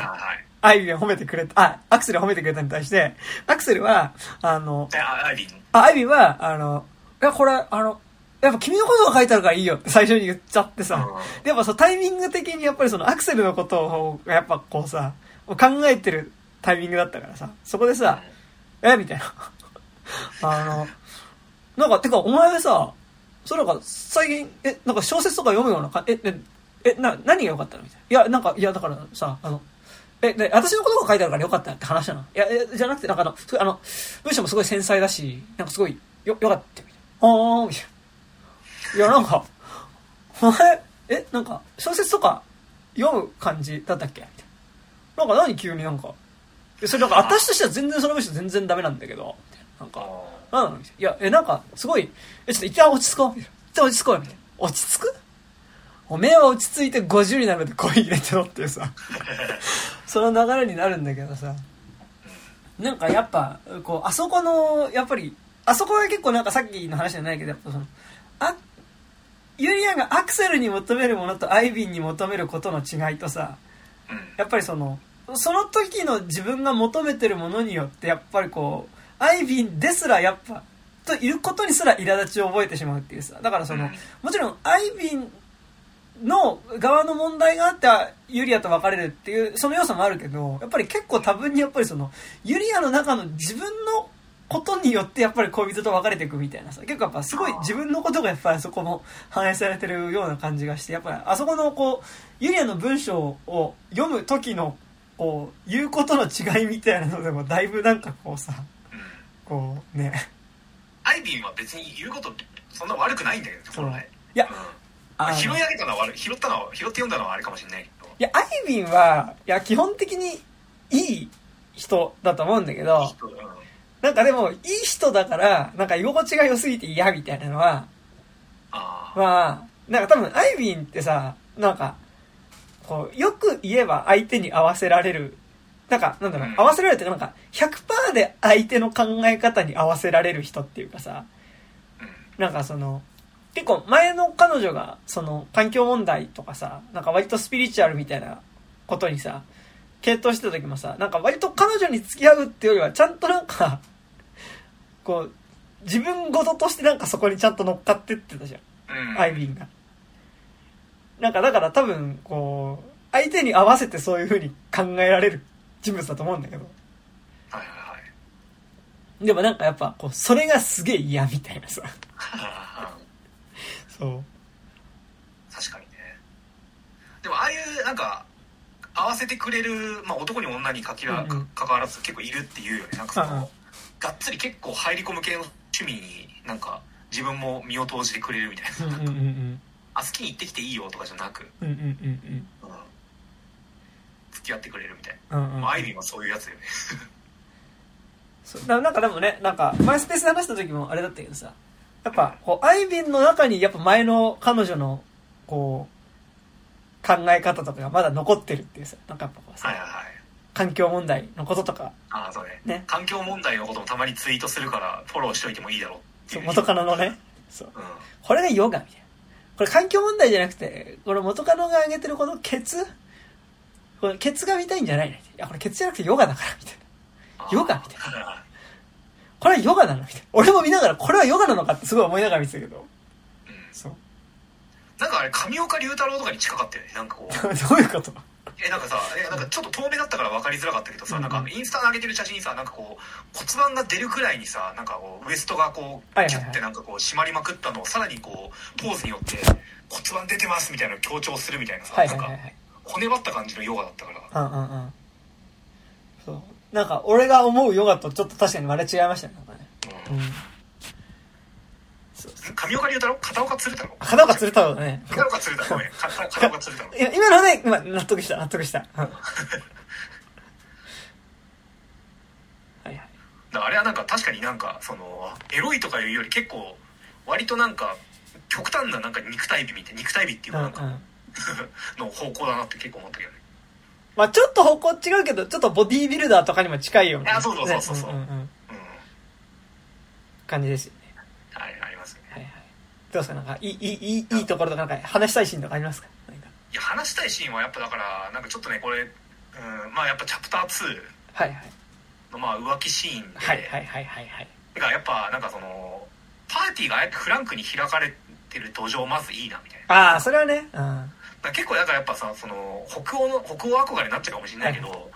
アイビンは褒めてくれた、あ、アクセルは褒めてくれたに対して、アクセルは、あの、であアイビーあ、アイビンは、あの、いや、これ、あの、やっぱ君のことが書いてあるからいいよって最初に言っちゃってさ、うん。でやっぱそのタイミング的にやっぱりそのアクセルのことを、やっぱこうさ、考えてるタイミングだったからさ、そこでさ、え？みたいな。あの、なんか、てか、お前さ、そうなんか、最近、え、なんか小説とか読むようなか、え、え、え、な、何が良かったの？みたいな。いや、なんか、いや、だからさ、あの、え、で、私のことが書いてあるから良かったって話なの？いや、え、じゃなくて、なんかあの、すあの、文章もすごい繊細だし、なんかすごい、よ、良かった、みたいな。あー、みたいな。いや、なんか、お前、え、なんか、小説とか読む感じだったっけ？みたいな。なんか何急になんか、えそれなんか私としては全然その文章全然ダメなんだけど、な。なんか、なんいや、え、なんか、すごい、え、ちょっと一旦落ち着こう。みたいな。一旦落ち着こう。みたいな。落ち着く？おめえは落ち着いて50になるまで声入れてろっていうさ、その流れになるんだけどさ、なんかやっぱ、こう、あそこの、やっぱり、あそこは結構なんかさっきの話じゃないけど、やっぱその、あ、ユリアンがアクセルに求めるものとアイビンに求めることの違いとさ、うんやっぱりその、その時の自分が求めてるものによって、やっぱりこう、アイビンですらやっぱといることにすら苛立ちを覚えてしまうっていうさ。だからその、うんもちろん、アイビンの側の問題があって、ユリアと別れるっていう、その要素もあるけど、やっぱり結構多分にやっぱりその、ユリアの中の自分のことによってやっぱり恋人と別れていくみたいなさ、結構やっぱすごい自分のことがやっぱりそこも反映されてるような感じがして、やっぱりあそこのこう、ユリアの文章を読む時の、こう、言うことの違いみたいなのでもだいぶなんかこうさ、うんこうね、アイビンは別に言うことそんな悪くないんだけどそう本来いや拾い上げたのは悪い拾ったのは拾って読んだのはあれかもしれない。けどいや、アイビンは、いや、基本的にいい人だと思うんだけど、うんなんかでも、いい人だから、なんか居心地が良すぎて嫌みたいなのは、まあ、なんか多分アイビンってさ、なんか、こう、よく言えば相手に合わせられる。なんか、なんだろう、うん合わせられるっていうか、なんか、100%で相手の考え方に合わせられる人っていうかさ、うんなんかその、結構前の彼女が、その、環境問題とかさ、なんか割とスピリチュアルみたいなことにさ、傾倒してた時もさ、なんか割と彼女に付き合うっていうよりは、ちゃんとなんか、こう、自分事としてなんかそこにちゃんと乗っかってってたじゃんアイビンが。なんかだから多分、こう、相手に合わせてそういう風に考えられる人物だと思うんだけど。はいはいはいでもなんかやっぱ、こう、それがすげえ嫌みたいなさ。そう。確かにねでもああいうなんか合わせてくれる、まあ、男に女にかきら、うんうん。か関わらず結構いるっていうよね。なんかその、うんうんがっつり結構入り込む系の趣味になんか自分も身を投じてくれるみたいな、うんうんうんうん。あ好きに行ってきていいよとかじゃなく、うんうんうんうん。付き合ってくれるみたいうん。うんうん。な、まあ、アイビーはそういうやつだよね。ななんかでもね、なんか、マイスペースで話した時もあれだったけどさ、やっぱ、こう、アイビンの中に、やっぱ前の彼女の、こう、考え方とかがまだ残ってるっていうさ、なんかやっぱこうさ、はいはいはい環境問題のこととか、ああそうねね環境問題のこともたまにツイートするからフォローしといてもいいだろうそいうう元カノのね、そう。うんこれがヨガみたいな。これ環境問題じゃなくて、これ元カノが挙げてるこのケツ？これケツが見たいんじゃないの？いや、これケツじゃなくてヨガだから、みたいな。ヨガみたいなこれはヨガなのみたいな。俺も見ながら、これはヨガなのかってすごい思いながら見てたけど。うんそう。なんかあれ上岡龍太郎とかに近かったよねなんかこう どういうこと？えなんかさえなんかちょっと遠目だったから分かりづらかったけどさ、うんなんかインスタに上げてる写真にさなんかこう骨盤が出るくらいにさなんかこうウエストがこうキュッてなんかこう締まりまくったのをさらにこうポーズによって骨盤出てますみたいなのを強調するみたいなさ。なんか骨張った感じのヨガだったからうんうんうん。そう。なんか、俺が思うヨガとちょっと確かに割れ違いましたね。なんかね。うんうん。上岡龍太郎？片岡鶴太郎？片岡鶴太郎だね。片岡鶴太郎ごめん。か片岡鶴太郎。いや今のね、今、納得した、納得した。うん。はいはい。だあれはなんか確かになんかそのエロいとかいうより結構割となんか極端ななんか肉体美みたい肉体美っていううんうんかなん。か、の方向だなって結構思ったけどね。まあちょっと方向違うけど、ちょっとボディービルダーとかにも近いような、いやそうそうそうそうそうんうん。感じですよね。はいありますよねはいはい。どうですか？なんか、いい、いい、いいいいところとか、なんか話したいシーンとかありますか？いや話したいシーンはやっぱだからなんかちょっとねこれ、うん、まあやっぱチャプター2はいはい。のまあ浮気シーンで、はいはいはいはいはい。てかやっぱなんかそのパーティーがああやってフランクに開かれてる土壌まずいいなみたいなああ、それはね、うん。だ結構だからやっぱさその北欧の北欧憧れになっちゃうかもしれないけど、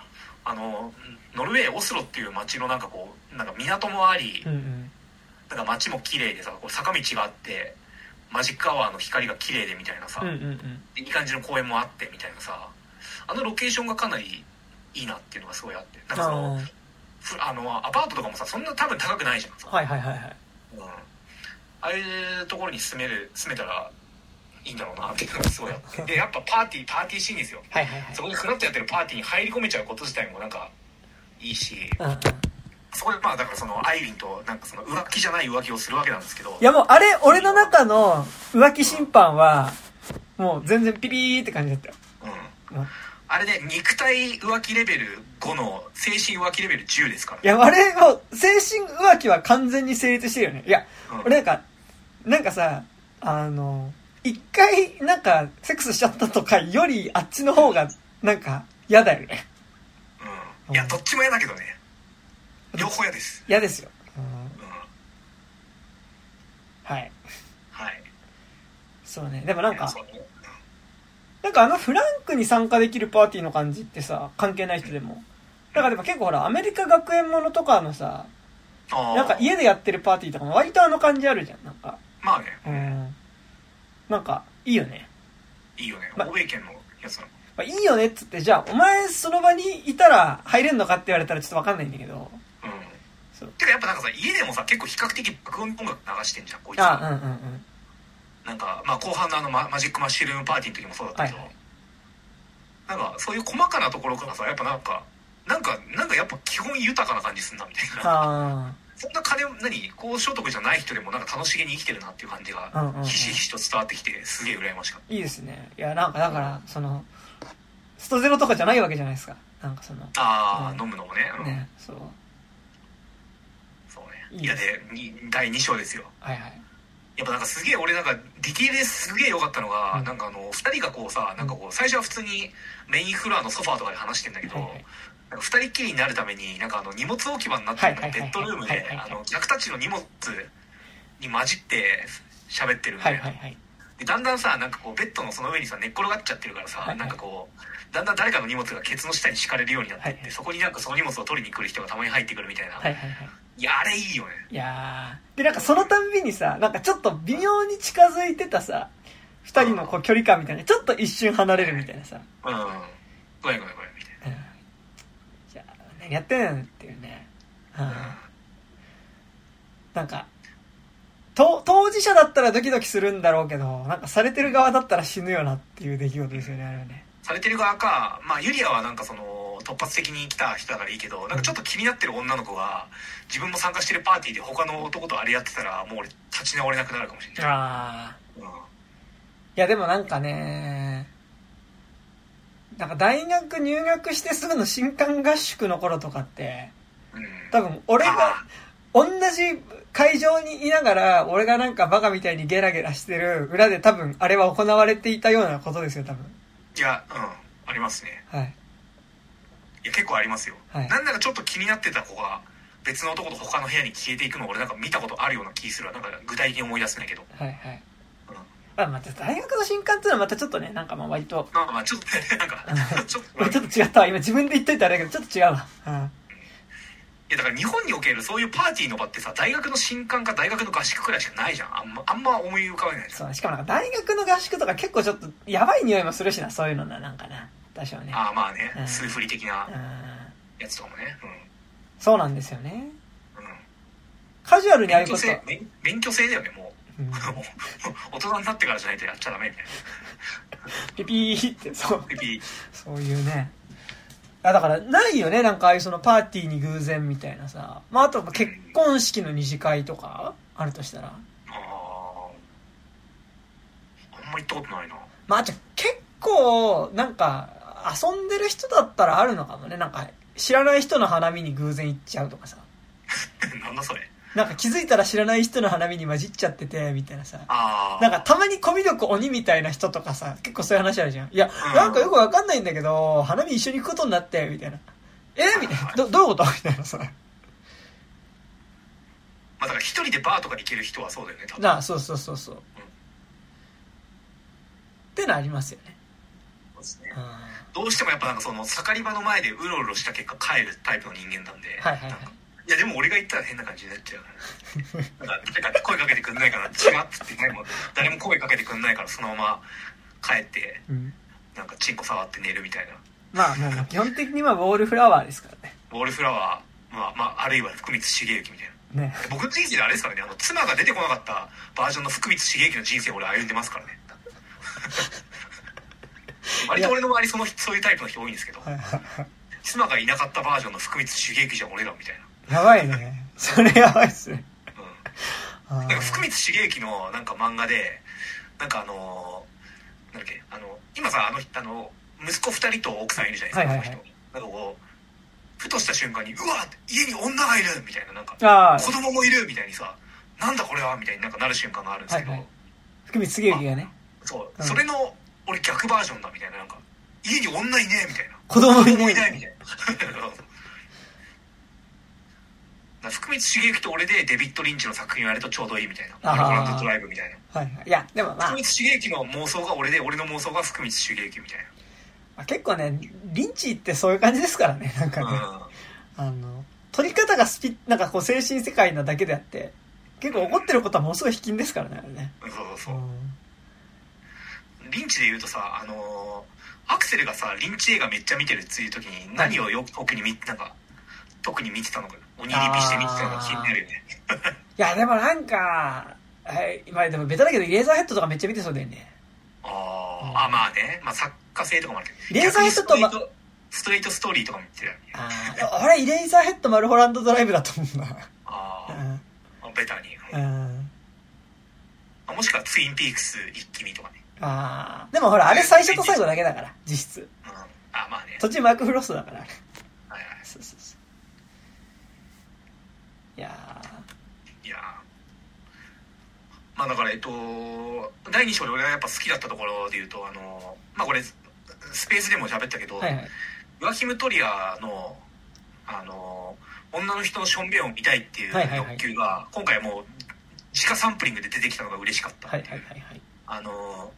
あのノルウェーオスロっていう街のなんかこうなんか港もあり、うんうん。なんか街も綺麗でさこう坂道があってマジックアワーの光が綺麗でみたいなさ、うんうんうん。いい感じの公園もあってみたいなさあのロケーションがかなりいいなっていうのがすごいあってなんかそのあのアパートとかもさそんな多分高くないじゃん、あはいはいはいはい。うん、ああいうところに住める住めたらいいんだろうなっていうのがすごいあって でやっぱパーティーパーティーシーンですよはいはいはいそ。こでフラッとやってるパーティーに入り込めちゃうこと自体もなんかいいしうんうん。そこでまあだからそのアイリンとなんかその浮気じゃない浮気をするわけなんですけど。いやもう、あれ、俺の中の浮気審判は、もう全然ピピーって感じだったよ。うん。うん。あれね肉体浮気レベル5の精神浮気レベル10ですからいや、あれもう、精神浮気は完全に成立してるよね。いや、うん。俺なんか、なんかさ、あの、一回、なんか、セックスしちゃったとかより、あっちの方が、なんか、嫌だよね。うん。いやどっちも嫌だけどね両方嫌です、嫌ですよ。うんうん、はい。はいそうね。でもなんかねなんかあのフランクに参加できるパーティーの感じってさ、関係ない人でも。だからでも結構ほら、アメリカ学園ものとかのさ、なんか家でやってるパーティーとかも割とあの感じあるじゃん、なんか。まあね、うん。なんか、いいよね。いいよねま欧米圏のやつなのまあ、いいよねっつって、じゃあ、お前その場にいたら入れんのかって言われたらちょっとわかんないんだけど。てかやっぱなんかさ家でもさ結構比較的爆音音楽流してんじゃんこいつ。あ、うんうんうん。なんかまあ後半のあのママジックマッシュルームパーティーの時もそうだったけど、はい。はいなんかそういう細かなところからさやっぱなんかなんかなんかやっぱ基本豊かな感じすんなみたいな。あそんな金何高所得じゃない人でもなんか楽しげに生きてるなっていう感じうんうんうん。がひしひしと伝わってきてすげえ羨ましかっあ、いいですね。いや、なんかだから、その、ストゼロとかじゃないわけじゃないですか。なんかその、たああ、うん。飲むのもね,、うん、ね、そう。いやでに第2章ですよ。はいはい。やっぱなんかすげえ俺なんかディティールですげえ良かったのが、うん。なんかあの2人がこうさなんかこう最初は普通にメインフロアのソファーとかで話してんだけど、はいはい。なんか2人っきりになるためになんかあの荷物置き場になってるはいはいはいベッドルームではいはいはい。あの客たちの荷物に混じって喋ってるみたいな、はいはいはい。でだんだんさなんかこうベッドのその上にさ寝っ転がっちゃってるからさ、はいはい。なんかこうだんだん誰かの荷物がケツの下に敷かれるようになってって、はいはい。そこになんかその荷物を取りに来る人がたまに入ってくるみたいな、はいはいはい。いやあれいいよねいやーで、なんかそのたんびにさ、なんかちょっと微妙に近づいてたさ、二人のこう距離感みたいな、ちょっと一瞬離れるみたいなさ、うんごめんごめんごめんみたいなうん。じゃあ、何やってんのっていうね。うん。なんか、と当事者だったらドキドキするんだろうけど、なんかされてる側だったら死ぬよなっていう出来事ですよね、あれはね。されてる側か、まあ、ユリアはなんかその突発的に来た人だからいいけどなんかちょっと気になってる女の子が自分も参加してるパーティーで他の男とあれやってたらもう俺立ち直れなくなるかもしれない、あー。うん。いや、でもなんかね、なんか大学入学してすぐの新刊合宿の頃とかって、うん、多分俺があ同じ会場にいながら、俺がなんかバカみたいにゲラゲラしてる裏で多分あれは行われていたようなことですよ、多分。いやうん。ありますね。はい。いや結構ありますよ、はい。なんならちょっと気になってた子が別の男と他の部屋に消えていくのを俺なんか見たことあるような気するわなんか具体的に思い出せないけど、はいはい。うん、まあ、また大学の新刊っていうのはまたちょっとね、なんかまあ割と、まあまあちょっとねなんか ちょっとちょっと違ったわ。今自分で言っといたらあれだけど、ちょっと違うわ。うん。いやだから日本におけるそういうパーティーの場ってさ大学の新刊か大学の合宿くらいしかないじゃんあんまあんま思い浮かべないじゃんそう、しかもなんか大学の合宿とか結構ちょっとやばい匂いもするしな、そういうのな、なんかな。多少ね。ああまあね、うん数振り的なうん。やつとかもねそうなんですよね。うん、うん、カジュアルにああいうこと。免免免許制だよねもう、うん大人になってからじゃないとやっちゃダメみたいピピーって、そうな。ピピそういうね。あ、だから、ないよね。なんか、ああいうそのパーティーに偶然みたいなさ。まあ、あと、結婚式の二次会とか、あるとしたら。あああんま行ったことないなまあ、じゃあ結構、なんか、遊んでる人だったらあるのかもね。なんか、知らない人の花見に偶然行っちゃうとかさ。なんだそれなんか気づいたら知らない人の花見に混じっちゃってて、みたいなさ。ああなんかたまにコミュ力鬼みたいな人とかさ、結構そういう話あるじゃん。いや、うんなんかよくわかんないんだけど、花見一緒に行くことになって、みたいな。えみたいな。ど、どういうことみたいなさ。まあだから一人でバーとかに行ける人はそうだよね多分なあ、そうそうそうそう。ってのありますよね。そうですねうん。はどうしてもやっぱなんかその盛り場の前でうろうろした結果帰るタイプの人間なんで、いはいはいなんか。いやでも俺が言ったら変な感じになっちゃうからなんか誰か声かけてくんないかなって違うっつってねもう誰も声かけてくんないからそのまま帰ってうん。なんかチンコ触って寝るみたいなまあ、基本的にはウォールフラワーですからね。ウォールフラワー、まあまあ、あるいは福光茂之みたいなね。僕の人生であれですからねあの妻が出てこなかったバージョンの福光茂之の人生を俺歩んでますからね割と俺の周りそのそういうタイプの人多いんですけど。妻がいなかったバージョンの福光茂之じゃん俺らみたいな。やばいね。それやばいっすね。うん。あなんか福ー光茂之のなんか漫画でなんかあのーなんだっけあの今さあのあの息子2人と奥さんいるじゃないですか、はいはいはい。その人。なんかこうふとした瞬間に「うわ家に女がいる!」みたいななんかあ子供もいるみたいにさ「なんだこれは!」みたいになんかなる瞬間があるんですけど、はいはい。福光茂之がね、そう、うん。それの俺逆バージョンだみたいななんか家に女いねえみたいな。子供い子供いなないいみたいな。福光茂之と俺でデビッド・リンチの作品をやるとちょうどいいみたいな。あー。マルコランドドライブみたいな。はいはい。いや、でもまあ。福、光茂之の妄想が俺で俺の妄想が福光茂之みたいまあ結構ね、リンチってそういう感じですからね、なんかね。なあの、撮り方がスピなんかこう精神世界なだけであって、結構怒ってることはものすごい卑近ですからね、あれね。うんそうそうそう、うんリンチで言うとさあのーアクセルがさリンチ映画めっちゃ見てるっていう時に何をよく特に見なんか特に見てたのか鬼リピして見てたのが気になるよね。いや、でもなんか、はい、まあでもベタだけど、イレーザーヘッドとかめっちゃ見てそうだよね。あー。あまあね、まあ、作家性とかもあるけど。レーザーヘッドとまストレートストレーリーとかも見てるよね。ああ、俺、イレーザーヘッドマルホランドドライブだと思うな。あうあベタに、ん。うん。あもしくはツインピークス一気見とかね、ああ。でもほら、あれ最初と最後だけだから、実質。うん、あまあね途中マークフロストだから、あれ。はいはいそうそうそう。いやいやーまあだからえっと第2章で俺がやっぱ好きだったところで言うとあのまあこれスペースでも喋ったけど、ーはいはい。ヨアヒム・トリアのあの女の人のしょんべんを見たいっていう欲求が今回もう自家サンプリングで出てきたのが嬉しかった、はいはいはいはい。あの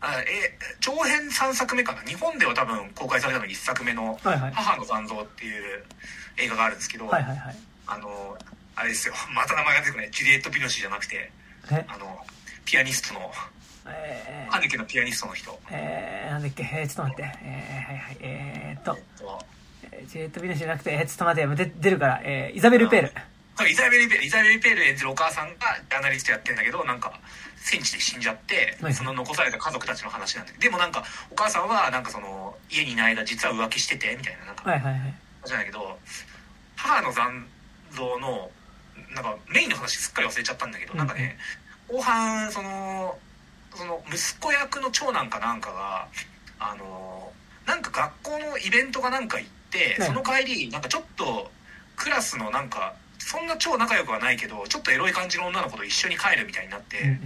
あえ長編3作目かな？日本では多分公開されたの1作目の。母の残像っていう映画があるんですけど、はいはいはい。あのあれですよ。また名前が出てこない。ジュリエット・ピノシーじゃなくてえ、あのピアニストのえーハネケのピアニストの人。えー、なんだっけ、えー、ちょっと待って、えー、はいはい、えーっと。え、ージェットビネシじゃなくて、えー、ちょっと待って、で出るから、えー、イザベル・ペール。イザベル・ペールイザベル・ペール演じるお母さんがジャーナリストやってんだけどなんか戦地で死んじゃってはいその残された家族たちの話なんだけどでもなんかお母さんはなんかその家にいない間実は浮気しててみたいななんかはいはいはい。じゃないけど母の残像のなんかメインの話すっかり忘れちゃったんだけど、なんかね後半そのその息子役の長男かなんかがあのなんか学校のイベントかなんか行って、はい。その帰りなんかちょっとクラスのなんかそんな超仲良くはないけどちょっとエロい感じの女の子と一緒に帰るみたいになって、うんうん。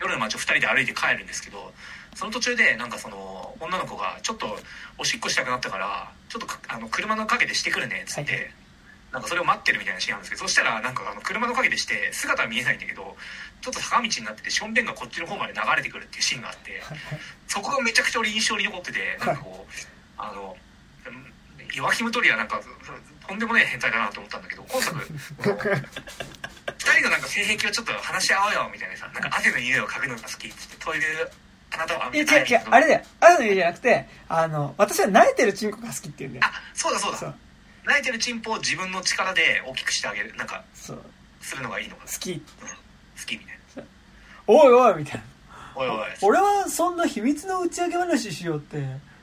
夜の街を2人で歩いて帰るんですけどその途中でなんかその女の子がちょっとおしっこしたくなったからちょっとかあの車の陰でしてくるねっつって、はいなんかそれを待ってるみたいなシーンなんですけどそしたらなんかあの車の陰でして姿は見えないんだけどちょっと坂道になっててしょんべんがこっちの方まで流れてくるっていうシーンがあってはいはい。そこがめちゃくちゃ俺印象に残っててなんかこうあのうんヨアヒム・トリアなんかとんでもない変態だなと思ったんだけど今作二人のなんか性癖をちょっと話し合おうよみたいなさなんか汗の匂いを嗅ぐのが好きっつってそういうあなたはいや違う違う、あれだよ。朝の家じゃなくて、あの、私は慣れてるチンコが好きって言うんだよ。あそうだそうそうだ。泣いてるチンポを自分の力で大きくしてあげるなんかそう。するのがいいのかな好き。好きみたいなおいおいみたいな。おいおい俺はそんな秘密の打ち上げ話しようって。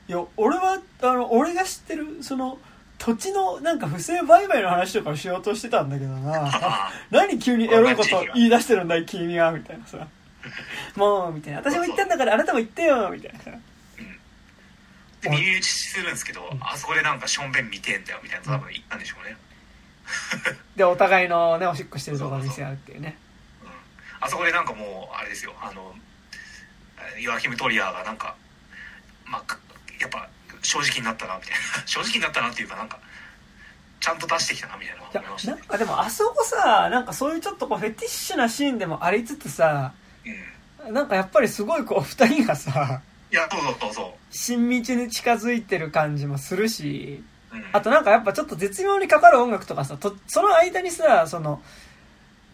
いや、俺は、あの、俺が知ってる、その、土地のなんか不正売買の話とかをしようとしてたんだけどな。何急にエロいこと言い出してるんだい君はみたいなさ。もう、みたいな。私も言ったんだからあなたも言ってよみたいなさ。で耳打ちするんですけどあそこでなんかしょんべん見てんだよみたいな多分言ったんでしょうね で、お互いのね、おしっこしてるところ見せ合うっていうね。あそこでなんかもうあれですよあのヨアヒム・トリアーがなんかまあかやっぱ正直になったなみたいな。正直になったなっていうかなんかちゃんと出してきたなみたいなのいやが思いました。ねなんかでもあそこさなんかそういうちょっとこうフェティッシュなシーンでもありつつさうん。なんかやっぱりすごいこう二人がさいやそうそうそうそ親密に近づいてる感じもするしう、うん、あとなんかやっぱちょっと絶妙にかかる音楽とかさとその間にさその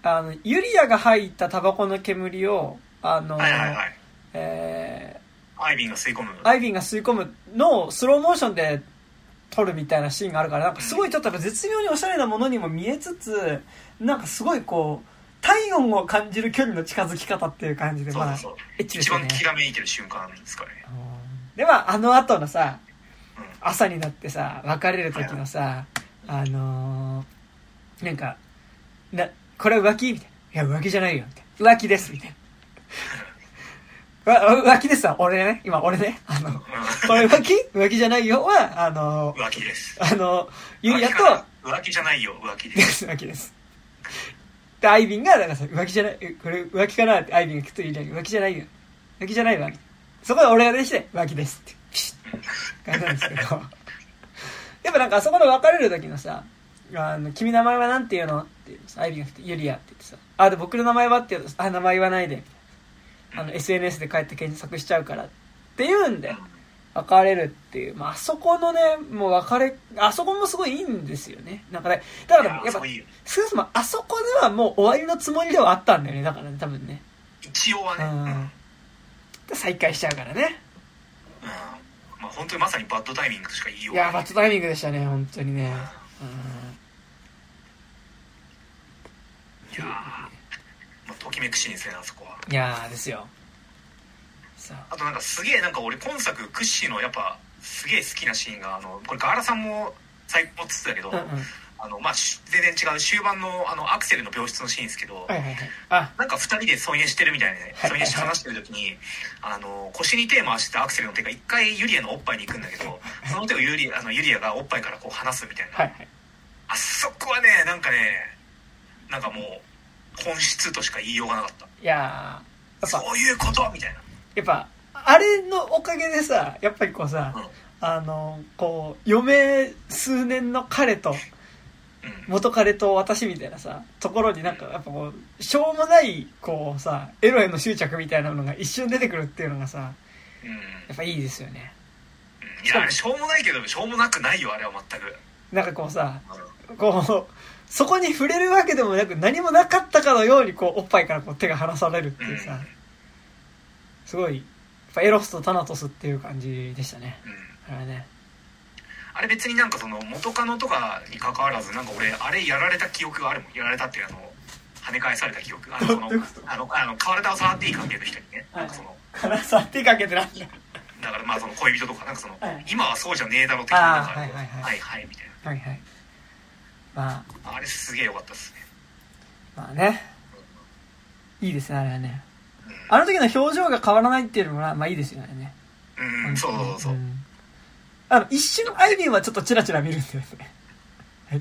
あのユリアが入ったタバコの煙をあの、はいはいはい。えアイビンが吸い込むーアイビンが吸い込むのをスローモーションで撮るみたいなシーンがあるからなんかすごいちょっと絶妙におしゃれなものにも見えつつなんかすごいこう体温を感じる距離の近づき方っていう感じでまあエッチですよね。一番きらめいてる瞬間ですかねうんではあの後のさうん。朝になってさ別れる時のさあのーなんかなこれは浮気？みたいな「いや浮気じゃないよ」みたいな「浮気です」みたいなわ浮気ですわ。俺ね。今俺ね。あのうんこれ浮気？浮気じゃないよ。はあの浮気です。あのユリアと浮気じゃないよ。浮気でです。す浮気です。でアイビンがだからさ浮気じゃないえこれ浮気かなってアイビンが聞くとユリアが浮気じゃないよ。浮気じゃないわ。そこで俺が出てきて浮気ですって。ピシッ感じなんですけど。やっぱなんかあそこで別れる時のさあの、君名前はなんて言うの？って言うとさ、アイビーが来て、ユリアって言ってさ、あ、で、僕の名前はって言うとさ、あ、名前言わないで、あの、SNS で帰って検索しちゃうからって言うんで、別れるっていう、まあ、あそこのね、もう別れ、あそこもすごいいいんですよね。なんかね、だから、やっぱ少なくともあそこではもう終わりのつもりではあったんだよね、だからね、多分ね。一応はね、ううん。再開しちゃうからね。まあ、本当にまさにバッドタイミングとしか言いよいうや、がない。バッドタイミングでしたね、本当にね。うん。いやー、まあ、ときめくシーンですねあそこ。はいやー、ですよ。さあ。あとなんかすげえなんか俺今作屈指のやっぱすげえ好きなシーンがあのこれガーラさんも最高っつってたけど、うんうん。あのまあし全然違う終盤のあのアクセルの病室のシーンですけど、はいはいはい。あ、なんか2人で添い寝してるみたいなねはい添い寝して話してる時にあの腰に手回してたアクセルの手が一回ユリアのおっぱいに行くんだけどその手をユリあのユリアがおっぱいからこう離すみたいな、はいはい。あそこはねなんかねなんかもう本質としか言いようがなかったいやー、やっぱ、そういうこと？みたいな。やっぱ、あれのおかげでさ、やっぱりこうさ、うん。あの、こう、余命数年の彼と、うん。元彼と私みたいなさ、ところになんか、やっぱこう、しょうもない、こうさ、エロへの執着みたいなのが一瞬出てくるっていうのがさ、うん。やっぱいいですよね。いやしょうもないけどしょうもなくないよあれは全く、なんかこうさ、うん。こう、そこに触れるわけでもなく何もなかったかのようにこう、おっぱいからこう手が離されるっていうさ、すごい、やっぱエロスとタナトスっていう感じでしたね。あれはね。あれ別になんかその元カノとかに関わらずなんか俺あれやられた記憶があるもん。やられたっていうあの跳ね返された記憶 あのそのあのあの体を触っていい関係の人にね。なんかそのからさ、手かけてなんだ？だからまあその恋人とかなんかその、はい。今はそうじゃねえだろ的ななはいはいはいはい。はいみたいはいはい。まあ、なあれすげえ良かったっすねまあね。いいですね、あれはね。うんあの時の表情が変わらないっていうのが、まあいいですよね。うんそうそうそう、んあの、一瞬アイビーはちょっとチラチラ見るんだよね。はい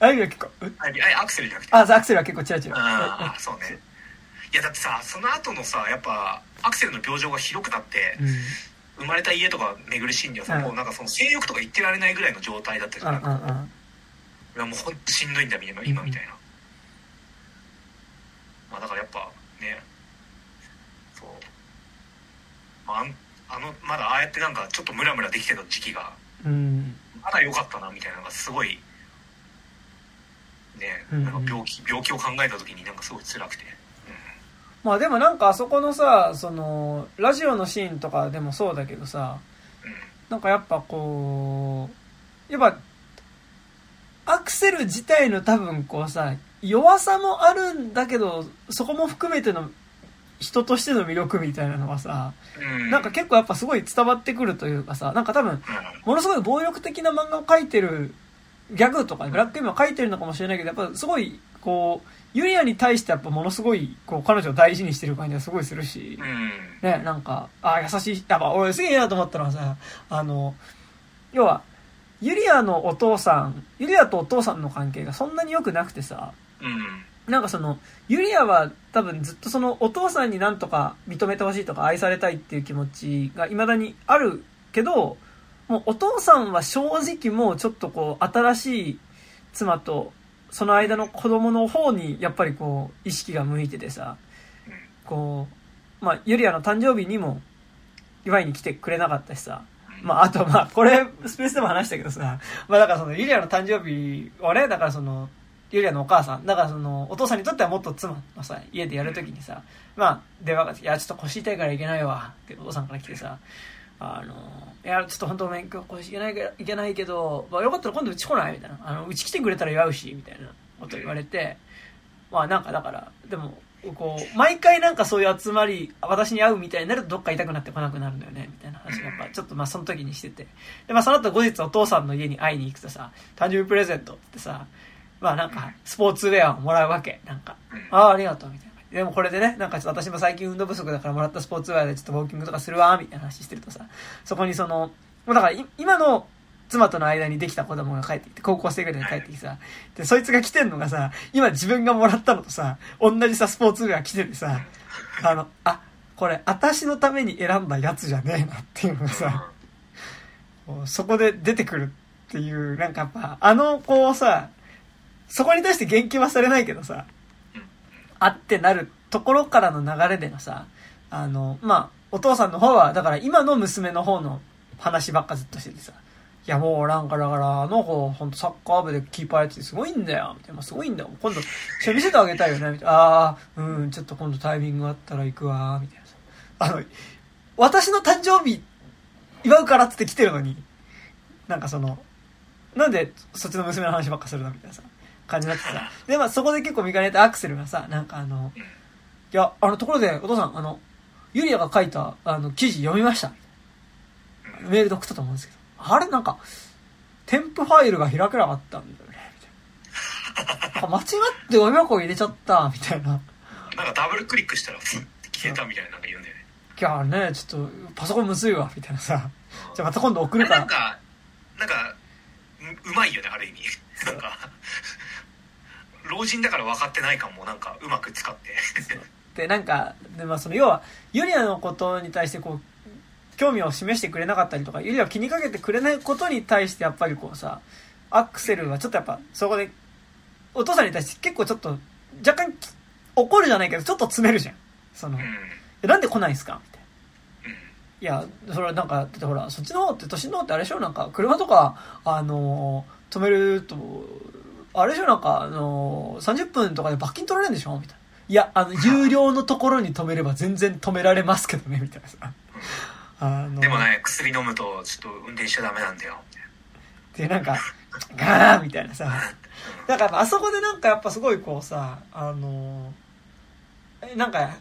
アイビーは結構、う？あれあアクセルじゃなくて？あ、アクセルは結構チラチラ。ああそうねいやだってさその後のさやっぱアクセルの病状がひどくなってうん。生まれた家とか巡るシーンにはさ、うんもうなんかその性欲とか言ってられないぐらいの状態だったじうんゃん、うんうん。いやもうほんとしんどいんだみたいな今みたいな、まあだからやっぱねそう、まあ、あのまだああやってなんかちょっとムラムラできてた時期がうん。まだ良かったなみたいなのがすごいねうん。なんか病気病気を考えた時になんかすごい辛くて、まあでもなんかあそこのさ、その、ラジオのシーンとかでもそうだけどさ、うんうん。なんかやっぱこう、やっぱ、アクセル自体の多分こうさ、弱さもあるんだけど、そこも含めての人としての魅力みたいなのはさ、うん。なんか結構やっぱすごい伝わってくるというかさ、なんか多分、うん。ものすごい暴力的な漫画を描いてる、ギャグとかブラックエムを描いてるのかもしれないけど、やっぱすごい、こう、ユリアに対してやっぱものすごい、こう、彼女を大事にしてる感じがすごいするし、うん。ね、なんか、あ優しい、やっぱ俺すげえなと思ったのはさ、あの、要は、ユリアのお父さん、ユリアとお父さんの関係がそんなに良くなくてさ、うん。なんかその、ユリアは多分ずっとそのお父さんになんとか認めてほしいとか愛されたいっていう気持ちが未だにあるけど、もうお父さんは正直もうちょっとこう新しい妻とその間の子供の方にやっぱりこう意識が向いててさ、こう、まあユリアの誕生日にも祝いに来てくれなかったしさ、まあ、あと、まあ、これ、スペースでも話したけどさ、まあ、だからその、ユリアの誕生日をね、だからその、ユリアのお母さん、だからその、お父さんにとってはもっと妻のさ、家でやるときにさ、まあ、電話が、いや、ちょっと腰痛いからいけないわ、ってお父さんから来てさ、あの、いや、ちょっと本当ごめん、今日腰いけないけど、いけないけど、まあ、よかったら今度うち来ない？みたいな。あの、うち来てくれたら祝うし、みたいなこと言われて、まあ、なんかだから、でも、こう、毎回なんかそういう集まり、私に会うみたいになるとどっか痛くなってこなくなるんだよね、みたいな話がやっぱちょっとまあその時にしてて。で、まあその後後日お父さんの家に会いに行くとさ、誕生日プレゼントってさ、まあなんかスポーツウェアをもらうわけ。なんか、ああ、ありがとう、みたいな。でもこれでね、なんか私も最近運動不足だからもらったスポーツウェアでちょっとウォーキングとかするわ、みたいな話してるとさ、そこにその、もうだから今の妻との間にできた子供が帰ってきて、高校生ぐらいに帰ってきてさ、で、そいつが来てんのがさ、今自分がもらったのとさ、同じさ、スポーツウェア着ててさ、あの、あ、これ、私のために選んだやつじゃねえなっていうのがさ、そこで出てくるっていう、なんかやっぱ、あの、こうさ、そこに対して言及はされないけどさ、あってなるところからの流れでのさ、あの、まあ、お父さんの方は、だから今の娘の方の話ばっかずっとしててさ、いやもうなんかだから、あの子、ほんとサッカー部でキーパーやっててすごいんだよ、みたいな、すごいんだよ。今度、一緒に見せてあげたいよね、みたいな。ああ、うん、ちょっと今度タイミングあったら行くわ、みたいな。あの、私の誕生日、祝うからっつって来てるのに、なんかその、なんでそっちの娘の話ばっかするのみたいなさ、感じになってさ。で、まあそこで結構見かねたアクセルがさ、なんかあの、いや、あの、ところで、お父さん、あの、ユリアが書いた、あの、記事読みました。メールで送ったと思うんですけど。あれ、なんか、添付ファイルが開けなかったんだよね、みたいな。間違ってゴミ箱入れちゃった、みたいな。なんかダブルクリックしたら、消えたみたいななんか言うんだよね。いやね、ちょっと、パソコンむずいわ、みたいなさ。じゃあまた今度送るから。なんか、なんか、ううまいよね、ある意味。なんか、老人だから分かってない感もなんかうまく使って。で、なんか、で、まあその、要は、ユリアのことに対してこう、興味を示してくれなかったりとか、ユリアを気にかけてくれないことに対してやっぱりこうさ、アクセルはちょっとやっぱ、そこで、お父さんに対して結構ちょっと、若干き、怒るじゃないけど、ちょっと詰めるじゃん。その、なんで来ないんすか？みたいな。うん。いや、それはなんか、だってほら、そっちの方って、都心の方ってあれでしょ？なんか、車とか、あのー止めると、あれでしょ？なんか、あのー30分とかで罰金取られるんでしょ？みたいな。いや、あの、有料のところに止めれば全然止められますけどね、みたいなさ。あのでもね、薬飲むとちょっと運転しちゃダメなんだよ。で、なんか、ガーみたいなさ。だから、あそこでなんかやっぱすごいこうさ、あのなんか、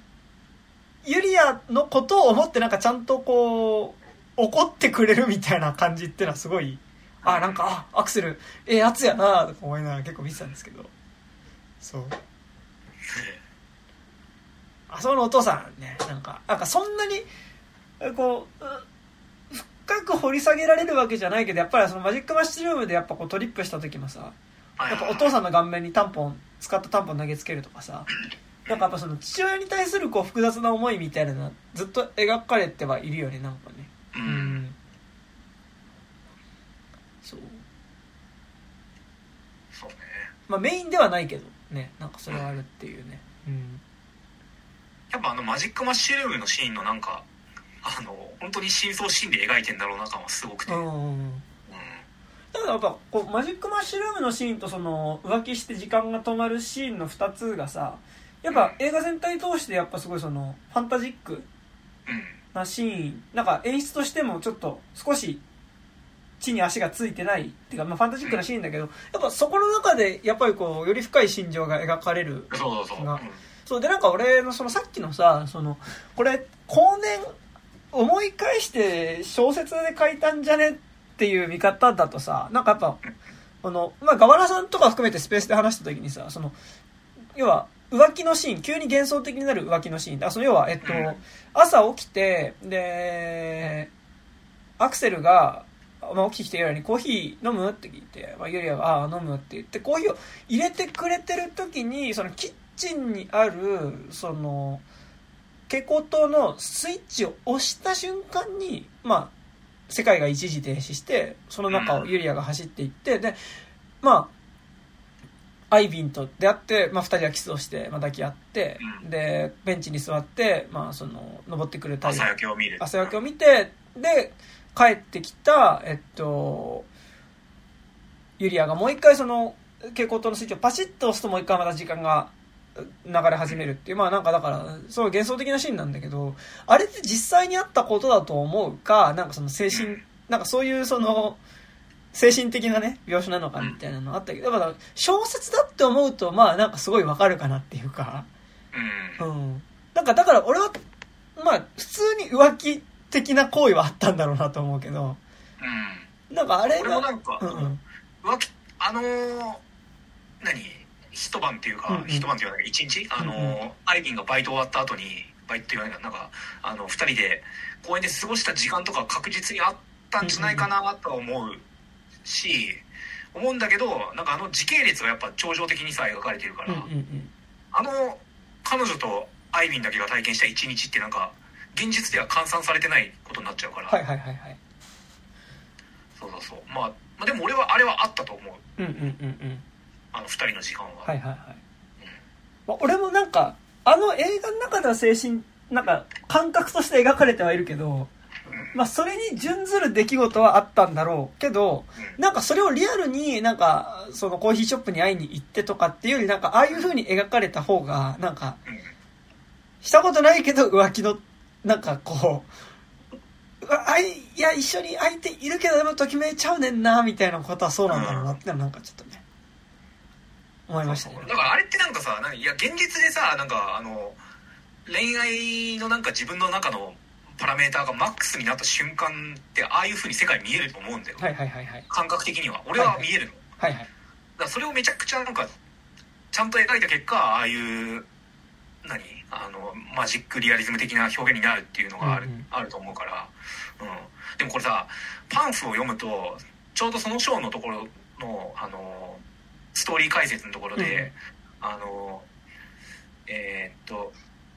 ユリアのことを思ってなんかちゃんとこう、怒ってくれるみたいな感じっていうのはすごい、あ、なんか、あ、アクセル、ええやつやなとか思いながら結構見てたんですけど。そう。あそこのお父さんね、なんか、なんかそんなに、えこう、う深く掘り下げられるわけじゃないけど、やっぱりそのマジックマッシュルームでやっぱこうトリップした時もさ、やっぱお父さんの顔面にタンポン、使ったタンポン投げつけるとかさ、なんかやっぱその父親に対するこう複雑な思いみたいなのはずっと描かれてはいるよね、なんかね。う。うんん。そう。そうね。まあメインではないけど、ね、なんかそれはあるっていうね。うん。やっぱあのマジックマッシュルームのシーンのなんか、あの、本当に真相シーンで描いてんだろうな感はすごくて。う。だからやっぱこうマジックマッシュルームのシーンとその浮気して時間が止まるシーンの2つがさやっぱ映画全体通してやっぱすごいそのファンタジックうん。なシーンなんか演出としてもちょっと少し地に足がついてないっていうか、まあ、ファンタジックなシーンだけどやっぱそこの中でやっぱりこうより深い心情が描かれるそうそうそう。がうんそうでなんか俺のそのさっきのさそのこれ後年思い返して小説で書いたんじゃねっていう見方だとさなんかやっぱあのまあ河原さんとか含めてスペースで話した時にさその要は浮気のシーン急に幻想的になる浮気のシーン。だその要はえっと朝起きてでアクセルがまあ、起きてきてユリアにコーヒー飲むって聞いて、まあ、ユリアが、ああ、飲むって言って、コーヒーを入れてくれてる時に、そのキッチンにある、その、蛍光灯のスイッチを押した瞬間に、まあ、世界が一時停止して、その中をユリアが走っていって、で、まあ、アイビンと出会って、まあ、二人はキスをして、まあ、抱き合って、うんで、ベンチに座って、まあ、その、登ってくる太陽朝焼けを見る。朝焼けを見て、で、帰ってきた、えっと、ユリアがもう一回その、蛍光灯のスイッチをパチッと押すともう一回また時間が流れ始めるっていう、まあなんかだから、すごい幻想的なシーンなんだけど、あれって実際にあったことだと思うか、なんかその精神、なんかそういうその、精神的なね、描写なのかみたいなのあったけど、だから小説だって思うと、まあなんかすごいわかるかなっていうか、うん。うん。なんかだから俺は、まあ普通に浮気的な行為はあったんだろうなと思うけど、うん。なんかあれ俺もなんか、うんうん。浮気、あのー何？一晩っていうか、うんうん一晩っていうか一日あのーうんうアイビンがバイト終わった後に、バイトって言わないかな、なんか、あの、二人で公園で過ごした時間とか確実にあったんじゃないかなとは思うし、思うんだけど、なんかあの時系列がやっぱ超常的にさ、描かれてるから、うんうんうん。あの、彼女とアイビンだけが体験した一日ってなんか、現実では換算されてないことになっちゃうから、はいはいはいはい。そうそうそう。まあ、まあ、でも俺はあれはあったと思う。うんうんうんうん。あの2人の時間は、はいはいはい。まあ俺もなんか、あの映画の中では精神、なんか、感覚として描かれてはいるけど、まあそれに準ずる出来事はあったんだろう。けど、なんかそれをリアルになんか、そのコーヒーショップに会いに行ってとかっていうよりなんか、ああいう風に描かれた方が、なんか、うんしたことないけど浮気の、なんかこう、うわあい、いや、一緒に相手いるけどでもときめいちゃうねんな、みたいなことはそうなんだろうなってなんかちょっとね、思いましたね。だからあれってなんかさなんかいや現実でさなんかあの恋愛のなんか自分の中のパラメーターがマックスになった瞬間ってああいう風に世界見えると思うんだよ、はいはいはいはい。感覚的には。俺は見えるの、はいはい。だからそれをめちゃくちゃなんかちゃんと描いた結果ああいう何？あのマジックリアリズム的な表現になるっていうのがある,、うんうん。あると思うから、うん、でもこれさパンフを読むとちょうどその章のところのあのストーリー解説のところで、あのえーっと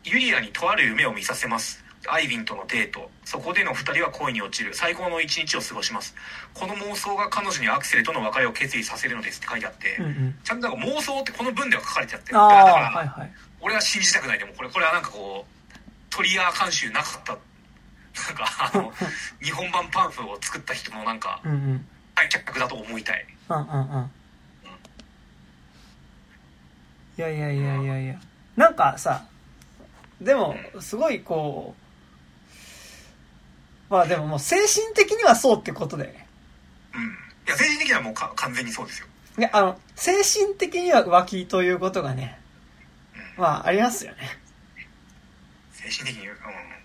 ユリアにとある夢を見させます。アイビンとのデート。そこでの2人は恋に落ちる。最高の一日を過ごします。この妄想が彼女にアクセルとの別れを決意させるのですって書いてあって、うんうん。ちゃんとなんか妄想ってこの文では書かれてあって。あだからはいはい。俺は信じたくないでもこれこれはなんかこうトリアー監修なかった。なんかあの 日本版パンフを作った人のなんかうんうん。愛着だと思いたい。うんうんうん。いやいやいやいやいや。なんかさ、でも、すごいこう、まあでももう精神的にはそうってことだよね。うんいや精神的にはもうか完全にそうですよいや、あの、精神的には浮気ということがね、まあありますよね。精神的にうん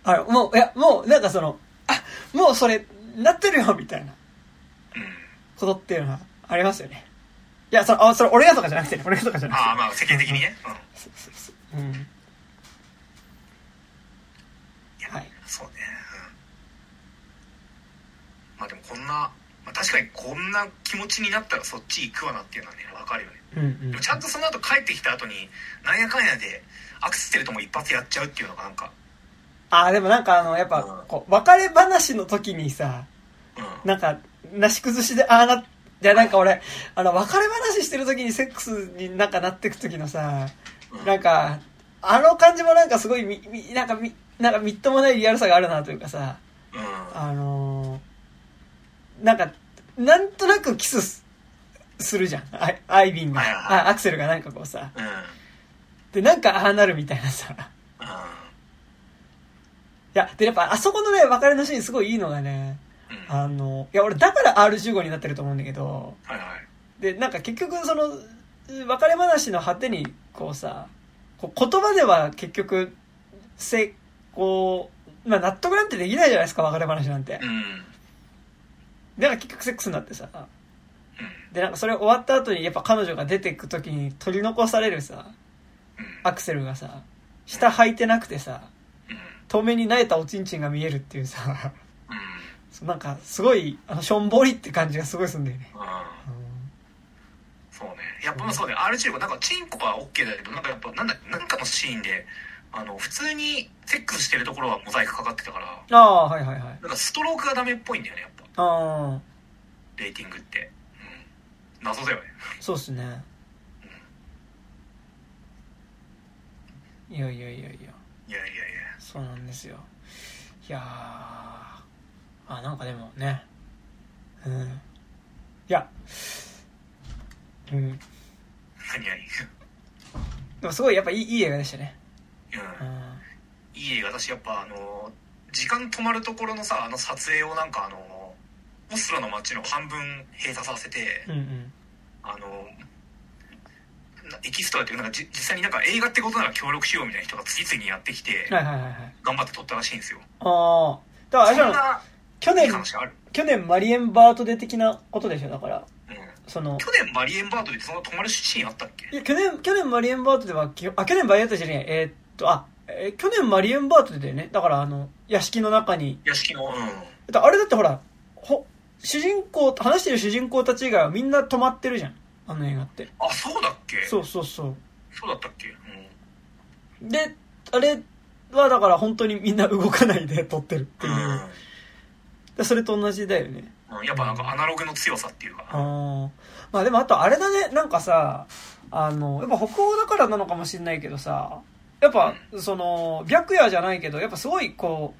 あの、もう、いや、もうなんかその、あ、もうそれ、なってるよ、みたいなうんことっていうのはありますよね。いや、その、あ、それ俺がとかじゃなくてね、俺がとかじゃなくて。ああまあ世間的にねうんそうそうそう。うん。はい。そうね、うん、まあでもこんな、まあ、確かにこんな気持ちになったらそっち行くわなっていうのはね分かるよねうんうんでもちゃんとその後帰ってきた後になんやかんやでアクセルとも一発やっちゃうっていうのがなんかああ、でもなんかあの、やっぱうん、こう、別れ話の時にさ、うんなんか、なし崩しで、ああな、いやなんか俺、あの、別れ話してる時にセックスになんかなってく時のさ、うんなんか、あの感じもなんかすごいみ、み、なんかみ、なんかみっともないリアルさがあるなというかさ、うん。あのーなんか、なんとなくキスすするじゃん。アイアイビンが、あアクセルがなんかこうさ、うん。で、なんかああなるみたいなさ、いや、で、やっぱあそこのね、別れのシーンすごいいいのがね、うんあの、いや、俺だから R15 になってると思うんだけど、はいはい。で、なんか結局その、別れ話の果てに、こうさ、こう言葉では結局、せ、こう、まあ納得なんてできないじゃないですか、別れ話なんて。う。ん。で、なんか結局セックスになってさ、うん。で、なんかそれ終わった後にやっぱ彼女が出てく時に取り残されるさ、うん。アクセルがさ、下履いてなくてさ、うん。遠目に慣れたおちんちんが見えるっていうさ、なんかすごい、あの、しょんぼりって感じがすごいするんだよね。うん。うそうね。やっぱまあそうね。R15 なんかチンコは OK だけどなんかやっぱなんだなんかのシーンであの普通にセックスしてるところはモザイクかかってたからんああ、はいはいはい。なんかストロークがダメっぽいんだよねやっぱ。ああ、レーティングって、うん、謎だよね。そうっすね。いやいやいやいや、いやいやいや。そうなんですよ。いやー、あ、なんかでもね、うん。いや、うん。何何？でもすごいやっぱいいいい映画でしたね。ううんん。いい映画だしやっぱあの時間止まるところのさあの撮影をなんかあのオスロの街の半分閉鎖させて、うんうん。あのなエキストラっていうかなんかじ実際になんか映画ってことなら協力しようみたいな人が次々にやってきてはいはいはいはい。頑張って撮ったらしいんですよああ。だからあれじゃん、そんな去年去年マリエンバートで的なことでしょ、だから。うん、その、去年マリエンバートでその止まるシーンあったっけ？いや、去年、去年マリエンバートでは、きあ、去年マリエンバートじゃねえ、えーっと、あ、えー去年マリエンバートでだよね。だからあの、屋敷の中に。屋敷のうんだあれだってほら、ほ、主人公、話してる主人公たち以外はみんな止まってるじゃん。あの映画って。あそうだっけ？そうそうそう。そうだったっけ？うんで、あれはだから本当にみんな動かないで撮ってるっていう。うんでそれと同じだよね。うん。やっぱなんかアナログの強さっていうか。あー。まあでもあとあれだね、なんかさ、あの、やっぱ北欧だからなのかもしれないけどさ、やっぱ、その、白夜じゃないけど、やっぱすごいこう、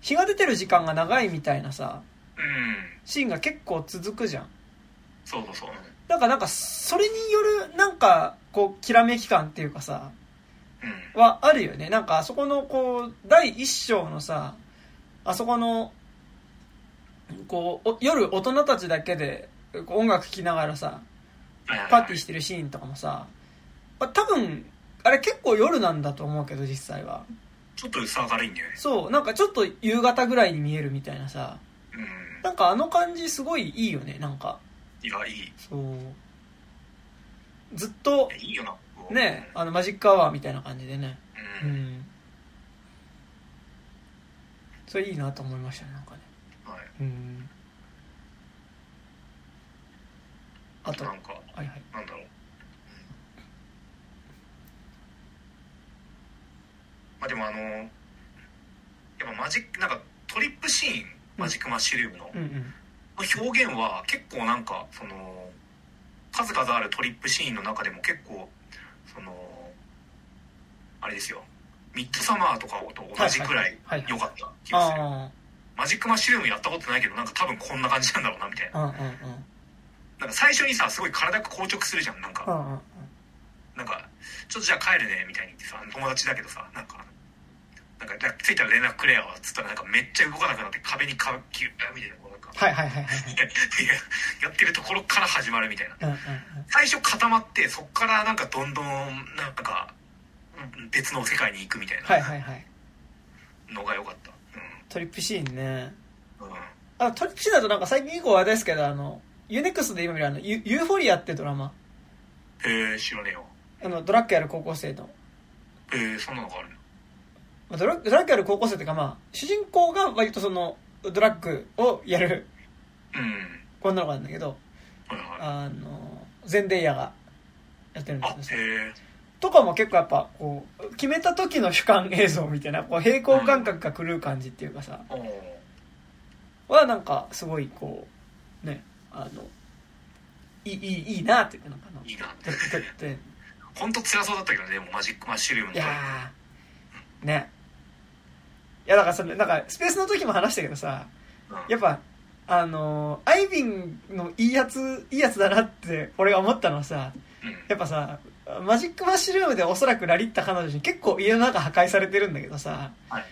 日が出てる時間が長いみたいなさ、うん。シーンが結構続くじゃん。そうそうそう。だからなんか、それによる、なんか、こう、きらめき感っていうかさ、うん。はあるよね。なんかあそこのこう、第一章のさ、あそこの、こう、お夜大人たちだけで音楽聴きながらさ、パーティーしてるシーンとかもさ、まあ、多分、あれ結構夜なんだと思うけど実際は。ちょっと薄明るいんだよねそう、なんかちょっと夕方ぐらいに見えるみたいなさ、うんなんかあの感じすごいいいよね、なんか。いやいいそう。ずっといや、いいよなね、あのマジックアワーみたいな感じでね。ううんん。それいいなと思いましたね、うん。あと、はなんかいはい。なんだろう、まあでもあのやっぱマジックなんかトリップシーンマジックマッシュルームの、うんうん。の表現は結構なんかその数々あるトリップシーンの中でも結構そのあれですよ。ミッドサマーとかと同じくらいはいはいはい良かった気がする、あマジックマッシュルームやったことないけどなんか多分こんな感じなんだろうなみたいなあ、うんうんうん。なんか最初にさすごい体が硬直するじゃんなんか、うんうんうん。なんか、ちょっとじゃあ帰るね、みたいに言ってさ、友達だけどさ、なんか、なんか、着いたら連絡くれよ、つったらなんかめっちゃ動かなくなって壁にかギュッ、みたいな、こうなんか、はいはいはい ややってるところから始まるみたいな。うんうんうん。最初固まって、そっからなんかどんどん、なんか、うん別の世界に行くみたいはいはいはい。なのが良かった。トリップシーンね。あ、トリップシーンだとなんか最近以降話題ですけど、あの、U-NEXT で今見るあの、ユ Euphoria ってドラマ。へえ、知らねえよ。あの、ドラッグやる高校生の。へえ、そんなのがあるの？まあドラドラッグやる高校生っていうかまあ、主人公が割とその、ドラッグをやるうん。女の子なんだけど、はいはい。あの、ゼンデイヤがやってるんあ、ですけどへえ。とかも結構やっぱ、こう、決めた時の主観映像みたいな、こう、平行感覚が狂う感じっていうかさ、はなんか、すごいこう、ね、あの、いい、いい、いいなっていうか、なんかあの、いいな。ててて。ほんと辛そうだったけどね、でもマジックマッシュルームの。いやー、ね。いや、だからそれ、なんか、スペースの時も話したけどさ、うん。やっぱ、あのーアイビンのいいやつ、いいやつだなって、俺が思ったのはさ、うん。やっぱさ、マジックマッシュルームでおそらくラリった彼女に結構家の中破壊されてるんだけどさ、はい。はい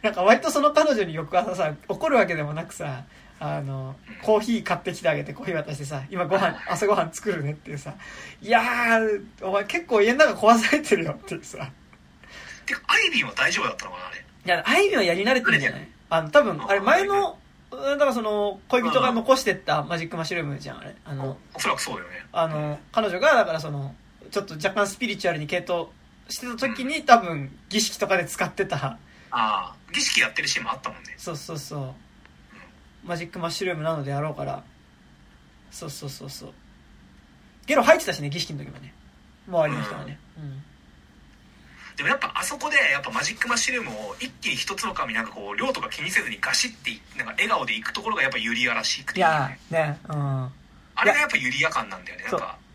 なんか割とその彼女に翌朝さ、怒るわけでもなくさ、あの、コーヒー買ってきてあげてコーヒー渡してさ、今ご飯、朝ご飯作るねっていうさ、いやー、お前結構家の中壊されてるよっていうさ、てかアイビーは大丈夫だったのかなあれ？いや、あいみょんはやり慣れてるんじゃない？あの、多分、あれ前の、だからその、恋人が残してったマジックマッシュルームじゃん、あれ。あの、おそらくそうだよね。あの、彼女が、だからその、ちょっと若干スピリチュアルに系統してた時に多分、儀式とかで使ってた、ああ儀式やってるシーンもあったもんねそうそうそう、マジックマッシュルームなのであろうから、そうそうそうそう。ゲロ入ってたしね、儀式の時もね。周りの人はね。うん。でもやっぱあそこでやっぱマジックマッシュルームを一気に一つの紙なんかこう量とか気にせずにガシッてなんか笑顔でいくところがやっぱユリアらしくていやー、ね、うん。あれがやっぱユリア感なんだよねなんか、うん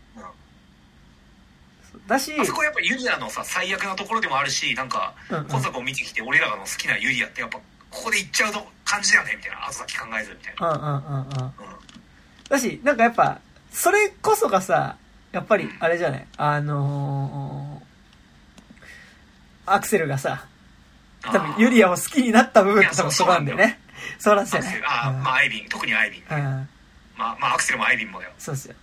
だし、あそこはやっぱユリアのさ最悪なところでもあるしなんか今作を見てきて俺らの好きなユリアってやっぱここで行っちゃうと感じだよねみたいな後先考えずみたいな、うんうんうんうん。うんだし、なんかやっぱ、それこそがさ、やっぱり、あれじゃない？あのー、アクセルがさ、多分ユリアを好きになった部分って多分そこなんだよね。そうなんですよね。ルああまあアイビン特にアイビンうん。うん。まあまあアクセルもアイビンもだよそうですよ。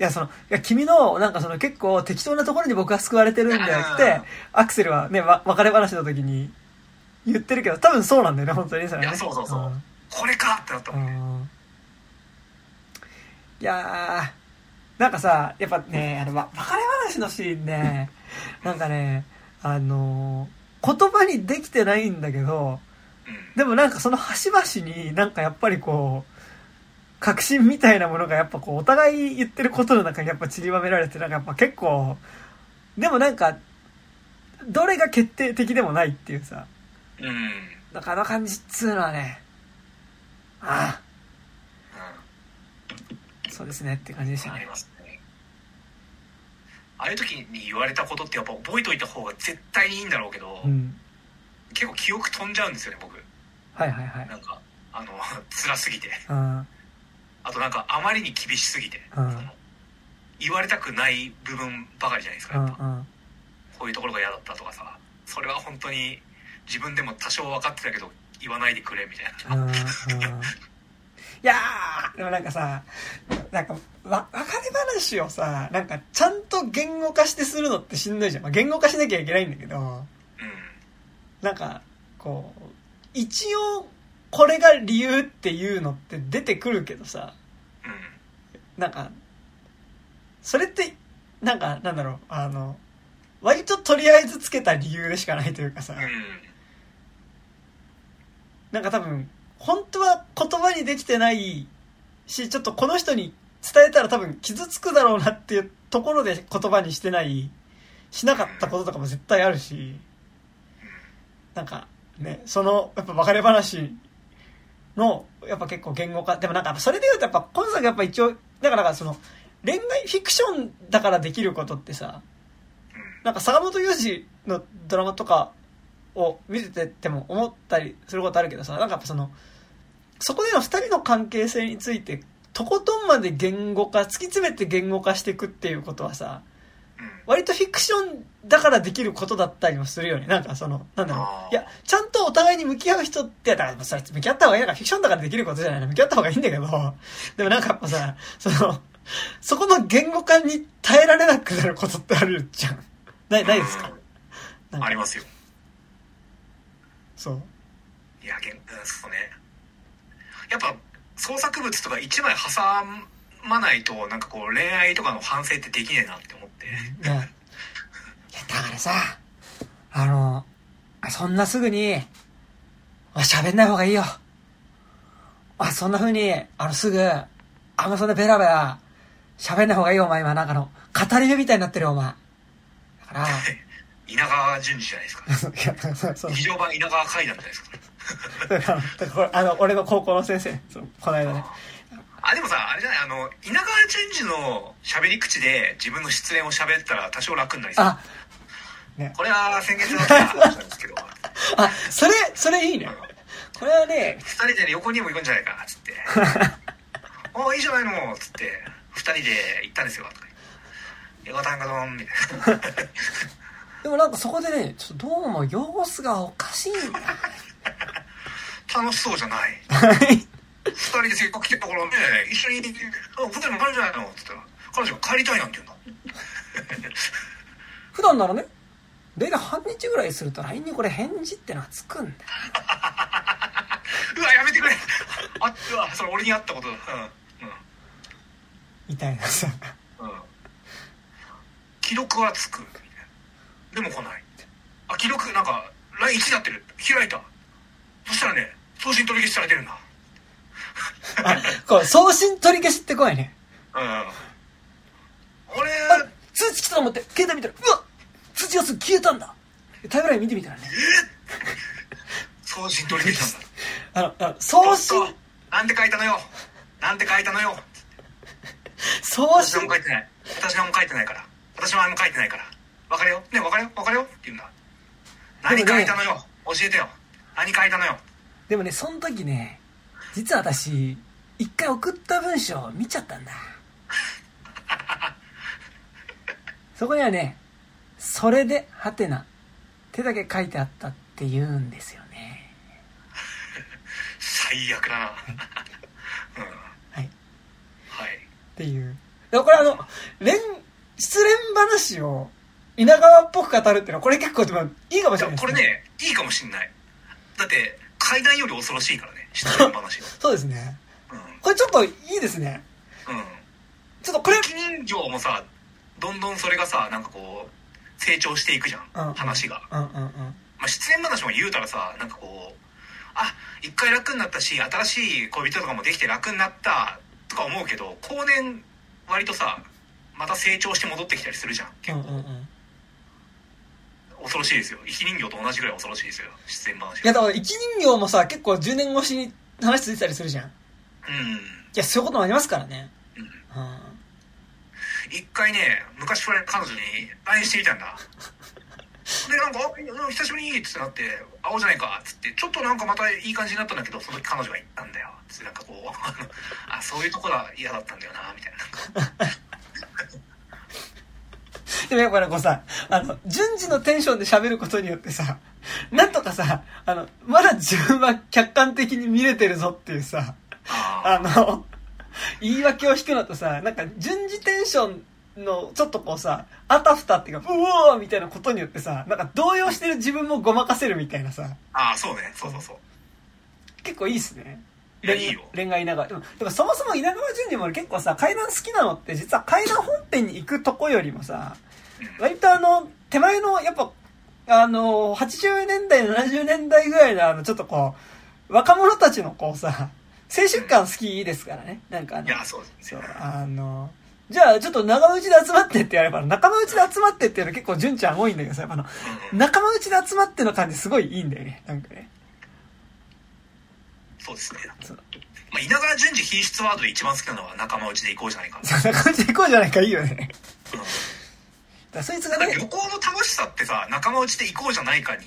いや、その、いや、君の、なんかその結構適当なところに僕は救われてるんだよってうん、アクセルはね、わ別れ話の時に言ってるけど、多分そうなんだよね、本当にそれね。いやそうそうそう。ん。これかってなったもんねうん。いやー、なんかさ、やっぱね、あの、わ別れ話のシーンね、なんかね、あのー言葉にできてないんだけど、うん。でもなんかその端々になんかやっぱりこう、確信みたいなものがやっぱこう、お互い言ってることの中にやっぱ散りばめられて、なんかやっぱ結構、でもなんか、どれが決定的でもないっていうさ、うん。なんかあの感じっつうのはね、あうあそうですねって感じでしたんありねますね。ああいう時に言われたことってやっぱ覚えといた方が絶対にいいんだろうけど、うん。結構記憶飛んじゃうんですよね僕。はいはいはい。なんかあの辛すぎて。うんあとなんかあまりに厳しすぎて、うん。言われたくない部分ばかりじゃないですかうんやっぱ、うん。こういうところが嫌だったとかさそれは本当に自分でも多少分かってたけど言わないでくれみたいな、うんうん。いやーでもなんかさなんかわ別れ話をさなんかちゃんと言語化してするのってしんどいじゃん、まあ、言語化しなきゃいけないんだけどうん。なんかこう一応これが理由っていうのって出てくるけどさうん。なんかそれってなんかなんだろうあの割ととりあえずつけた理由でしかないというかさ、うん。なんか多分、本当は言葉にできてないし、ちょっとこの人に伝えたら多分傷つくだろうなっていうところで言葉にしてない、しなかったこととかも絶対あるし、なんかね、その、やっぱ別れ話の、やっぱ結構言語化、でもなんかそれで言うとやっぱ今作やっぱ一応、だからかその、恋愛フィクションだからできることってさ、なんか坂本雄二のドラマとかを見てても思ったりすることあるけどさ、なんかその、そこでの二人の関係性について、とことんまで言語化、突き詰めて言語化していくっていうことはさ、割とフィクションだからできることだったりもするよね。なんかその、なんだろう。いや、ちゃんとお互いに向き合う人って、だからそれ向き合った方がいいのか、フィクションだからできることじゃないの。向き合った方がいいんだけど、でもなんかやっぱさ、その、そこの言語化に耐えられなくなることってあるじゃん。ない、ないですか？ありますよそう。いやげんうんそうねやっぱ創作物とか一枚挟まないとなんかこう恋愛とかの反省ってできねえなって思って。いや、いやだからさ、あの、そんなすぐに、あ喋んない方がいいよ。あ、そんな風に、あの、すぐ、あんまそんなベラベラ、喋んない方がいいよ、お前今、なんかあの、語り部みたいになってるよ、お前。だから、稲川淳二じゃないですか。いやそう。そう非常版稲川階段じゃないですか。だからだからこれあの、俺の高校の先生、この間ね。あでもさあれじゃない？あの稲川淳二の喋り口で自分の失恋を喋ったら多少楽になりそう。あ、ね。これは先月の話なんですけど。あ、それ、それいいね。これはね、二人で、ね、横にも行くんじゃないかっつって「おいいじゃないの」っつって二人で行ったんですよ。とか「映画単価丼」みたいな。でもなんかそこでね、ちょっとどうも様子がおかしいんだ。楽しそうじゃない人でせっかく来てるところね一緒にあ舞台も帰るんじゃないの？っつったら彼女が帰りたいなんて言うんだ。普段ならね、大体半日ぐらいすると LINE にこれ返事ってのがつくんだよ。うわやめてくれ。あうわそれ俺に会ったことだ。みたいなさ。うん。うんうん既読はつく。でも来ない。あ既読なんか LINE1 になってる。開いた。そしたらね送信取り消しされてるんだ あ、こう、送信取り消しって怖いね。うん。俺あ、通知来たと思って、携帯見たら、うわ通知がすぐ消えたんだ。タイムライン見てみたらね。送信取り消しなんだ。あの、あ送ちょ信なんて書いたのよ。なんて書いたのよ。送信もう書いてない。私はもう書いてないから。私はもう書いてないから。別れよ？ね別れよ？別れよ？って言うんだ。何書いたのよ？教えてよ。何書いたのよ？でもね、その時ね、実は私、一回送った文章を見ちゃったんだ。そこにはね、それで、はてな、手だけ書いてあったって言うんですよね。最悪だなうんはい。っはいていう。これあの、恋、失恋話を稲川っぽく語るっていうのは、これ結構でもいいかもしいれないですやこれねいいかもしんないだって階段より恐ろしいからね失恋話 そうですね。うんこれちょっといいですね。うんちょっとこれ、雪人形もさどんどんそれがさなんかこう成長していくじゃん、うん話が、うんうんうん。まあ、失恋話も言うたらさなんかこうあ一回楽になったし新しい恋人とかもできて楽になったとか思うけど後年割とさまた成長して戻ってきたりするじゃん結構うんうんうん。恐ろしいですよ生き人形と同じぐらい恐ろしいですよ失恋話いや、だから、生き人形もさ、結構10年越しに話ついてたりするじゃん。や、そういうこともありますからね。うん。うん。一回ね、昔これ彼女に LINE してみたんだ。で、なんか、久しぶりにってなって、会おうじゃないかっつって、ちょっとなんかまたいい感じになったんだけど、その時彼女が言ったんだよ。つってなんかこう、あそういうとこが嫌だったんだよな、みたいな。でもやっぱりこうさ、あの、順次のテンションで喋ることによってさ、なんとかさ、あの、まだ自分は客観的に見れてるぞっていうさ、ああの、言い訳を引くのとさ、なんか順次テンションのちょっとこうさ、あたふたっていうか、うおーみたいなことによってさ、なんか動揺してる自分もごまかせるみたいなさ、あ、そうね。そうそうそう。結構いいっすね。いやいいよ恋愛稲川。でも、でもそもそも稲川淳二も俺結構さ、階段好きなのって実は階段本編に行くとこよりもさ、うん割とあの、手前の、やっぱ、あの、80年代、70年代ぐらいのあの、ちょっとこう、若者たちのこうさ、青春感好きですからね。なんかあの、いや、そうですね。そう、あの、じゃあちょっと仲間内で集まってってやれば、仲間内で集まってっていうの結構純ちゃん多いんだけどさ、あの、うん仲間内で集まっての感じすごいいいんだよね。なんかね。そうですね。まあ、稲川淳二品質ワードで一番好きなのは仲間内で行こうじゃないかな。そんな感じで行こうじゃないかいいよね。らそいつがね、旅行の楽しさってさ、仲間内で行こうじゃないかに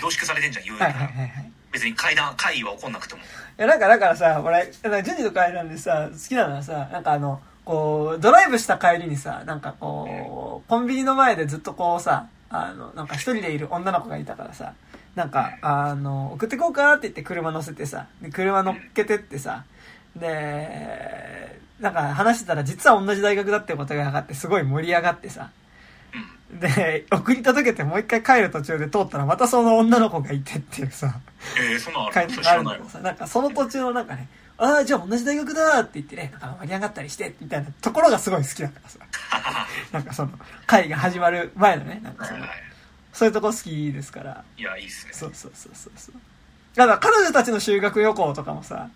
凝縮されてんじゃん、言うはいなら。はいはいはい。別に会談、会議は起こんなくても。いや、なんか、だからさ、俺、ジュニと帰なんでさ、好きなのはさ、なんかあの、こう、ドライブした帰りにさ、なんかこう、コンビニの前でずっとこうさ、あの、なんか一人でいる女の子がいたからさ、なんか、あの、送ってこうかって言って車乗せてさ、で車乗っけてってさ、で、なんか話してたら実は同じ大学だってことが分かってすごい盛り上がってさ、うん。で、送り届けてもう一回帰る途中で通ったらまたその女の子がいてっていうさ、えー、そんなのあるそてあるんだけれ知らないなんかその途中のなんかね、ああ、じゃあ同じ大学だって言ってね、なんか盛り上がったりして、みたいなところがすごい好きだからさ。なんかその、会が始まる前のね、なんかその、はいそういうとこ好きですから。いや、いいっすね。そうそうそうそうそう。だから彼女たちの修学旅行とかもさ、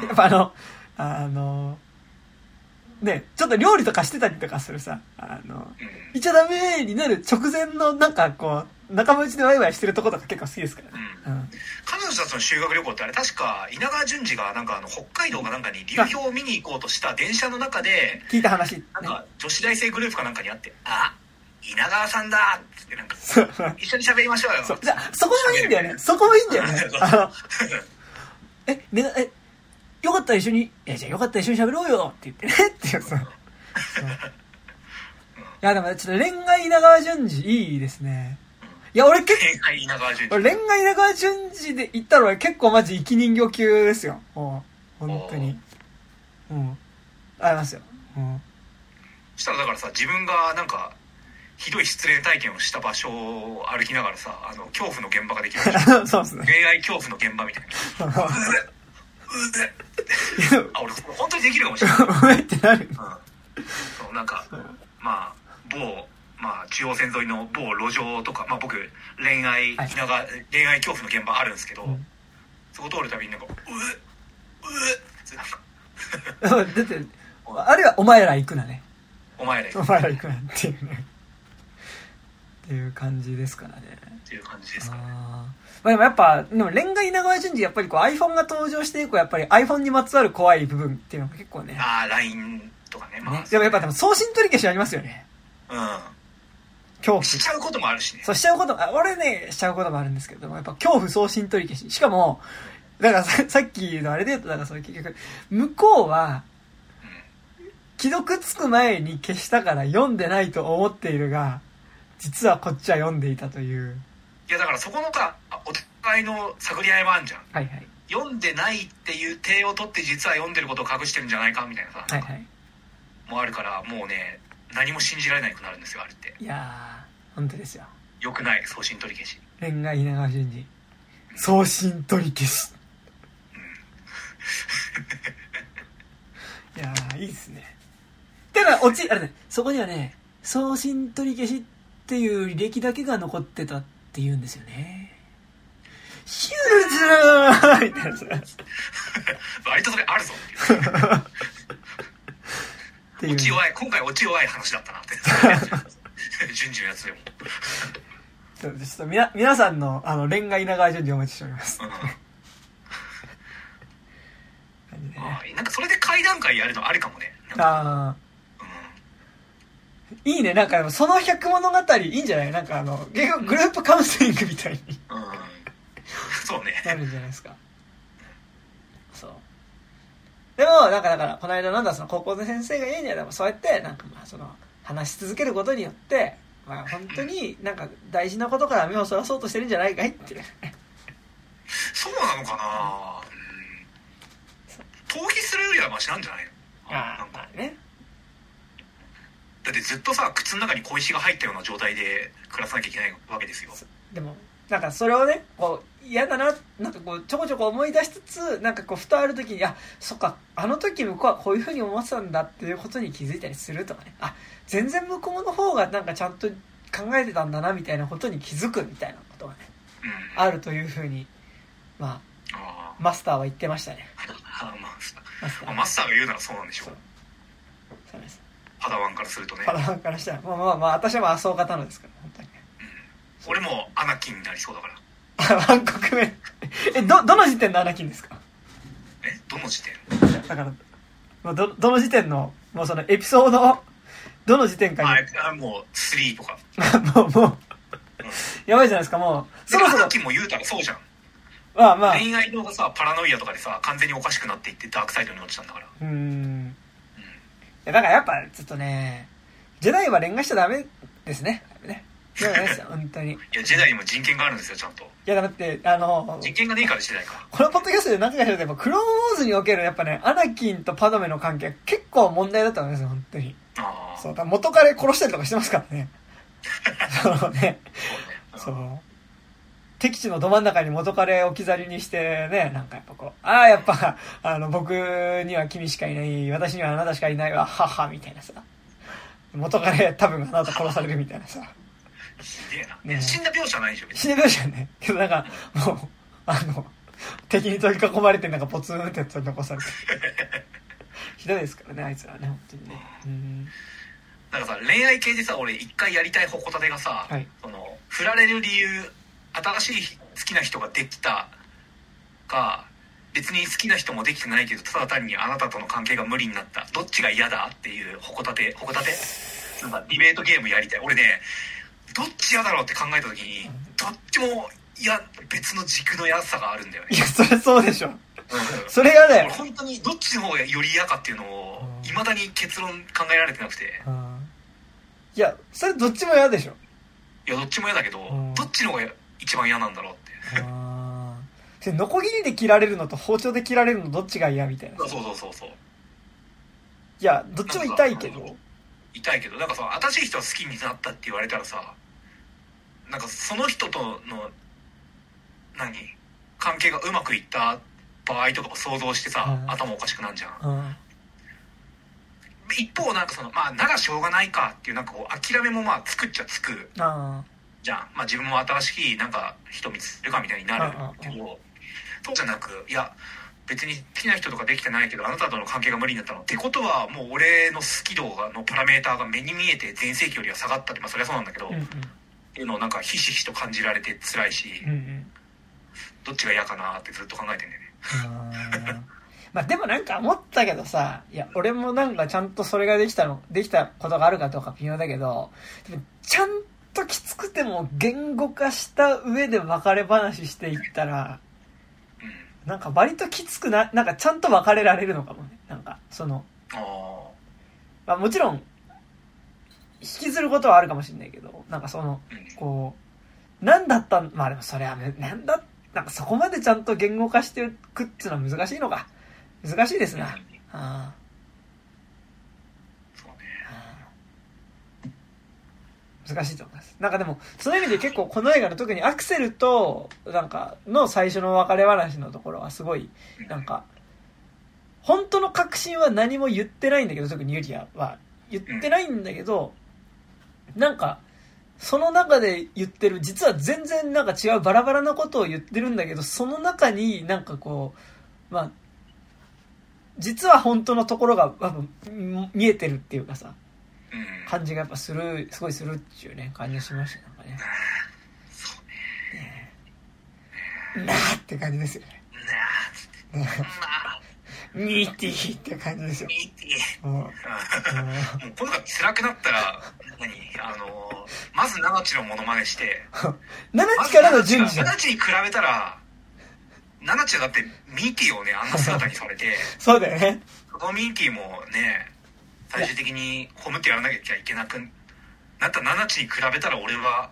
うんやっぱあの、あの、ね、ちょっと料理とかしてたりとかするさ、あの、うんいっちゃダメになる直前のなんかこう、仲間内でワイワイしてるとことか結構好きですからね。うん。彼女たちの修学旅行ってあれ確か稲川淳二がなんかあの北海道かなんかに流氷を見に行こうとした電車の中で聞いた話、ね。なんか女子大生グループかなんかに会って「あ稲川さんだ!」っつってなんかそう「一緒に喋りましょうよ」そう。じゃあ、そこもいいんだよね。そこもいいんだよね。え、ね、え、よかったら一緒に、え、じゃあよかったら一緒に喋ろうよって言ってね、っていうさ。いや、でもちょっと恋愛稲川淳二いいですね。いや、俺結構、恋愛稲川淳二俺恋愛稲川淳二で言ったら俺結構マジ生き人形級ですよ。もう、本当に。うん。ありますよ。うん。そしたらだからさ自分がなんかひどい失恋体験をした場所を歩きながらさあの恐怖の現場ができる そうですね。恋愛恐怖の現場みたいな あ俺本当にできるかもしれない、お前ってなる。うん、そうなんかまあ某まあ中央線沿いの某路上とかまあ僕恋愛はい稲川恋愛恐怖の現場あるんですけど、うんそこ通るたびになんかうえうえってなんか だって、あるいはお前ら行くなね。お前らお前ら行くなっていうね。っていう感じですからね。っていう感じですかねあーまあでもやっぱ、でも恋愛稲川淳二やっぱりこう iPhone が登場して以降やっぱり iPhone にまつわる怖い部分っていうのが結構ね。ああ LINE とかねまあねでもやっぱでも送信取り消しありますよね。う恐怖。んしちゃうこともあるしねそうしちゃうこと、あ俺ね、しちゃうこともあるんですけども、やっぱ恐怖送信取り消し。しかも、だからさ さっきのあれで言うと、だからその結局、向こうは、既読つく前に消したから読んでないと思っているが、実はこっちは読んでいたという。いやだからそこのかお互いの探り合いもあるじゃんはいはい。読んでないっていう体を取って実は読んでることを隠してるんじゃないかみたいなさ、はいはい。もあるからもうね何も信じられなくなるんですよあれっていやー、本当ですよ。よくない送信取り消し恋愛稲川淳二。送信取り消し。いやー、いいっすね。てか、落ち、あれね、そこにはね、送信取り消しっていう履歴だけが残ってたって言うんですよね。ヒュールズーみたいなさ。割とそれあるぞっていう落ち弱い今回落ち弱い話だったなって順次のやつでも、ちょっとみな皆さんのあの恋愛稲川淳二お待ちしております。うんなんかそれで会談会やるのあるかもねああ。いいね、なんかでもその百物語いいんじゃない？なんかあの、結局グループカウンセリングみたいに。うん、うん、そうね。なるんじゃないですか。そう。でも、なんかだから、この間なんだその高校の先生が言うんじゃないそうやって、なんかまあその、話し続けることによって、まあ本当になんか大事なことから目をそらそうとしてるんじゃないかいって。そうなのかな？う。ん。逃避するよりはマシなんじゃないの？あなんか。ね。だってずっとさ靴の中に小石が入ったような状態で暮らさなきゃいけないわけですよでも、なんかそれをね、こう、嫌だな、なんかこう、ちょこちょこ思い出しつつ、なんかこう、ふとある時に、あ、そっか、あの時向こうはこういう風に思ってたんだっていうことに気づいたりするとかね。あ、全然向こうの方がなんかちゃんと考えてたんだな、みたいなことに気づくみたいなことがね、うんあるという風に、まああ、マスターは言ってましたね。マスターまあマスターが言うならそうなんでしょそう。パダワンからするとね。パラワンからしたら、まあまあまあ、私はまあ、そう方のですから、本当に。ね。俺もアナキンになりそうだから。あ、ワン国目。え、ど、どの時点のアナキンですか？えどの時点？だから、もうど、どの時点の、もうそのエピソード、どの時点かに、ああもう3とか。もう、もう、やばいじゃないですか、もう、そろそろ。でアナ、キンも言うたらそうじゃん。まあまあ、う恋愛のさパラノイアとかでさ完全におかしくなっていってダークサイドに落ちたんだから。ーん。いや、だからやっぱ、ちょっとね、ジェダイは恋愛しちゃダメですね。ね。ダメですよ、本当に。いいやジェダイにも人権があるんですよちゃんとや、だって、あの、人権がねえからジェダイかこのポッドキャストで何回か言ったけど、やっぱクローンウォーズにおけるやっぱね、アナキンとパドメの関係結構問題だったんですよ、本当に。ああそう、元彼殺したりとかしてますからね。そうね。そうねそう。敵地のど真ん中に元彼置き去りにしてね、なんかやっぱこう、ああ、やっぱ、あの、僕には君しかいない、私にはあなたしかいないわ、はみたいなさ。元彼多分あなた殺されるみたいなさ。すげえな、ね死んだ描写はないでしょ死ねましたよね。けどなんか、もう、あの、敵に取り囲まれてなんかポツンって取り残されて。ひどいですからね、あいつらはね、本当にね。うん。なんかさ恋愛系でさ俺一回やりたいホコタテがさ、はいその振られる理由新しい好きな人ができたか別に好きな人もできてないけどただ単にあなたとの関係が無理になった。どっちが嫌だっていうホコタテ？ホコタテなんかディベートゲームやりたい。俺ねどっち嫌だろうって考えた時にどっちも嫌別の軸の嫌さがあるんだよね。いや、それそうでしょ。うん。それがだよ。俺本当にどっちの方がより嫌かっていうのをうん。いまだに結論考えられてなくて。うん。いや、それどっちも嫌でしょ。いやどっちも嫌だけどうん。どっちの方が一番嫌なんだろうってあー。ノコギリで切られるのと包丁で切られるのどっちが嫌みたいな。そうそうそうそう。いや、どっちも痛いけど。痛いけどなんかさ新しい人は好きになったって言われたらさなんかその人との何？関係がうまくいった場合とかを想像してさ、うん。頭おかしくなんじゃん。うん。一方なんかそのまあならしょうがないかっていうなんかこう諦めもまあ作っちゃつく。あじゃんまあ自分も新しいなんか人見つけるかみたいになるけうんどそうじゃなくいや別に好きな人とかできてないけどあなたとの関係が無理になったのってことはもう俺の好き度がのパラメーターが目に見えて全盛期よりは下がったってまあそりゃそうなんだけど、あ。うんうん。っていうのをなんかひしひしと感じられて辛いし、うんうん。どっちが嫌かなってずっと考えてんだよねまあでもなんか思ったけどさ、いや、俺もなんかちゃんとそれができたの、できたことがあるかどうか微妙だけど、でもちゃんときつくても言語化した上で別れ話していったら、うんなんか割ときつくな、なんかちゃんと別れられるのかもね。なんか、その、まあもちろん、引きずることはあるかもしれないけど、なんかその、うんこう、なんだったん、まあでもそれはね、なんだ、なんかそこまでちゃんと言語化していくっていうのは難しいのか。難しいですな。ああそうね難しいと思います。なんかでも、その意味で結構この映画の特にアクセルと、なんか、の最初の別れ話のところはすごい、なんか、本当の確信は何も言ってないんだけど、特にユリアは言ってないんだけど、なんか、その中で言ってる、実は全然なんか違うバラバラなことを言ってるんだけど、その中になんかこう、まあ、実は本当のところが多分見えてるっていうかさ、感じがやっぱする、すごいするっていうね、感じがしました、なんかね。なあって感じですよね。なあつってなあニーティーって感じですよ。いいってうんうんもう今度が辛くなったら、何あの、まず七地のモノマネして、七地からの順次。七地に比べたら、七地はだってミーティーをね、あんな姿にされて、そうだよね。そのミーティーもね、最終的に褒めてやらなきゃいけなくなった七地に比べたら俺は、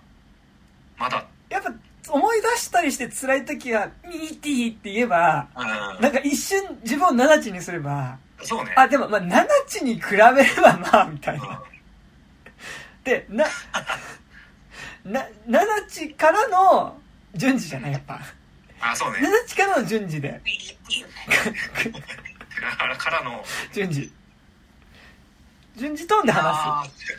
まだ、やっぱ、思い出したりして辛い時は、ミーティーって言えば、うんなんか一瞬自分を七地にすれば、そうね。あ、でも、まあ、七地に比べればまあ、みたいな。で、な、な、七地からの順次じゃない、やっぱ。あ、そうね。七地からの順次で、からの、順次。順次トーンで話す。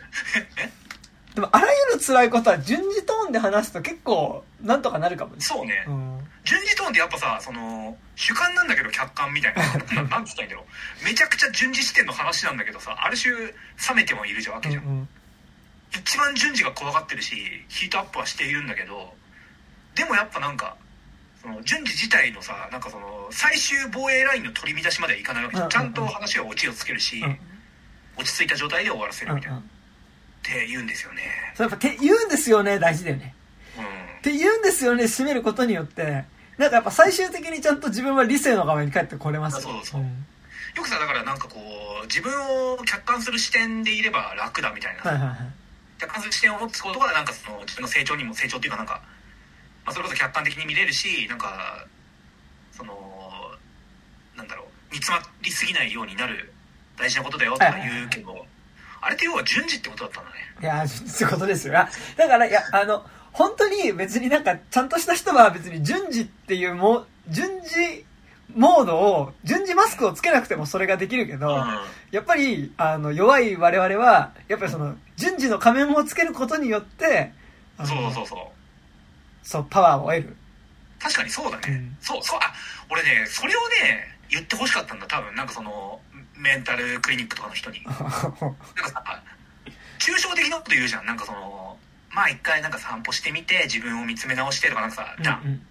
でも、あらゆる辛いことは順次トーンで話すと結構、なんとかなるかもね。そうね。うん。順次トーンってやっぱさ、その、主観なんだけど客観みたいな。な なんつったらいいんだろう。めちゃくちゃ順次視点の話なんだけどさ、ある種、冷めてもいるじゃんわけじゃん。うん一番順次が怖がってるし、ヒートアップはしているんだけど、でもやっぱなんか、その順次自体のさ、なんかその、最終防衛ラインの取り乱しまではいかないわけじゃん。うんちゃんと話はオチをつけるし、うん。落ち着いた状態で終わらせるみたいな。っうんうん。て言うんですよね。そうやっぱ、て言うんですよね、大事だよね。うん。って言うんですよね、締めることによって、なんかやっぱ最終的にちゃんと自分は理性の側に帰ってこれますよ。そうそうそうんよくさ、だからなんかこう、自分を客観する視点でいれば楽だみたいなさはいはいはい。客観する視点を持つことがなんかその自分の成長にも成長っていうかなんか、まあ、それこそ客観的に見れるしなんかそのなんだろう煮詰まりすぎないようになる大事なことだよとか言うけど、あれって要は順次ってことだったんだね。いや、そういうことですよ。あだから、いや、あの、本当に別になんか、ちゃんとした人は別に順次っていうも、順次モードを、順次マスクをつけなくてもそれができるけど、うん。やっぱり、あの、弱い我々は、やっぱりその、順次の仮面をつけることによって、そうそうそうそう、パワーを得る。確かにそうだね、うん。そうそうあ俺ねそれをね言ってほしかったんだ多分。なんかそのメンタルクリニックとかの人に。なんかさ抽象的なこと言うじゃん。なんかそのまあ一回なんか散歩してみて自分を見つめ直してとかなんかさ、じゃん。うんうん。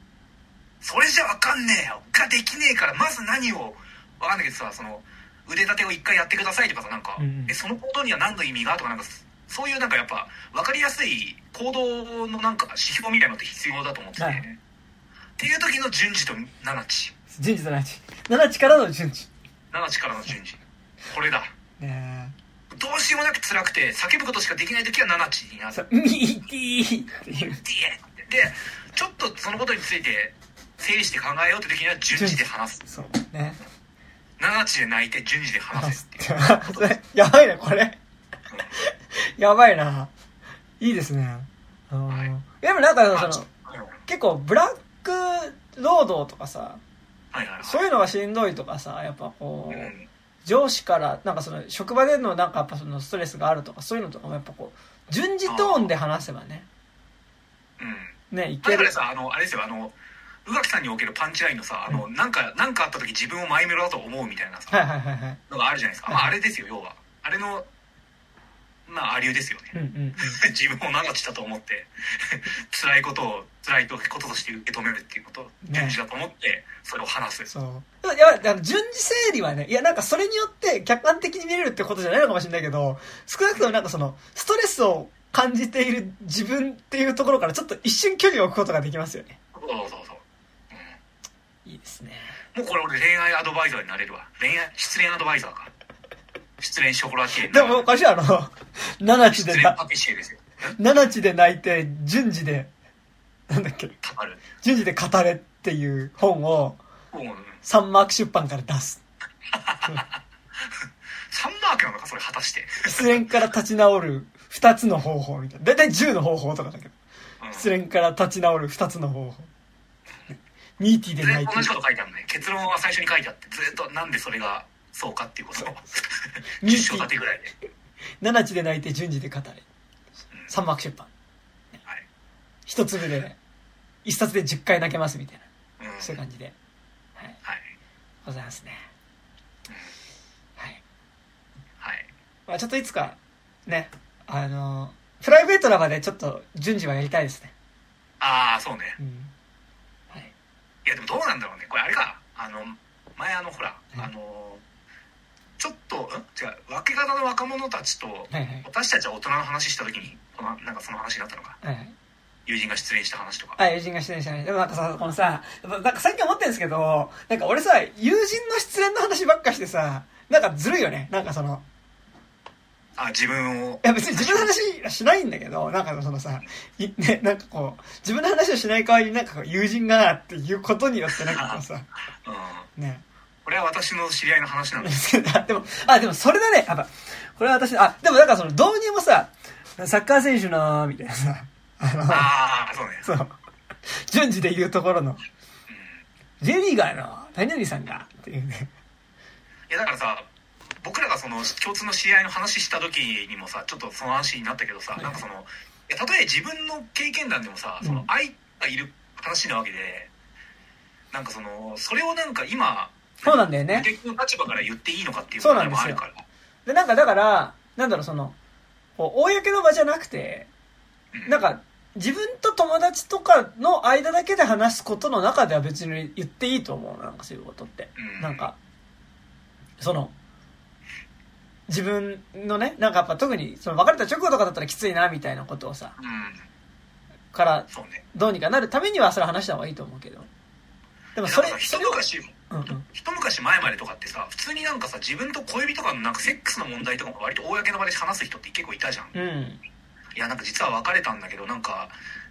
それじゃわかんねえよ。ができねえからまず何をわかんないけどさその腕立てを一回やってくださいとかさなんか、うんうん。えその行動には何の意味がとかなんかそういうなんかやっぱ分かりやすい行動のなんか指標みたいなのって必要だと思ってて、はい。っていう時の順次と七地。順次と七地。七地からの順次。七地からの順次これだねどうしようもなく辛くて叫ぶことしかできない時は七地になる、ミーティーっていう。でちょっとそのことについて整理して考えようって時には順次で話すそう。ね。七地で泣いて順次で話すっていう、やばいな、これ。やばいな。いいですね。はいでもなんか、その、結構、ブラック労働とかさ、はいはいそういうのがしんどいとかさ、やっぱこう、うん。上司から、なんかその、職場でのなんかやっぱそのストレスがあるとか、そういうのとかもやっぱこう、順次トーンで話せばね、うん。ね、いける。だから。さあのあれですよあの宇垣さんにおけるパンチラインのさあの、なんかなんかあった時自分をマイメロだと思うみたいなさ、はいはいはいはい。のがあるじゃないですか、はいまあ、あれですよ要は。あれのまあありゅうですよね、うんうんうん。自分を長地だと思って 辛いことを辛いこととして受け止めるっていうこと順次だと思ってそれを話す、そう。いや、あの順次整理はね、いや、なんかそれによって客観的に見れるってことじゃないのかもしれないけど、少なくともなんかその、ストレスを感じている自分っていうところからちょっと一瞬距離を置くことができますよね。そうそうそうそう、いいですね。うん、もうこれ俺恋愛アドバイザーになれるわ恋愛失恋アドバイザーか失恋ショコラティエでも、おかしいあの、七地でな、失恋パティシエですよ。七地で泣いて、順次で、なんだっけ、たまる。順次で語れっていう本を、サンマーク出版から出す。サンマークなのかそれ果たして、失恋から立ち直る二つの方法みたいな。だいたい10の方法とかだけど。うん。失恋から立ち直る二つの方法。ミーティーで泣いてと同じこと書いてあるね。結論は最初に書いてあってずっとなんでそれがそうかっていうことをミーティー10章立てぐらいで、七地で泣いて順次で語れ。サンマーク出版。はい一粒で、一冊で10回泣けますみたいな。うんそういう感じで。はい。はいございますね。はい。はいまあちょっといつか、ね、あの、プライベートな場でちょっと順次はやりたいですね。ああそうねうん。はい。いやでもどうなんだろうねこれあれかあの前あのほら、うんあの違う分け方の若者たちとはいはい。私たちは大人の話した時にこのなんかその話になったのかはいはい。友人が失恋した話とかあ、友人が失恋したね。でもなんかさ、このさ、なんか最近思ってるんですけど、なんか俺さ、友人の失恋の話ばっかしてさ、なんかずるいよね。なんかその、あ自分をいや別に自分の話はしないんだけど、なんかそのさ、いね、なんかこう、自分の話をしない代わりになんか友人がっていうことによってなんかこうさ、うんね。これは私の知り合いの話なんで でも、あ、でもそれだね。やっぱ、これは私、あ、でもなんかその導入もさ、サッカー選手の、みたいなさ、あの、ああそうね。そう、順次で言うところの、J リーガーの何々さんが、っていうね。いやだからさ僕らがその共通の知り合いの話した時にもさちょっとその話になったけどさ、はい。なんかそのいやたとえ自分の経験談でもさ、そのうん愛がいる話なわけでなんかそのそれをなんか今そうなんだよね。敵の立場から言っていいのかっていうそうなんですよ問題もあるからで、なんかだから、なんだろう、その、公の場じゃなくて、うんなんか、自分と友達とかの間だけで話すことの中では別に言っていいと思う。なんかそういうことって。うんなんか、その、自分のね、なんかやっぱ特に、その別れた直後とかだったらきついな、みたいなことをさ、うんからどうにかなるためにはそれ話した方がいいと思うけど。でもそれそれを、うんうん。一昔前までとかってさ普通になんかさ自分と恋人とかのなんかセックスの問題とかも割と公の場で話す人って結構いたじゃんうん。いやなんか実は別れたんだけどなんか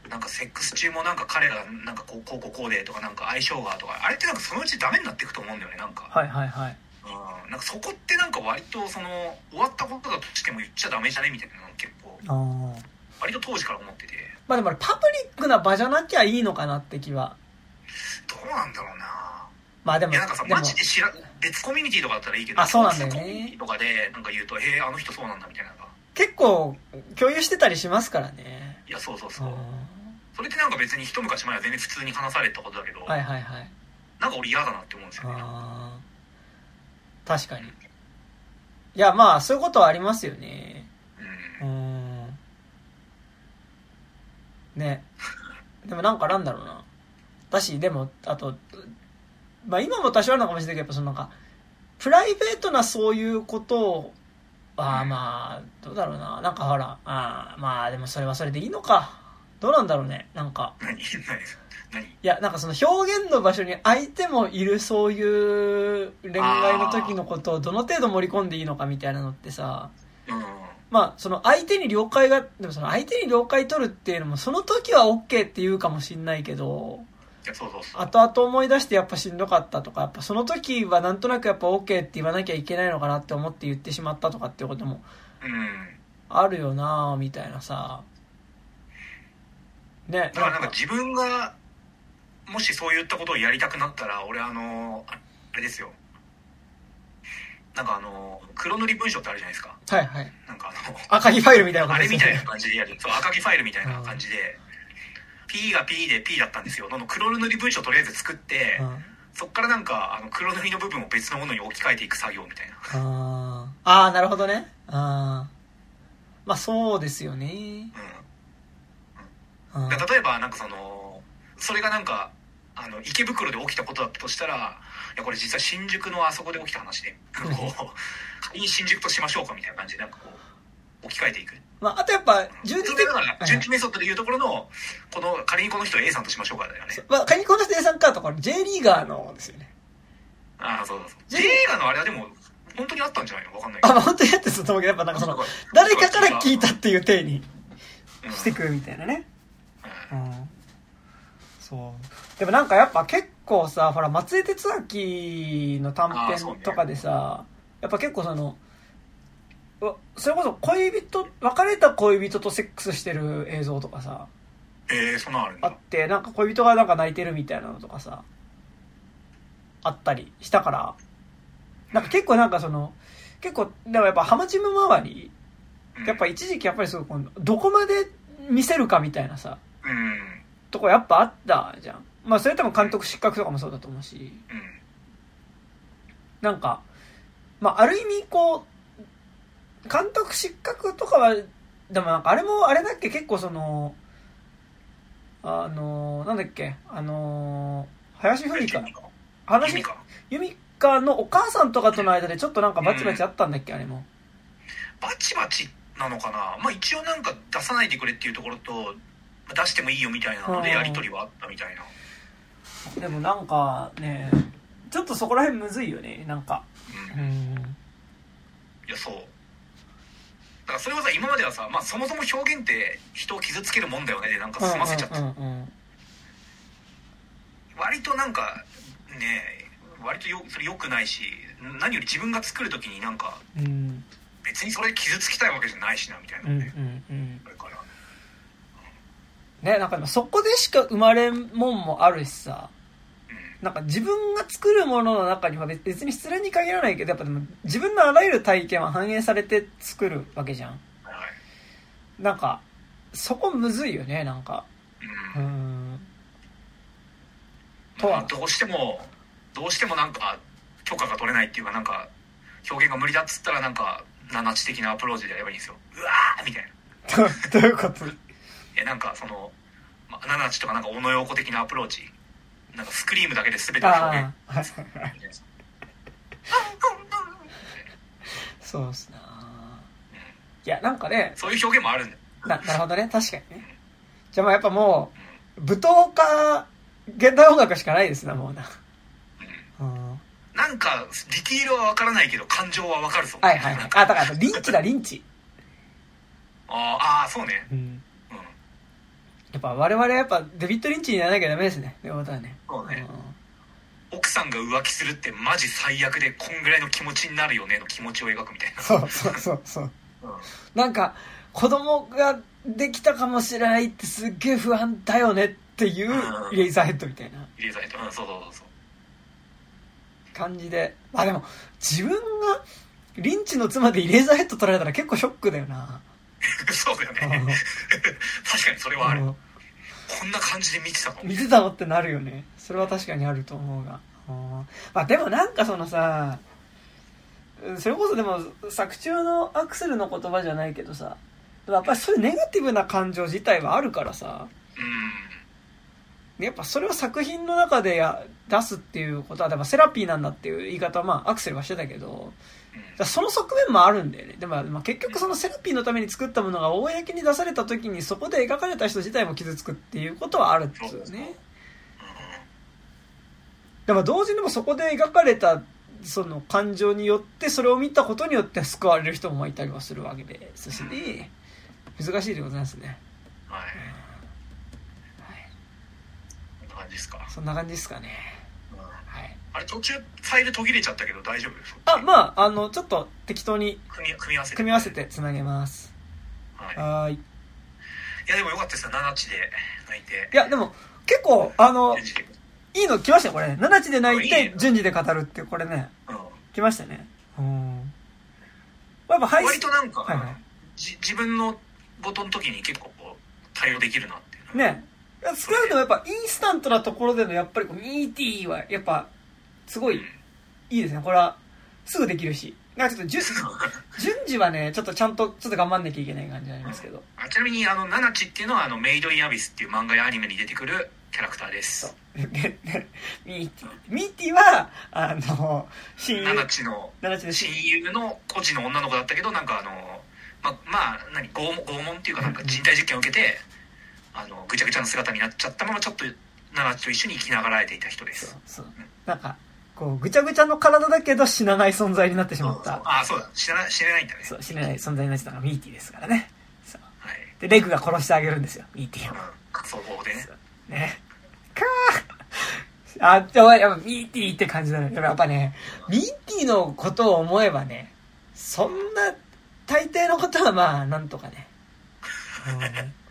なんかセックス中もなんか彼がなんかこうこうこうこうでとかなんか相性がとかあれってなんかそのうちダメになっていくと思うんだよねなんか、はいはいはい。うん、なんかそこってなんか割とその終わったことだとしても言っちゃダメじゃねみたいなの結構。割と当時から思っててまあでもパブリックな場じゃなきゃいいのかなって気は。どうなんだろうなまあでも、いやなんかさマジで知ら別コミュニティとかだったらいいけどあそうなんだよねコミュニティとかでなんか言うと「へえあの人そうなんだ」みたいなのが結構共有してたりしますからね。いやそうそううそう、それってなんか別に一昔前は全然普通に話されてたことだけど、ん。はいはいはい。なんか俺嫌だなって思うんですよねあー確かに。いやまあそういうことはありますよね。うんうん。ね。でもなんかなんだろうな。だし、でも、あと、まあ今も多少あるのかもしれないけど、やっぱそのなんか、プライベートなそういうことを、ああまあ、どうだろうな。なんかほら、あーまあでもそれはそれでいいのか。どうなんだろうね。なんか。何？何？何？いや、なんかその表現の場所に相手もいるそういう恋愛の時のことをどの程度盛り込んでいいのかみたいなのってさ、うんまあその相手に了解が、でもその相手に了解取るっていうのもその時は OK って言うかもしんないけど、そうそうそう。後々思い出してやっぱしんどかったとか、やっぱその時はなんとなくやっぱ OK って言わなきゃいけないのかなって思って言ってしまったとかっていうこともうん。あるよなみたいなさ。ね、だからなんか自分がもしそういったことをやりたくなったら俺あのああれですよ。なんかあの黒塗り文章ってあるじゃないですか。はいはい。なんかあの赤木ファイルみたいなことあれみたいなね。感じでやる。そう赤木ファイルみたいな感じで P が P で P だったんですよ。の黒塗り文章をとりあえず作って、うん。そっからなんかあの黒塗りの部分を別のものに置き換えていく作業みたいな。あー。あー、なるほどね。あー。まあそうですよね。うん。うん。例えばなんかそのそれがなんかあの池袋で起きたことだったとしたらいやこれ実は新宿のあそこで起きた話でこう 仮に新宿としましょうかみたいな感じでなんかこう置き換えていくまあ、あとやっぱ、順次的それだから順次メソッドでいうところのこの仮にこの人を A さんとしましょうかだよね。まあ、仮にこの人 A さんかとこれ J リーガーのですよね。ああそうそうそう。J- J 映画のあれはでも本当にあったんじゃないの？わかんないけあ、どまあ本当にやってたと思うけど、やっぱなんかその、誰かから聞いたっていう体にうん。してくるみたいなね。ううん。ん。そう。でもなんかやっぱ結構さ、ほら、松江哲明の短編とかでさ、やっぱ結構その、それこそ恋人、別れた恋人とセックスしてる映像とかさ、えー、そんなんあるんだ。あって、なんか恋人がなんか泣いてるみたいなのとかさ、あったりしたから、なんか結構なんかその、結構、でもやっぱハマチム周り、うん。やっぱ一時期やっぱりすごいこう、どこまで見せるかみたいなさ、うん。とこやっぱあったじゃん。まあそれ多分監督失格とかもそうだと思うし、うん。なんか、まあある意味こう、監督失格とかは、でもなんかあれもあれだっけ結構その、あの、なんだっけ、あの、林文香。弓か話弓か由美家のお母さんとかとの間でちょっとなんかバチバチあったんだっけ、あれも。バチバチなのかな？まあ一応なんか出さないでくれっていうところと出してもいいよみたいなのでやり取りはあったみたいな。でもなんかね、ちょっとそこら辺むずいよね、なんか。うん。うん。いやそうだからそれはさ今まではさ、まあ、そもそも表現って人を傷つけるもんだよねでなんか済ませちゃって、うんうんうん割となんかね割とよそれ良くないし何より自分が作る時になんかうん。うん。別にそれで傷つきたいわけじゃないしなみたいなうんうんね、うん。だからね、なんかそこでしか生まれんもんもあるしさ、うんなんか自分が作るものの中には別別に失恋に限らないけど、やっぱでも自分のあらゆる体験は反映されて作るわけじゃん。はい。なんか、そこむずいよね、なんか。ううん。ん。とは。まあどうしてもどうしてもなんか許可が取れないっていうかなんか表現が無理だっつったらなんか七地的なアプローチでやればいいんですよ。うわーみたいな。どどういうこと？えなんかその、まあ、七地とかなんか小野洋子的なアプローチなんかスクリームだけで全てを表現そうっすな。いや、なんかね、そういう表現もあるんだよな、なるほどね、確かにね。じゃあまあやっぱもう、舞踏家、現代音楽しかないですな、もうな。うん。はなんかディティールは分からないけど感情は分かるぞいはいはい。あ、だから、リンチだ、リンチ。あーあーそうねうん。うんやっぱ我々はやっぱデビッド・リンチにならなきゃダメですね。ってことはね。そうね奥さんが浮気するってマジ最悪でこんぐらいの気持ちになるよねの気持ちを描くみたいなそうそうそうそう。うんなんか、子供ができたかもしれないってすっげえ不安だよねっていううんイレイザーヘッドみたいな入れされてうんそうそうそうそう感じで。まあでも、自分がリンチの妻でイレイザーヘッド取られたら結構ショックだよな。そうだよね。うん 確かにそれはある。うんこんな感じで見てたの見てたのってなるよね。それは確かにあると思うが。うんまあでもなんかそのさ、それこそでも作中のアクセルの言葉じゃないけどさ、やっぱりそういうネガティブな感情自体はあるからさ、うん。やっぱそれを作品の中でや出すっていうことは、でもセラピーなんだっていう言い方はまあアクセルはしてたけど、その側面もあるんだよね。でも、まあ、結局そのセラピーのために作ったものが公に出された時にそこで描かれた人自体も傷つくっていうことはあるっつうね。でも同時にでもそこで描かれたその感情によってそれを見たことによって救われる人もいたりはするわけですしね。難しいでございますね。はいはい。こんな感じですか、そんな感じですかね。あれ途中ファイル途切れちゃったけど大丈夫？ですあ、まあ、あの、ちょっと適当に組み組み合わせて組み合わせてつなげます。はい、い。いやでもよかったですよ7地で泣いていや、でも、結構、あの、いいの来ましたよ、これね。7地で泣いてね、順次で語るっていう、これね、うん来ましたね。うん。やっぱ配信、割となんか、はいはい。じ自分のボトの時に結構こう対応できるなっていうのね。少なくともやっぱインスタントなところでのやっぱりこうミーティーはやっぱすごいいいですね。これはすぐできるし。なんかちょっと順順次はね、ちょっとちゃんとちょっと頑張んなきゃいけない感じありますけど。あちなみにあのナナチっていうのはあのメイドインアビスっていう漫画やアニメに出てくるキャラクターです ミーティー。ミーティーは、あの、親友。ナナチの7地の親親友の孤児の女の子だったけどなんかあのままあ何拷問拷問っていうかなんか人体実験を受けてあのぐちゃぐちゃの姿になっちゃったままちょっとナナチと一緒に生きながらえていた人でそうすそう。なんか、こう、ぐちゃぐちゃの体だけど死なない存在になってしまった。ああそうだ知らない知れないんだねそう、死なない存在になってたのがミーティーですからね。そう。はい、で、レグが殺してあげるんですよ、ミーティーを。うん、仮想法でねね。かー あ、でもやっぱミーティーって感じだね。やっぱね、ミーティーのことを思えばね、そんな、大抵のことはまあ、なんとかね。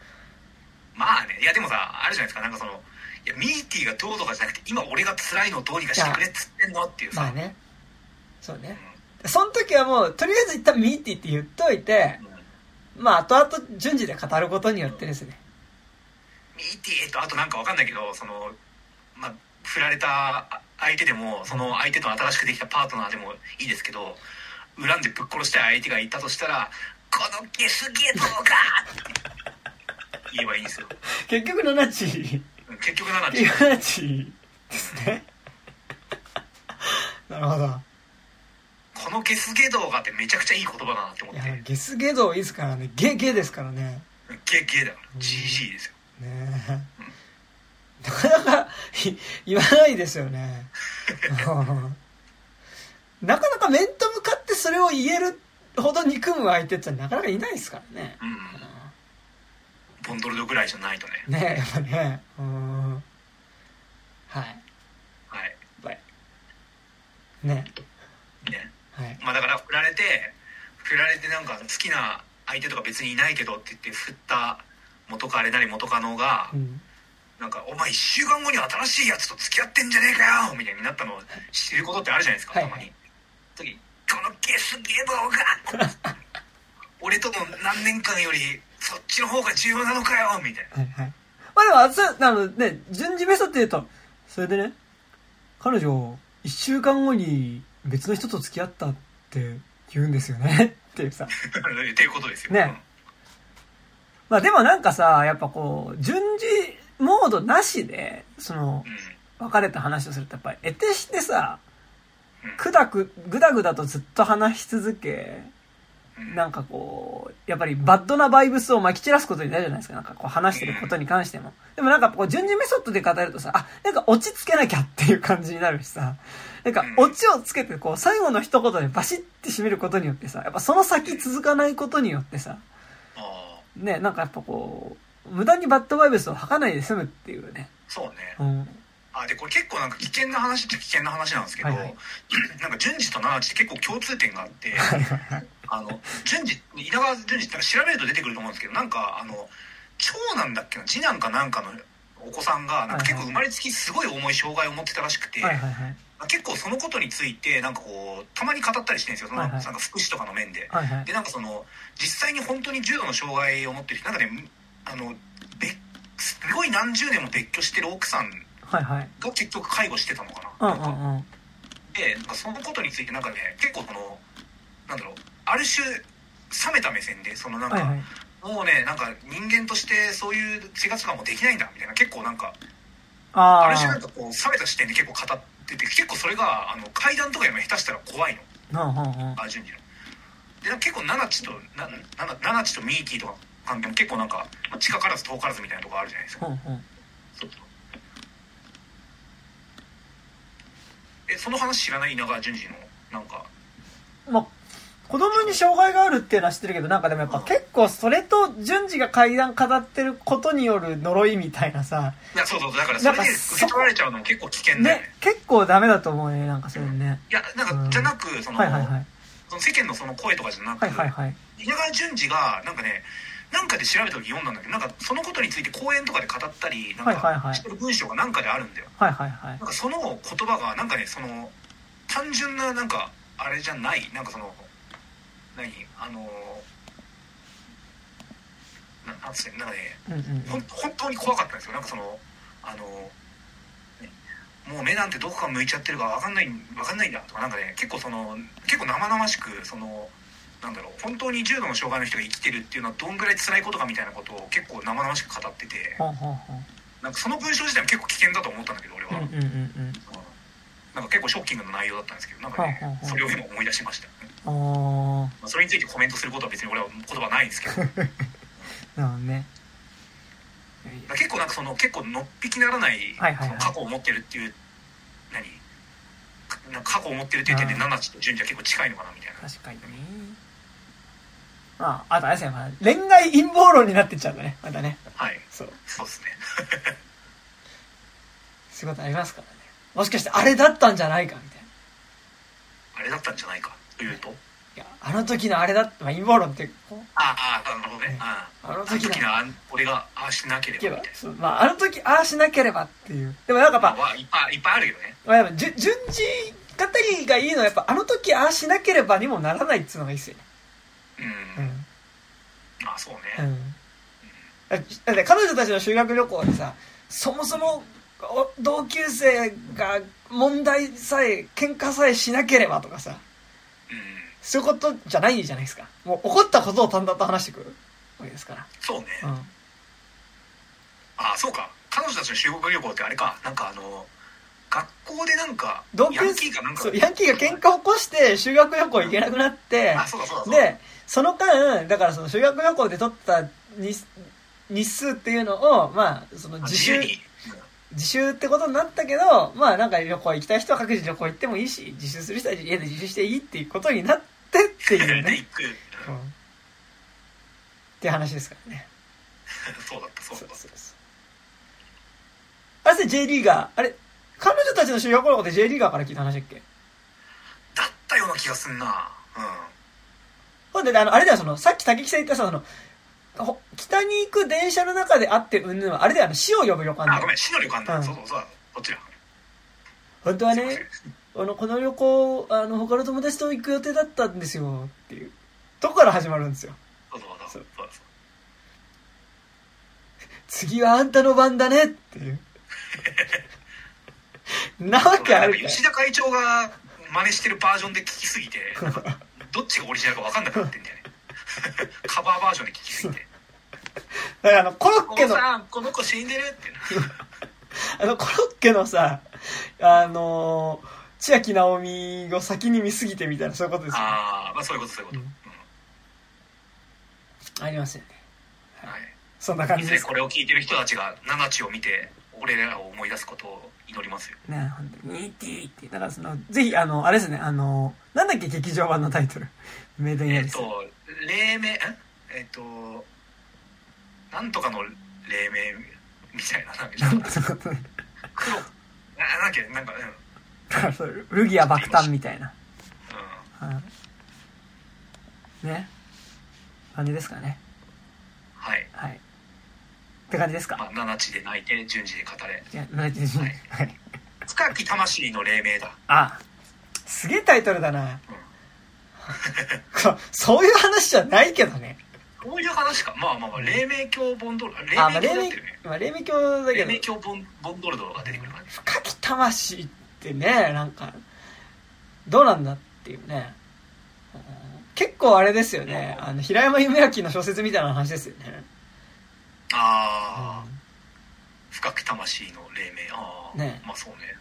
まあねいやでもさあるじゃないですかなんかそのいやミーティーがどうとかじゃなくて今俺が辛いのをどうにかしてくれっつってんのっていうさ、まあね。そうね。その時はもう、とりあえず一旦ミーティーって言っといて、うんまあ、後々順次で語ることによってですね。ミーティーとあとなんかわかんないけどそのまあ振られた相手でもその相手と新しくできたパートナーでもいいですけど恨んでぶっ殺したい相手がいたとしたら「このゲスゲトが!」って言えばいいんですよ 結局7チうん結局7結局7チですね。なるるほど。このゲスゲ道がってめちゃくちゃいい言葉だなって思いや。ゲスゲ道いいですからね。ゲゲですからね。ゲゲだから。うん GG ですよ。ねえ。なかなかい言わないですよね。う んなかなか面と向かってそれを言えるほど憎む相手ってなかなかいないですからね。うん。ボンドルドぐらいじゃないとね。ねえ、やっぱね。うん。はい。はい。はい。ねね。はい。まあだから振られて、振られてなんか好きな相手とか別にいないけどって言って振った元カレなり元カノがう、ん。なんか、お前一週間後に新しいやつと付き合ってんじゃねえかよみたいになったのを知ることってあるじゃないですか、はいたまに。時このゲスゲドが 俺との何年間よりそっちの方が重要なのかよみたいな。はいはい。まあでも、あそう、あのね、順次メソって言うと、それでね、彼女、一週間後に別の人と付き合ったって言うんですよね。っていうさ。っていうことですよ。ねまあでもなんかさ、やっぱこう、順次モードなしで、そのう、ん。別れた話をするとやっぱり、得てしてさうん、くだく、ぐだぐだとずっと話し続け、うん。なんかこう、やっぱりバッドなバイブスを撒き散らすことになるじゃないですか。なんかこう話してることに関しても。でもなんかこう、順次メソッドで語るとさ、あ、なんか落ち着けなきゃっていう感じになるしさ、なんかうんオチをつけてこう、最後の一言でバシッて締めることによってさ、やっぱその先続かないことによってさ、ね、なんかやっぱこう、無駄にバッドバイブスを吐かないで済むっていうね。そうね。うん。あ、で、これ結構なんか危険な話っちゃ危険な話なんですけど、はいはいなんか順次と七地って結構共通点があって。あの、順次、稲川順次って調べると出てくると思うんですけど、なんか、あの、長男だっけな、次男かなんかのお子さんが、なんか結構生まれつきすごい重い障害を持ってたらしくて、はいはいはい。結構そのことについて、なんかこう、たまに語ったりしてるんですよ、その、はいはいなんか福祉とかの面で。はいはいで、。なんかその、実際に本当に重度の障害を持ってる人、なんかね、あの、別すごい何十年も別居してる奥さん。が結局介護してたのかうんな。ん。でなんかそのことについてなんかね結構そのなんだろうある種冷めた目線でそのなんか、はいはい。もうねなんか人間としてそういう生活がもうできないんだみたいな結構なんかあある種なんあ。かこう冷めた視点で結構語ってて結構それがあの階段とかよりも下手したら怖いのうんうんうん。あ順次の。で結構ナナチとななナナチとミーティーとか関係も結構なんかまあ近からず遠からずみたいなとこあるじゃないですか。うんうん。そうそうえその話知らない稲川淳二のなんかまあ、子供に障害があるっていうのは知ってるけど、なんかでもやっぱ結構それと順次が階段語ってることによる呪いみたいなさ、いやそうそうだからそれで受け取られちゃうのも結構危険だよねね、結構ダメだと思うね、なんかそれね。いやなんか、うんじゃなくその,、はいはいはい。その世間のその声とかじゃなく、はいはいはい。稲川淳二がなんかねなんかで調べた時読んだんだけどなんかそのことについて講演とかで語ったりなんはいはいはいかしてる文章がなんかであるんだよはいはいはいなん。かその言葉がなんかねその単純ななんかあれじゃないなんかその何？あのななんつうの？なんかねうんうんほん本当に怖かったんですよ。なんかそのあの、ねもう目なんてどこか向いちゃってるか分かんない分かんないんだとかなんかね結構その結構生々しくそのなんだろう本当に重度の障害の人が生きてるっていうのはどんぐらい辛いことかみたいなことを結構生々しく語ってて。なんかその文章自体も結構危険だと思ったんだけど俺は。なんか結構ショッキングな内容だったんですけどなんかねそれを今思い出しました、あまあ、それについてコメントすることは別に俺は言葉ないんですけど なるほどね。ら結構なんかその結構のっぴきならない過去を持ってるっていう何？過去を持ってるっていう点であー七地と順次は結構近いのかなみたいな確かにね。まあ、あとあれですね、まあ、恋愛陰謀論になってっちゃうんだね、またね。はいそう。そうですね そういうことありますからね。もしかしてあれだったんじゃないかみたいな。あれだったんじゃないかというと？いや、あの時のあれだって、まあ、陰謀論って、あああなるほどね。ああ。あの時の、俺がああしなけれけばまあ、あの時、ああしなければっていう。でもなんかやっぱ、まあいっぱいいっぱいあるけどね。まあ、やっぱ、じゅ順次語りがいいのは、やっぱ、あの時、ああしなければにもならないっていうのがいいっすよね。うん、うん。あそうね、うん。だだって彼女たちの修学旅行でさ、そもそもお同級生が問題さえ、喧嘩さえしなければとかさ、うんそういうことじゃないじゃないですか。もう起こったことを淡々と話してくる。わけですかそうね、ら。うん。あそうか。彼女たちの修学旅行ってあれか。なんかあの学校でなんか同級ヤンキーかなんか。そうヤンキーが喧嘩を起こして修学旅行行けなくなってあそうだそうだそうだ。でその間だからその修学旅行で取った日日数っていうのをまあその自習由に自習ってことになったけどまあなんか旅行行きたい人は各自旅行行ってもいいし自習する人は家で自習していいっていうことになってっていうでね、行く。うん、っていう話ですからね。そうだったそうだった。そうそうあれって J リーガーあれ彼女たちの修学旅行って J リーガーから聞いた話だっけ？だったような気がすんな。うん。ほんで、あの、あれだよ、その、さっき竹木さん言ったさ、その、ほ北に行く電車の中で会ってうんぬんは、あれだよ、あの、死を呼ぶ旅館だよ。あごめん。死の旅館だ、うん。そうそうそうだこっちだ。本当はね、あの、この旅行、あの、他の友達と行く予定だったんですよ、っていう。とこから始まるんですよ。そうそうそう。そう。そう次はあんたの番だね。っていう。なわけあるか。吉田会長が真似してるバージョンで聞きすぎてどっちがオリジナルか分かんなくなってんだよねカバーバージョンで聞きすぎてだからあの、コロ「おッケの、さんこの子死んでる」ってな あの、コロッケのさ、あのー、千秋直美を先に見すぎてみたいな、そういうことですよね。ああまあそういうことそういうこと、うんうんありますよね。はいそんな感じですいずれこ。れを聞いてる人たちが七地を見て俺らを思い出すことを祈りますよね、本当に、ニーティーって。だからその、ぜひ、あの、あれですね、あの、なんだっけ、劇場版のタイトル。メイドインえっ、アビス。と黎明ん？えっ、となんとかの黎明みたいななんか黒ななんだっけ？なんかうん、ルギア爆誕みたいな。はい。ね。感じですかね。はいはい。って感じですか？まあ、七地で泣いて順次で語れいや、なじはい。はい。深き魂の黎明だあ、すげえタイトルだな。こ そういう話じゃないけどね。こういう話かまあまあまあ黎明鏡ボンドル黎あ、明まあ、黎明鏡だってるね、まあ、黎明鏡だけ黎ど、明鏡ボンボンドルドが出てくるからね深き魂ってね、なんか、どうなんだっていうね。うん結構あれですよね。あの、平山夢明の小説みたいな話ですよね。ああ、深き魂の黎明ああ、ねまあそうね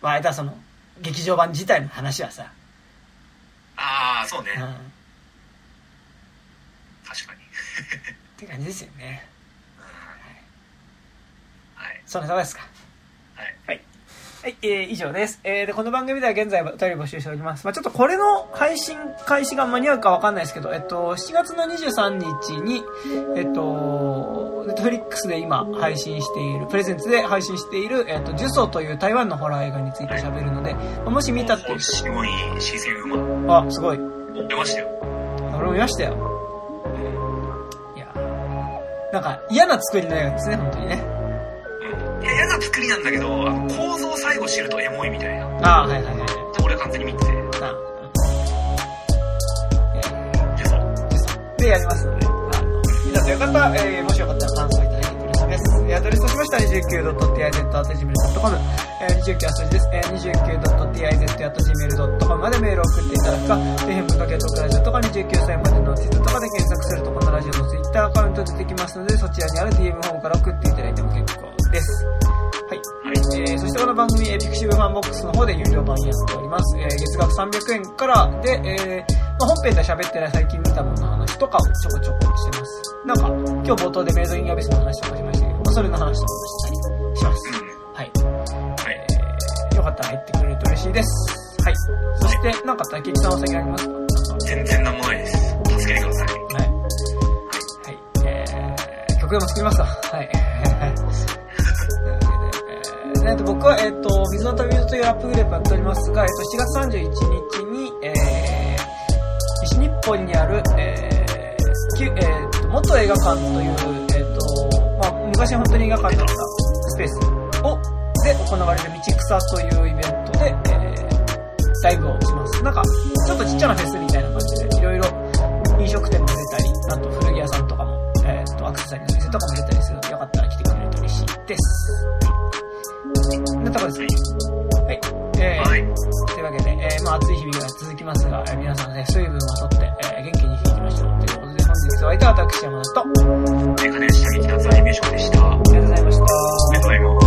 まあ、あれだ、その、劇場版自体の話はさ。ああそうね、うん。っ確かに、て感じですよね。うんはいそんなとこですか？はいはい。はい、えー、以上です。えー、で、この番組では現在お便り募集しております。まあちょっとこれの配信開始が間に合うかわかんないですけど、えっと、7月の23日に、えっと、ネットフリックスで今配信している、プレゼンツで配信している、えっと、ジュソーという台湾のホラー映画について喋るので、まあもし見たっていう人、すごい新鮮馬あ、すごい。出ましたよ俺も見ましたよ。いやなんか嫌な作りの映画ですね、本当にね。うんいや嫌な作りなんだけどあの構造を最後知るとエモいみたいな。ああ、はいはいはい。俺は完全に見てて。あうんでやりますので、あの、見たとよかった。ら、えーもしよかったら感想いただけて嬉しいです。えーアドレスとしましては 29.tiz.gmail.com、えー、29は数字です。えー、29.tiz.gmail.com までメールを送っていただくか、底辺文化系トークラジオとか29歳までの地図とかで検索するとこのラジオの Twitter アカウント出てきますので、そちらにある DM フォームから送っていただいても結構です。はい。えーそしてこの番組、え pixiv FANBOX の方で有料版やっております。えー月額300円からで、えーまあ、本編では喋ってない最近見たものの話とかをちょこちょこしてます。なんか、今日冒頭でメイドインアビスの話とかしましたけど、まあ、それの話とかもしたりします。うんはい。はいえーよかったら入ってくれると嬉しいです。はい。そして、なんか大吉さんお酒ありますか？全然なんもないです助けてくださいはい。はい。えー、曲でも作りますか？はい。でえーえーと僕は、えっ、と、水の旅人というラップグループやっておりますが、えっ、と、7月31日に、えー、西日本にある、えー、きゅえーと、元映画館という、えっ、と、まあ、昔は本当に映画館だったスペースを、で行われる道草というイベントで、えー、ライブをします。なんか、ちょっとちっちゃなフェスみたいな感じで、いろいろ飲食店も出たり、あと古着屋さんとかも、えっ、と、アクセサリーの店とかも出たりするので、よかったら来てくれると嬉しいです。とこですね。はい。えーはいというわけで、えーまあ暑い日々が続きますが、えー皆さんね、水分をとって、えー元気に生きていきましょう。ということで、本日お相手は私、山田と、あメガネ下着北アニメーションでしたありがとうりがとうございました。ございます